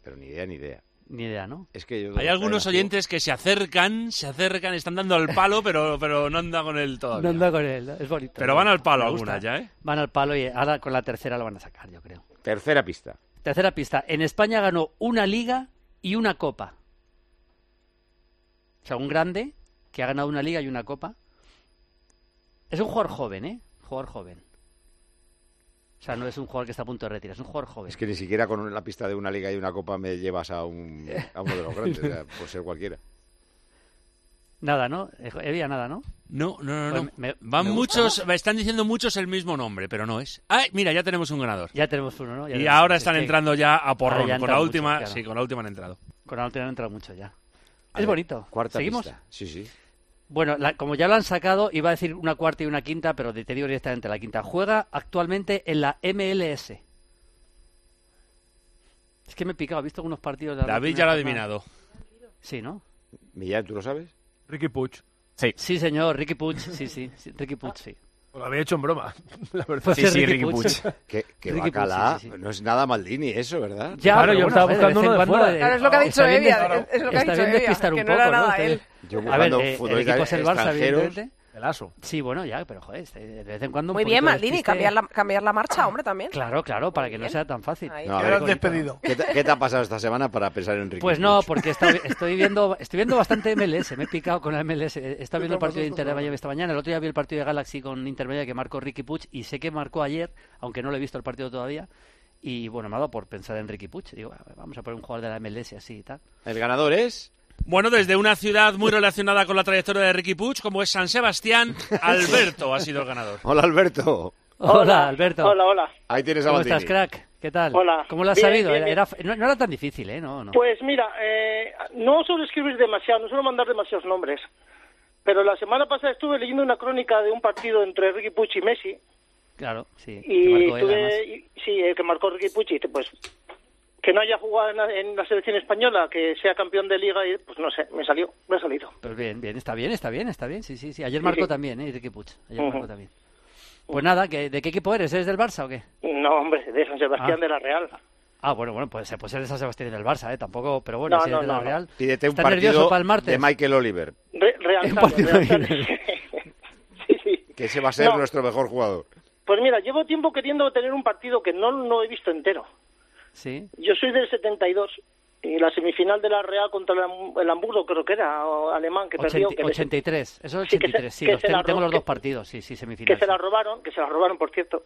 [SPEAKER 2] Pero ni idea, ni idea.
[SPEAKER 31] Ni idea, ¿no?
[SPEAKER 2] Es que yo
[SPEAKER 29] Hay algunos oyentes que se acercan, se acercan, están dando al palo, pero, pero no andan con él todavía.
[SPEAKER 31] No anda con él, es bonito.
[SPEAKER 29] Pero van al palo algunas ya, ¿eh?
[SPEAKER 31] Van al palo y ahora con la tercera lo van a sacar, yo creo.
[SPEAKER 2] Tercera pista.
[SPEAKER 31] Tercera pista. En España ganó una liga y una copa. O sea, un grande que ha ganado una liga y una copa. Es un jugador joven, ¿eh? Jugador joven. O sea, no es un jugador que está a punto de retirar, es un jugador joven.
[SPEAKER 2] Es que ni siquiera con la pista de una liga y una copa me llevas a, un, a uno de los grandes, por ser cualquiera.
[SPEAKER 31] Nada, ¿no? Había nada, ¿no?
[SPEAKER 29] No, no, no,
[SPEAKER 31] Pues
[SPEAKER 29] no.
[SPEAKER 31] me-
[SPEAKER 29] Van
[SPEAKER 31] me
[SPEAKER 29] muchos, están diciendo muchos el mismo nombre, pero no es. ¡Ay! Mira, ya tenemos un ganador.
[SPEAKER 31] Ya tenemos uno, ¿no? Ya
[SPEAKER 29] y
[SPEAKER 31] tenemos-
[SPEAKER 29] ahora
[SPEAKER 31] es
[SPEAKER 29] están
[SPEAKER 31] que-
[SPEAKER 29] entrando ya a porrón.
[SPEAKER 31] ya
[SPEAKER 29] con la última,
[SPEAKER 31] claro.
[SPEAKER 29] sí, con la última han entrado.
[SPEAKER 31] Con la última han entrado mucho ya.
[SPEAKER 2] A
[SPEAKER 31] Es
[SPEAKER 2] ver,
[SPEAKER 31] bonito.
[SPEAKER 2] Cuarta
[SPEAKER 31] ¿Seguimos?
[SPEAKER 2] pista. Sí, sí.
[SPEAKER 31] Bueno, la- como ya lo han sacado, iba a decir una cuarta y una quinta, pero te digo directamente la quinta. Juega actualmente en la MLS. Es que me he picado, he visto algunos partidos de la
[SPEAKER 29] David ya lo ha adivinado.
[SPEAKER 31] Sí, ¿no?
[SPEAKER 2] Millán, ¿tú lo sabes?
[SPEAKER 7] Ricky Puch.
[SPEAKER 11] Sí.
[SPEAKER 31] Sí, señor, Ricky Puch, sí, sí, sí, Ricky Puch, sí.
[SPEAKER 7] Lo había hecho en broma, la verdad.
[SPEAKER 31] Ricky Puch.
[SPEAKER 2] Que, que
[SPEAKER 31] Ricky Puch, sí, sí, sí.
[SPEAKER 2] no es nada Maldini eso, ¿verdad?
[SPEAKER 31] Ya,
[SPEAKER 7] Claro, yo
[SPEAKER 31] bueno,
[SPEAKER 7] estaba buscando uno de fuera.
[SPEAKER 6] Claro, es lo que ha dicho
[SPEAKER 31] está bien
[SPEAKER 6] Evia,
[SPEAKER 31] de-
[SPEAKER 6] es lo que ha
[SPEAKER 31] está
[SPEAKER 6] dicho
[SPEAKER 31] bien
[SPEAKER 6] Evia,
[SPEAKER 31] despistar un
[SPEAKER 6] que no
[SPEAKER 31] poco,
[SPEAKER 6] era
[SPEAKER 31] ¿no?
[SPEAKER 6] nada él.
[SPEAKER 2] Yo
[SPEAKER 31] A ver,
[SPEAKER 2] buscando
[SPEAKER 31] el
[SPEAKER 2] futbolistas
[SPEAKER 31] equipo es el Barça,
[SPEAKER 2] extranjeros.
[SPEAKER 31] Evidentemente.
[SPEAKER 7] El aso.
[SPEAKER 31] Sí, bueno, ya, pero joder, este, de vez en cuando... un
[SPEAKER 6] Muy bien, Maldini, cambiar la, cambiar la marcha, hombre, también.
[SPEAKER 31] Claro, claro, para que no
[SPEAKER 6] bien.
[SPEAKER 31] sea tan fácil.
[SPEAKER 6] Ahí.
[SPEAKER 2] No, ver,
[SPEAKER 23] despedido.
[SPEAKER 2] ¿qué, te, qué te ha pasado esta semana para pensar en Ricky
[SPEAKER 31] Pues no, porque estoy, estoy viendo estoy viendo bastante MLS, me he picado con la MLS. He estado viendo el partido de Inter de Miami esta mañana, el otro día vi el partido de Galaxy con Inter Miami que marcó Ricky Puch y sé que marcó ayer, aunque no lo he visto el partido todavía. Y bueno, me ha dado por pensar en Ricky Puch. Digo, "Ah, vamos a poner un jugador de la MLS así y tal.
[SPEAKER 2] El ganador es...
[SPEAKER 29] Bueno, desde una ciudad muy relacionada con la trayectoria de Ricky Puig, como es San Sebastián, Alberto ha sido el ganador.
[SPEAKER 2] Hola, Alberto.
[SPEAKER 31] Hola, Alberto.
[SPEAKER 32] Hola, hola.
[SPEAKER 2] Ahí tienes a
[SPEAKER 31] ¿Cómo estás, crack? ¿Qué tal?
[SPEAKER 32] Hola.
[SPEAKER 31] ¿Cómo lo has
[SPEAKER 32] Bien,
[SPEAKER 31] sabido?
[SPEAKER 32] bien,
[SPEAKER 31] Era-
[SPEAKER 32] bien.
[SPEAKER 31] era- no, no era tan difícil, ¿eh? No, no.
[SPEAKER 32] Pues mira, eh, no suelo escribir demasiado, no suelo mandar demasiados nombres. Pero la semana pasada estuve leyendo una crónica de un partido entre Ricky Puig y Messi.
[SPEAKER 31] Claro, sí. que
[SPEAKER 32] Y
[SPEAKER 31] marcó él,
[SPEAKER 32] tuve,
[SPEAKER 31] además.
[SPEAKER 32] y- sí, el que marcó Ricky y pues que no haya jugado en la, en la selección española, que sea campeón de liga, y pues no sé, me salió, me ha salido.
[SPEAKER 31] Pues bien, bien, está bien, está bien, está bien. Sí, sí, sí. Ayer
[SPEAKER 32] Sí,
[SPEAKER 31] marcó
[SPEAKER 32] sí.
[SPEAKER 31] también, ¿eh? Ricky Puch. Ayer
[SPEAKER 32] Ujú.
[SPEAKER 31] marcó también. Pues nada, que- ¿de qué equipo eres? ¿Eres del Barça o qué?
[SPEAKER 32] No, hombre, de San Sebastián
[SPEAKER 31] Ah.
[SPEAKER 32] de la Real.
[SPEAKER 31] Ah, bueno, bueno, pues se puede ser de San Sebastián y del Barça, ¿eh? Tampoco, pero bueno,
[SPEAKER 32] No,
[SPEAKER 31] si
[SPEAKER 32] no,
[SPEAKER 31] eres de la
[SPEAKER 32] no, no.
[SPEAKER 31] Real.
[SPEAKER 2] Pídete un
[SPEAKER 31] ¿Estás nervioso
[SPEAKER 2] partido
[SPEAKER 31] para el martes?
[SPEAKER 2] de Michael Oliver,
[SPEAKER 32] Re- Real Real sí, sí.
[SPEAKER 2] que ese va a ser
[SPEAKER 32] No.
[SPEAKER 2] nuestro mejor jugador.
[SPEAKER 32] Pues mira, llevo tiempo queriendo tener un partido que no, no he visto entero.
[SPEAKER 31] Sí.
[SPEAKER 32] Yo soy del 72 y la semifinal de la Real contra el, Ham- el Hamburgo creo que era, o alemán, que perdió.
[SPEAKER 31] 80
[SPEAKER 32] Que, le-
[SPEAKER 31] 83, eso es
[SPEAKER 32] Sí, que se-
[SPEAKER 31] 83, sí,
[SPEAKER 32] que
[SPEAKER 31] los
[SPEAKER 32] se
[SPEAKER 31] tengo, los dos
[SPEAKER 32] que-
[SPEAKER 31] partidos, sí, sí,
[SPEAKER 32] que
[SPEAKER 31] semifinales.
[SPEAKER 32] se la robaron, que se la robaron, por cierto.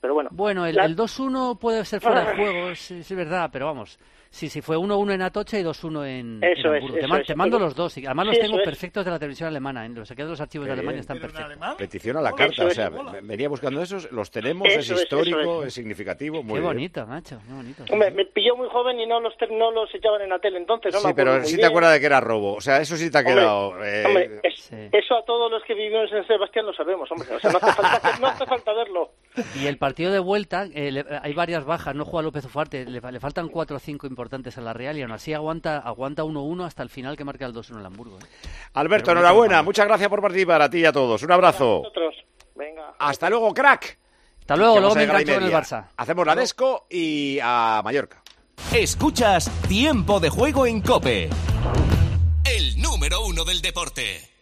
[SPEAKER 32] Pero bueno.
[SPEAKER 31] Bueno, el,
[SPEAKER 32] La-
[SPEAKER 31] el 2-1 puede ser fuera de juego, sí, es verdad, pero vamos. Sí, sí, fue 1-1 en Atocha y 2-1 en, en
[SPEAKER 32] Eso es,
[SPEAKER 31] Hamburgo. te,
[SPEAKER 32] eso
[SPEAKER 31] ma-
[SPEAKER 32] es,
[SPEAKER 31] te mando
[SPEAKER 32] pero-
[SPEAKER 31] los dos, y además
[SPEAKER 32] Sí,
[SPEAKER 31] los
[SPEAKER 32] eso
[SPEAKER 31] tengo
[SPEAKER 32] es.
[SPEAKER 31] perfectos de la televisión alemana, en los que quedan los archivos de Alemania están perfectos.
[SPEAKER 2] Petición a la
[SPEAKER 32] Eso
[SPEAKER 2] carta, o
[SPEAKER 32] es,
[SPEAKER 2] sea, me- venía buscando esos, los tenemos,
[SPEAKER 32] Eso
[SPEAKER 2] es
[SPEAKER 32] es,
[SPEAKER 2] histórico,
[SPEAKER 32] eso
[SPEAKER 2] es.
[SPEAKER 32] es.
[SPEAKER 2] significativo, muy
[SPEAKER 31] Qué
[SPEAKER 2] bien.
[SPEAKER 31] bonito, macho, qué bonito. sí,
[SPEAKER 32] Hombre,
[SPEAKER 31] sí.
[SPEAKER 32] me pilló muy joven y no los, te- no los echaban en la tele entonces. No me
[SPEAKER 2] Sí,
[SPEAKER 32] acuerdo
[SPEAKER 2] pero sí te acuerdas de que era robo, o sea, eso sí te ha
[SPEAKER 32] Hombre,
[SPEAKER 2] quedado... eh,
[SPEAKER 32] Hombre, es-
[SPEAKER 31] Sí.
[SPEAKER 32] eso a todos los que vivimos en Sebastián lo sabemos, hombre. O sea, no hace falta, no hace falta verlo.
[SPEAKER 31] Y el partido de vuelta, eh, le- hay varias bajas, no juega López Ufarte, le, le faltan 4 o 5 importantes a la Real y aún así aguanta aguanta 1-1 hasta el final que marca el 2-1 el Hamburgo. ¿eh?
[SPEAKER 2] Alberto,
[SPEAKER 31] Pero
[SPEAKER 2] enhorabuena, muchas gracias por participar, a ti y a todos. Un abrazo.
[SPEAKER 32] Nosotros, venga.
[SPEAKER 2] Hasta luego, crack.
[SPEAKER 31] Hasta luego, luego
[SPEAKER 2] vamos a
[SPEAKER 31] me engancho con el. Barça.
[SPEAKER 2] Hacemos la Desco y a Mallorca.
[SPEAKER 33] Escuchas Tiempo de Juego en Cope. El número uno del deporte.